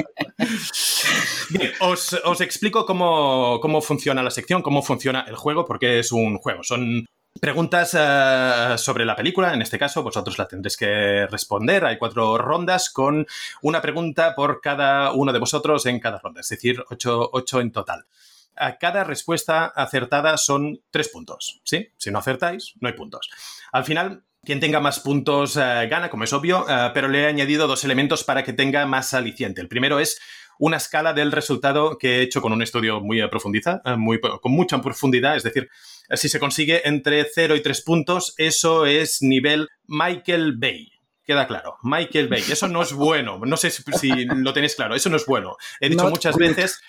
Bien, os, os explico cómo, cómo funciona la sección, cómo funciona el juego, porque es un juego. Son preguntas eh, sobre la película, en este caso vosotros la tendréis que responder. Hay cuatro rondas con una pregunta por cada uno de vosotros en cada ronda, es decir, ocho, ocho en total. A cada respuesta acertada son tres puntos, ¿sí? Si no acertáis, no hay puntos. Al final, quien tenga más puntos eh, gana, como es obvio, eh, pero le he añadido dos elementos para que tenga más aliciente. El primero es una escala del resultado que he hecho con un estudio muy a profundiza, eh, muy, con mucha profundidad, es decir, si se consigue entre 0 y 3 puntos, eso es nivel Michael Bay. Queda claro, Michael Bay. Eso no es bueno. No sé si, si lo tenéis claro. Eso no es bueno. He dicho Not muchas good. veces,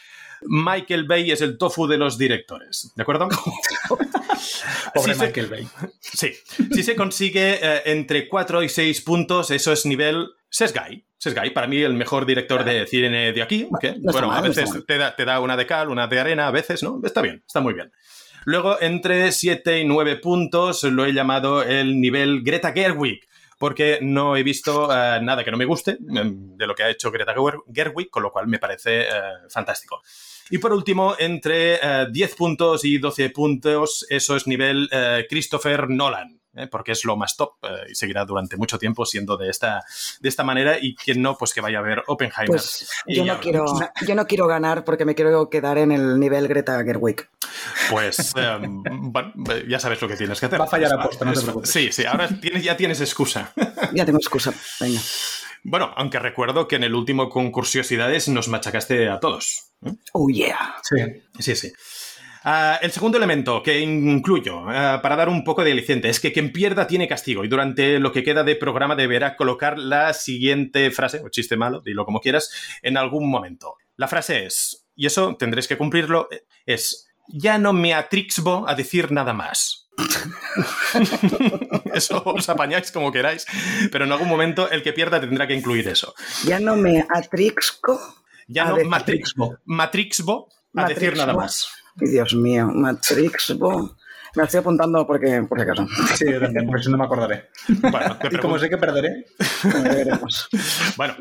Michael Bay es el tofu de los directores. ¿De acuerdo? Pobre Si se- Michael Bay. Sí. Si se consigue eh, entre 4 y 6 puntos, eso es nivel Sesgay. Sesgay, para mí el mejor director de cine de aquí. que, no está bueno, mal, a veces te da, te da una de cal, una de arena, a veces, ¿no? Está bien, está muy bien. Luego, entre 7 y 9 puntos, lo he llamado el nivel Greta Gerwig, porque no he visto eh, nada que no me guste em, de lo que ha hecho Greta Ger- Gerwig, con lo cual me parece eh, fantástico. Y por último, entre eh, 10 puntos y 12 puntos, eso es nivel eh, Christopher Nolan. ¿Eh? porque es lo más top eh, y seguirá durante mucho tiempo siendo de esta, de esta manera y quien no, pues que vaya a ver Oppenheimer. Pues yo no, quiero, yo no quiero ganar porque me quiero quedar en el nivel Greta Gerwig. Pues em, bueno, ya sabes lo que tienes que hacer. Va a fallar aposta, no te es- preocupes. Sí, sí, ahora tienes, ya tienes excusa. Ya tengo excusa. Venga. Bueno, aunque recuerdo que en el último concursiosidades nos machacaste a todos. ¿eh? Oh, yeah. Sí. Sí, sí. Ah, el segundo elemento que incluyo ah, para dar un poco de aliciente es que quien pierda tiene castigo y durante lo que queda de programa deberá colocar la siguiente frase, o chiste malo, dilo como quieras, en algún momento. La frase es, y eso tendréis que cumplirlo, es, ya no me atrixbo a decir nada más. eso os apañáis como queráis, pero en algún momento el que pierda tendrá que incluir eso. Ya no me atrixco. Ya no decir- matrixbo, matrixbo a decir nada más. Dios mío, Matrixbo. Me la estoy apuntando porque, por si acaso. Sí, porque si no me acordaré. Bueno, Y como sé que perderé, veremos. Bueno,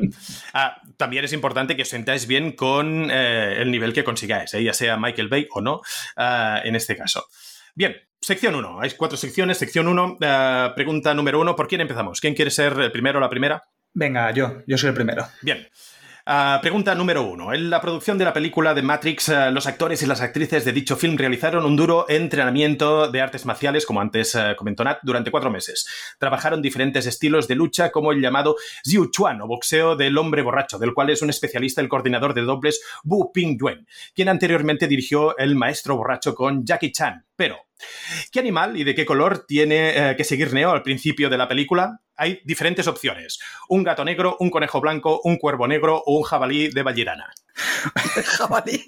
ah, también es importante que os sentáis bien con eh, el nivel que consigáis, ¿eh? ya sea Michael Bay o no, ah, en este caso. Bien, sección 1. Hay cuatro secciones. Sección 1, pregunta número 1. ¿Por quién empezamos? ¿Quién quiere ser el primero o la primera? venga, yo, yo soy el primero. Bien. Ah, pregunta número uno. En la producción de la película de Matrix, ah, los actores y las actrices de dicho film realizaron un duro entrenamiento de artes marciales, como antes ah, comentó Nat, durante cuatro meses. Trabajaron diferentes estilos de lucha, como el llamado Xiu Chuan, o boxeo del hombre borracho, del cual es un especialista el coordinador de dobles Bu Ping Yuen, quien anteriormente dirigió El maestro borracho con Jackie Chan. Pero, ¿Qué animal y de qué color tiene eh, que seguir Neo al principio de la película? Hay diferentes opciones. Un gato negro, un conejo blanco, un cuervo negro o un jabalí de Vallirana. Jabalí.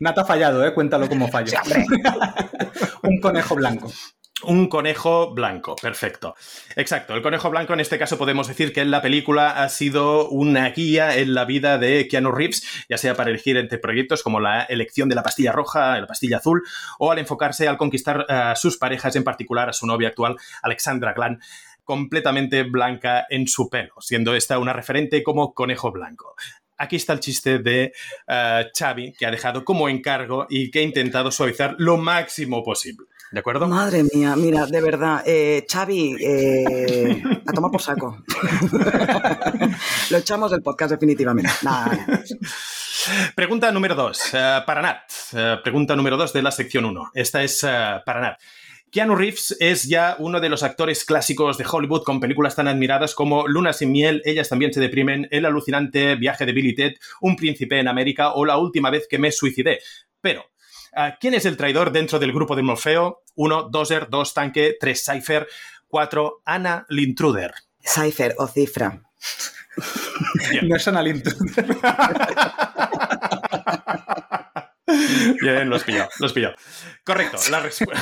Nata ha fallado, ¿eh? Cuéntalo como fallo. Un conejo blanco. Un conejo blanco, perfecto. Exacto, el conejo blanco en este caso podemos decir que en la película ha sido una guía en la vida de Keanu Reeves, ya sea para elegir entre proyectos como la elección de la pastilla roja, la pastilla azul, o al enfocarse al conquistar a sus parejas, en particular a su novia actual, Alexandra Glan, completamente blanca en su pelo, siendo esta una referente como conejo blanco. Aquí está el chiste de eh, Xavi, que ha dejado como encargo y que ha intentado suavizar lo máximo posible. ¿De acuerdo? Madre mía, mira, de verdad, eh, Xavi, eh, a tomar por saco. Lo echamos del podcast definitivamente. Nah. Pregunta número 2, para Nat. Eh, pregunta número 2 de la sección 1. Esta es eh, para Nat. Keanu Reeves es ya uno de los actores clásicos de Hollywood con películas tan admiradas como Luna sin miel, Ellas también se deprimen, El alucinante viaje de Billy Ted, Un príncipe en América o La última vez que me suicidé. Pero, eh, ¿quién es el traidor dentro del grupo de Morfeo? 1, Dozer, 2, Tanque, 3, Cypher, 4, Ana Lintruder. Cypher o cifra. No es analinto. Bien, los pillado, los pillado. Correcto, la, respu-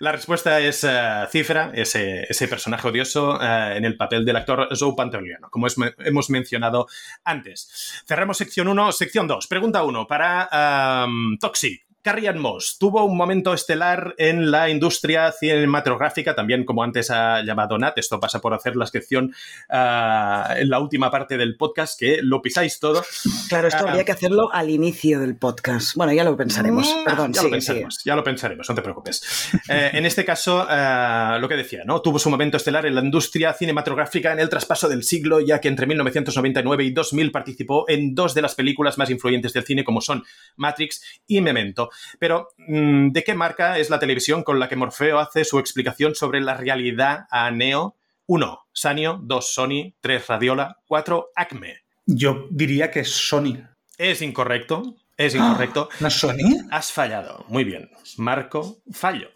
la respuesta es eh, Cifra, ese, ese personaje odioso eh, en el papel del actor Joe Pantoliano, como es- hemos mencionado antes. Cerramos sección 1, sección 2. Pregunta 1 para um, Toxic. Carrie Moss tuvo un momento estelar en la industria cinematográfica, también como antes ha llamado Nat, esto pasa por hacer la sección ah, en la última parte del podcast, que lo pisáis todo. Claro, esto Ah. habría que hacerlo al inicio del podcast. Bueno, ya lo pensaremos. Mm, Perdón, ya lo sigue. pensaremos, ya lo pensaremos, no te preocupes. Eh, en este caso, eh, lo que decía, ¿no? Tuvo su momento estelar en la industria cinematográfica en el traspaso del siglo, ya que entre 1999 y 2000 participó en dos de las películas más influyentes del cine, como son Matrix y Memento. Pero, mm, ¿de qué marca es la televisión con la que Morfeo hace su explicación sobre la realidad a Neo? 1. Sanio, 2. Sony, 3. Radiola, 4. Acme. Yo diría que es Sony. Es incorrecto, es incorrecto. ¿No es Sony? Has fallado. Muy bien. Marco, fallo.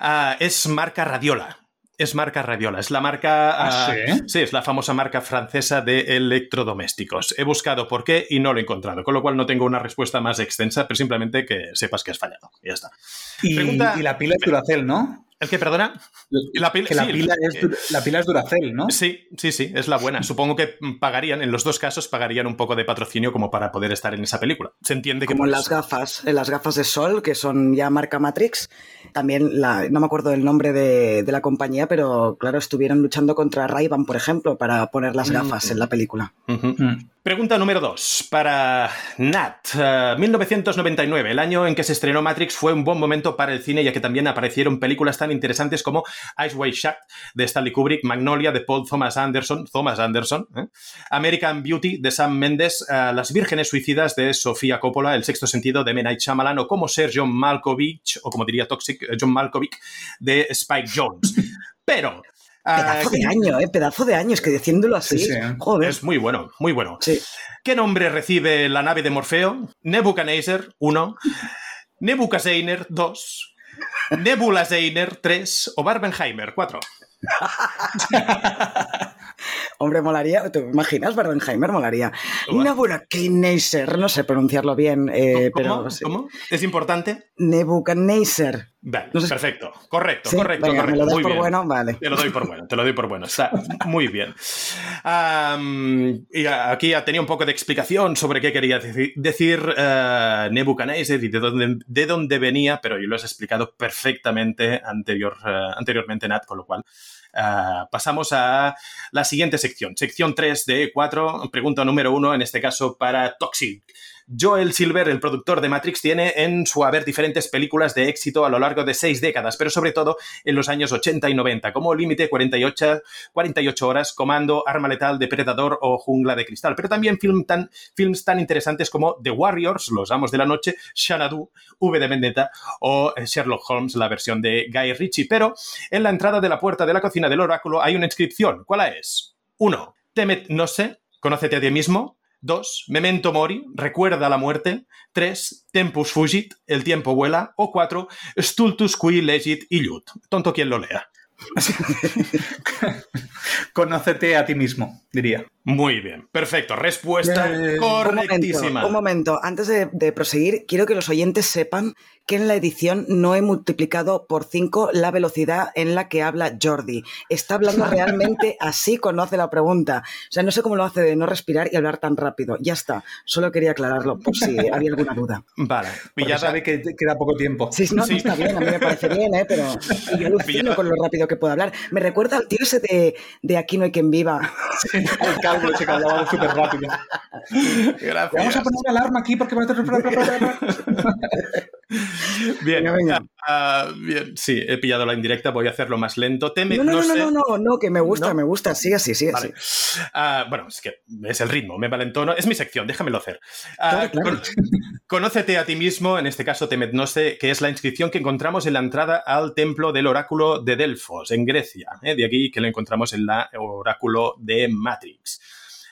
Ah, es marca Radiola. Es marca Radiola. Es la marca. ¿Ah, ah, sí? es la famosa marca francesa de electrodomésticos. He buscado por qué y no lo he encontrado. Con lo cual no tengo una respuesta más extensa, pero simplemente que sepas que has fallado. Y ya está. Y, Pregunta- y la pila es Duracell, ¿no? ¿El que, perdona? La pila- que la, sí, pila el- es, Dur- la pila es Duracell, ¿no? Sí, sí, sí, es la buena. Supongo que mm, pagarían, en los dos casos, pagarían un poco de patrocinio como para poder estar en esa película. Se entiende que. Como en las eso. gafas, en las gafas de sol, que son ya marca Matrix. También, la, no me acuerdo del nombre de, de la compañía, pero claro, estuvieron luchando contra ray por ejemplo, para poner las gafas en la película. Mm. Pregunta número 2 para Nat. Eh, 1999, el año en que se estrenó Matrix, fue un buen momento para el cine, ya que también aparecieron películas tan interesantes como Ice White Shut de Stanley Kubrick, Magnolia de Paul Thomas Anderson, Thomas Anderson, ¿eh? American Beauty de Sam Mendes, eh, Las Vírgenes Suicidas de Sofía Coppola, El Sexto Sentido de M. Night Shyamalan, o como ser John Malkovich, o como diría Toxic, eh, John Malkovich de Spike Jones. Pero. ah, Pedazo de año, ¿eh? Pedazo de año, es que diciéndolo así, Sí, sí. joder. es muy bueno, muy bueno. Sí. ¿Qué nombre recibe la nave de Morfeo? Nebuchadnezzar, 1. Nebuchadnezzar, 2. Nebula Zeiner, 3. O Barbenheimer, 4. Hombre, molaría, ¿te imaginas? Barbenheimer molaría. Nebuchadnezzar, no sé pronunciarlo bien, eh, ¿Cómo? pero... sí. ¿Cómo? ¿Es importante? Nebuchadnezzar. Vale, No sé- perfecto. Correcto, Sí, correcto, venga, correcto. ¿me lo das muy por bien. bueno? Vale. Te lo doy por bueno, te lo doy por bueno. Está muy bien. Y aquí ya tenía un poco de explicación sobre qué quería deci- decir eh, Nebuchadnezzar y de dónde, de dónde venía, pero yo lo has explicado perfectamente anterior, eh, anteriormente, Nat, con lo cual eh, pasamos a la siguiente sección. Sección 3 de 4, pregunta número 1, en este caso para Toxic. Joel Silver, el productor de Matrix, tiene en su haber diferentes películas de éxito a lo largo de seis décadas, pero sobre todo en los años 80 y 90, como Límite 48, 48 horas, Comando, Arma Letal, Depredador o Jungla de Cristal. Pero también film tan, films tan interesantes como The Warriors, Los Amos de la Noche, Xanadu, V de Vendetta o Sherlock Holmes, la versión de Guy Ritchie. Pero en la entrada de la puerta de la cocina del oráculo hay una inscripción. ¿Cuál es? 1. Temet no sé, conócete a ti mismo. 2. Memento mori, recuerda la muerte. 3. Tempus fugit, el tiempo vuela. O 4. Stultus qui legit illut. Tonto quien lo lea. Conócete a ti mismo, diría. Muy bien, perfecto. Respuesta Eh, Un momento, correctísima. un momento. Antes de, de proseguir, quiero que los oyentes sepan que en la edición no he multiplicado por 5 la velocidad en la que habla Jordi. Está hablando realmente así cuando hace la pregunta. O sea, no sé cómo lo hace de no respirar y hablar tan rápido. Ya está. Solo quería aclararlo por si había alguna duda. Vale, Porque pillada. sabe que queda poco tiempo. Sí, no, Sí. no está bien, a mí me parece bien, ¿eh? pero y yo alucino con lo rápido que puedo hablar. Me recuerda al tío ese de, de Aquí no hay quien viva. El que hablaba súper rápido. Gracias. Vamos a poner alarma aquí porque... Bien, Venga, venga. ah, bien, sí, he pillado la indirecta, voy a hacerlo más lento. Teme, No, no, no, sé- no, no, no, que me gusta, ¿No? me gusta. Sigue así, sigue Vale. así. Ah, bueno, es que es el ritmo, me valentono. Es mi sección, déjamelo hacer. Ah, Claro, claro. con- conócete a ti mismo, en este caso Temetnose, que es la inscripción que encontramos en la entrada al templo del oráculo de Delfos, en Grecia. ¿eh? De aquí que lo encontramos en la oráculo de Matrix.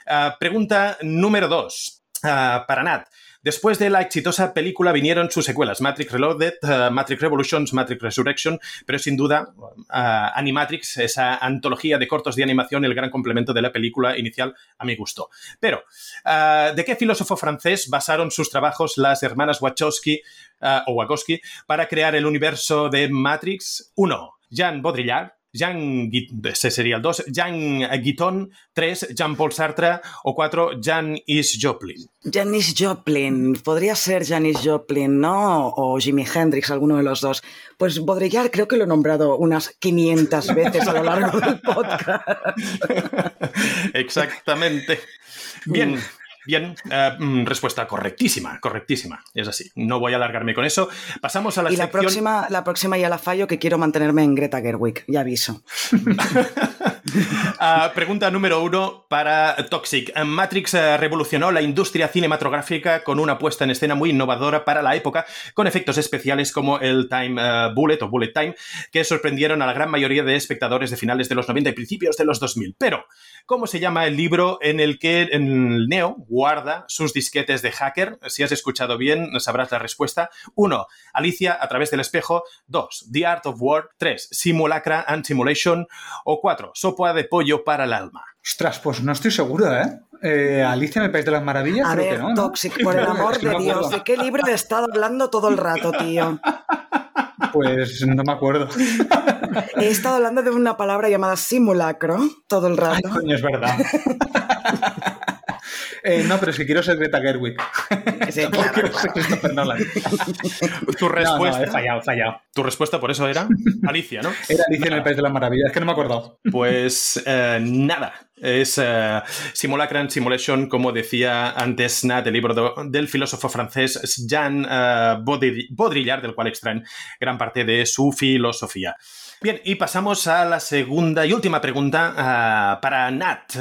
Ah, pregunta número dos. ah, para Nat. Después de la exitosa película vinieron sus secuelas, Matrix Reloaded, uh, Matrix Revolutions, Matrix Resurrection, pero sin duda uh, Animatrix, esa antología de cortos de animación, el gran complemento de la película inicial, a mi gusto. Pero, uh, ¿de qué filósofo francés basaron sus trabajos las hermanas Wachowski o Wachowski para crear el universo de Matrix? 1. Jean Baudrillard, Jean, ese sería el 2, Jean Guiton, 3, Jean-Paul Sartre o 4, Janis Joplin. Janis Joplin, podría ser Janis Joplin, ¿no? O Jimi Hendrix, alguno de los dos. Pues Baudrillard creo que lo he nombrado unas 500 veces a lo largo del podcast. Exactamente. Bien, mm. Bien, eh, mm, respuesta correctísima, correctísima. Es así. No voy a alargarme con eso. Pasamos a la y la próxima, la próxima ya la fallo que quiero mantenerme en Greta Gerwig, ya aviso. Ah, pregunta número uno para Toxic. Matrix eh, revolucionó la industria cinematográfica con una puesta en escena muy innovadora para la época, con efectos especiales como el Time eh, Bullet o Bullet Time, que sorprendieron a la gran mayoría de espectadores de finales de los 90 y principios de los 2000. Pero, ¿cómo se llama el libro en el que Neo guarda sus disquetes de hacker? Si has escuchado bien, sabrás la respuesta. Uno, Alicia a través del espejo. Dos, The Art of War. Tres, Simulacra and Simulation. O cuatro, Sopa de pollo para el alma. Ostras, pues no estoy seguro, ¿eh? eh Alicia en el País de las Maravillas. A creo ver, que no, Toxic, por el amor de Dios, ¿de qué libro he estado hablando todo el rato, tío? Pues no me acuerdo. He estado hablando de una palabra llamada simulacro todo el rato. Ay, coño, es verdad. Eh, no, pero es que quiero ser Greta Gerwig. Sí, claro, quiero ser Christopher Nolan. Tu respuesta. No, no, he fallado, he fallado. Tu respuesta por eso era Alicia, ¿no? Era Alicia en el País de las Maravillas, es que no me he acordado. Pues eh, nada. Es uh, Simulacra and Simulation, como decía antes Nat, el libro de, del filósofo francés Jean uh, Baudrillard, del cual extraen gran parte de su filosofía. Bien, y pasamos a la segunda y última pregunta uh, para Nat.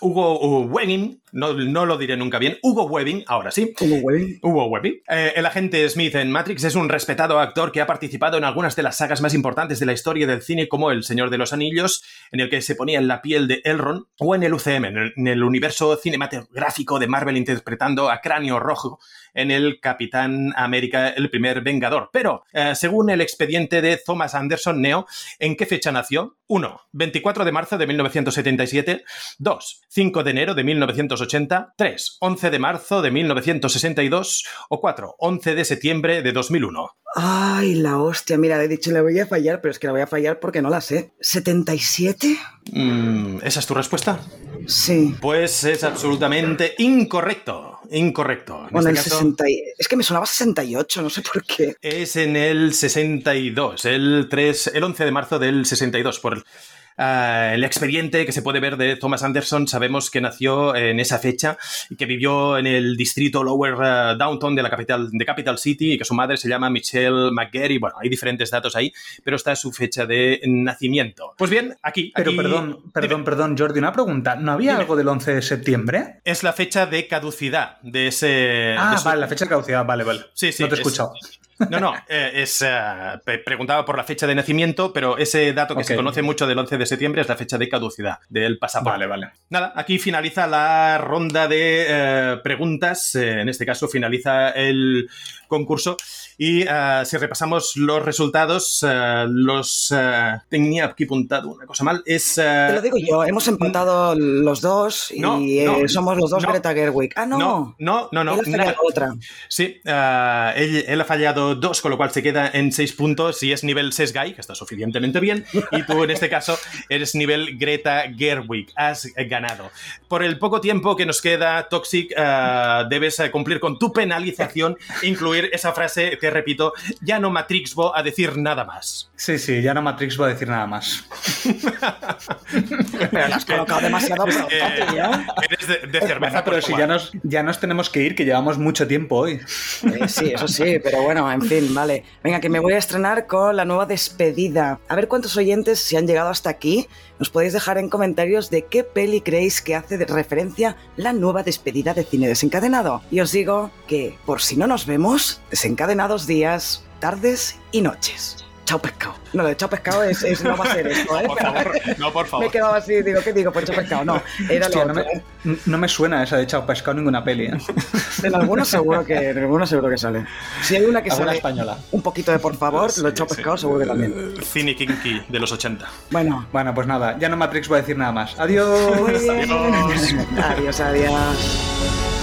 Hugo Webbing, no, no, lo diré nunca bien, Hugo Webbing, ahora sí. Hugo Webbing. Hugo Webbing. Eh, el agente Smith en Matrix es un respetado actor que ha participado en algunas de las sagas más importantes de la historia del cine, como El Señor de los Anillos, en el que se ponía en la piel de Elrond, o en el UCM, en el, en el universo cinematográfico de Marvel interpretando a Cráneo Rojo en el Capitán América, el primer Vengador. Pero, eh, según el expediente de Thomas Anderson Neo, ¿en qué fecha nació? 1. 24 de marzo de 1977. 2. 5 de enero de 1980. 3. 11 de marzo de 1962. O 4. 11 de septiembre de 2001. Ay, la hostia, mira, he dicho le voy a fallar, pero es que la voy a fallar porque no la sé. ¿77? Mm, ¿Esa es tu respuesta? Sí. Pues es absolutamente incorrecto. Incorrecto. En bueno, este el caso, 60... Es que me sonaba 68, no sé por qué. Es en el 62, el, 3, el 11 de marzo del 62, por Uh, el expediente que se puede ver de Thomas Anderson, sabemos que nació en esa fecha y que vivió en el distrito Lower uh, Downtown de la capital, de Capital City y que su madre se llama Michelle McGarry. Bueno, hay diferentes datos ahí, pero está su fecha de nacimiento. Pues bien, aquí. Pero aquí- perdón, perdón, Dime. perdón, Jordi, una pregunta. ¿No había Dime. algo del 11 de septiembre? Es la fecha de caducidad de ese. de Ah, su- vale, la fecha de caducidad, vale, vale. Sí, sí, No te he es- escuchado. No, no, eh, es, eh, preguntaba por la fecha de nacimiento, pero ese dato que se conoce mucho del 11 de septiembre es la fecha de caducidad del pasaporte. Vale, vale. Nada, aquí finaliza la ronda de eh, preguntas. eh, en este caso finaliza el concurso. Y eh, si repasamos los resultados, eh, los eh, tenía aquí apuntado una cosa mal. Es. Te lo digo yo, hemos empatado los dos y No, no, somos los dos no. Greta Gerwig. Ah, no. no, no, no, no. Él ha otra. Sí, él, él ha fallado dos, con lo cual se queda en seis puntos y es nivel Sesgai, que está suficientemente bien, y tú en este caso eres nivel Greta Gerwig, has ganado. Por el poco tiempo que nos queda, Toxic, debes cumplir con tu penalización, incluir esa frase, te repito, ya no Matrixbo a decir nada más. Sí, sí, ya no Matrix voy a decir nada más. Pero la has colocado demasiado Es pronto, que tío. eres de, de cerveza. Bueno, pero si ya nos, ya nos tenemos que ir, que llevamos mucho tiempo hoy. Eh, sí, eso sí, pero bueno, en fin, vale. Venga, que me voy a estrenar con la nueva despedida. A ver cuántos oyentes, si han llegado hasta aquí, nos podéis dejar en comentarios de qué peli creéis que hace de referencia la nueva despedida de cine desencadenado. Y os digo que, por si no nos vemos, desencadenados días, tardes y noches. Chao pescado. No, lo de chao pescado es, es- no va a ser esto, ¿eh? Por favor, no, por Me favor. he quedado así, digo, ¿qué digo? Pues chao pescado. No, era Hostia, lo no, me, ¿eh? no me suena esa de Chao Pescado ninguna peli. ¿eh? En algunos seguro que, en algunos seguro que sale. Si hay una que sale española. un poquito de por favor, lo de chao pescado sí. seguro que también. Cine kinky de los 80. Bueno, Bueno, pues nada, ya no Matrix voy a decir nada más. Adiós. Adiós, adiós.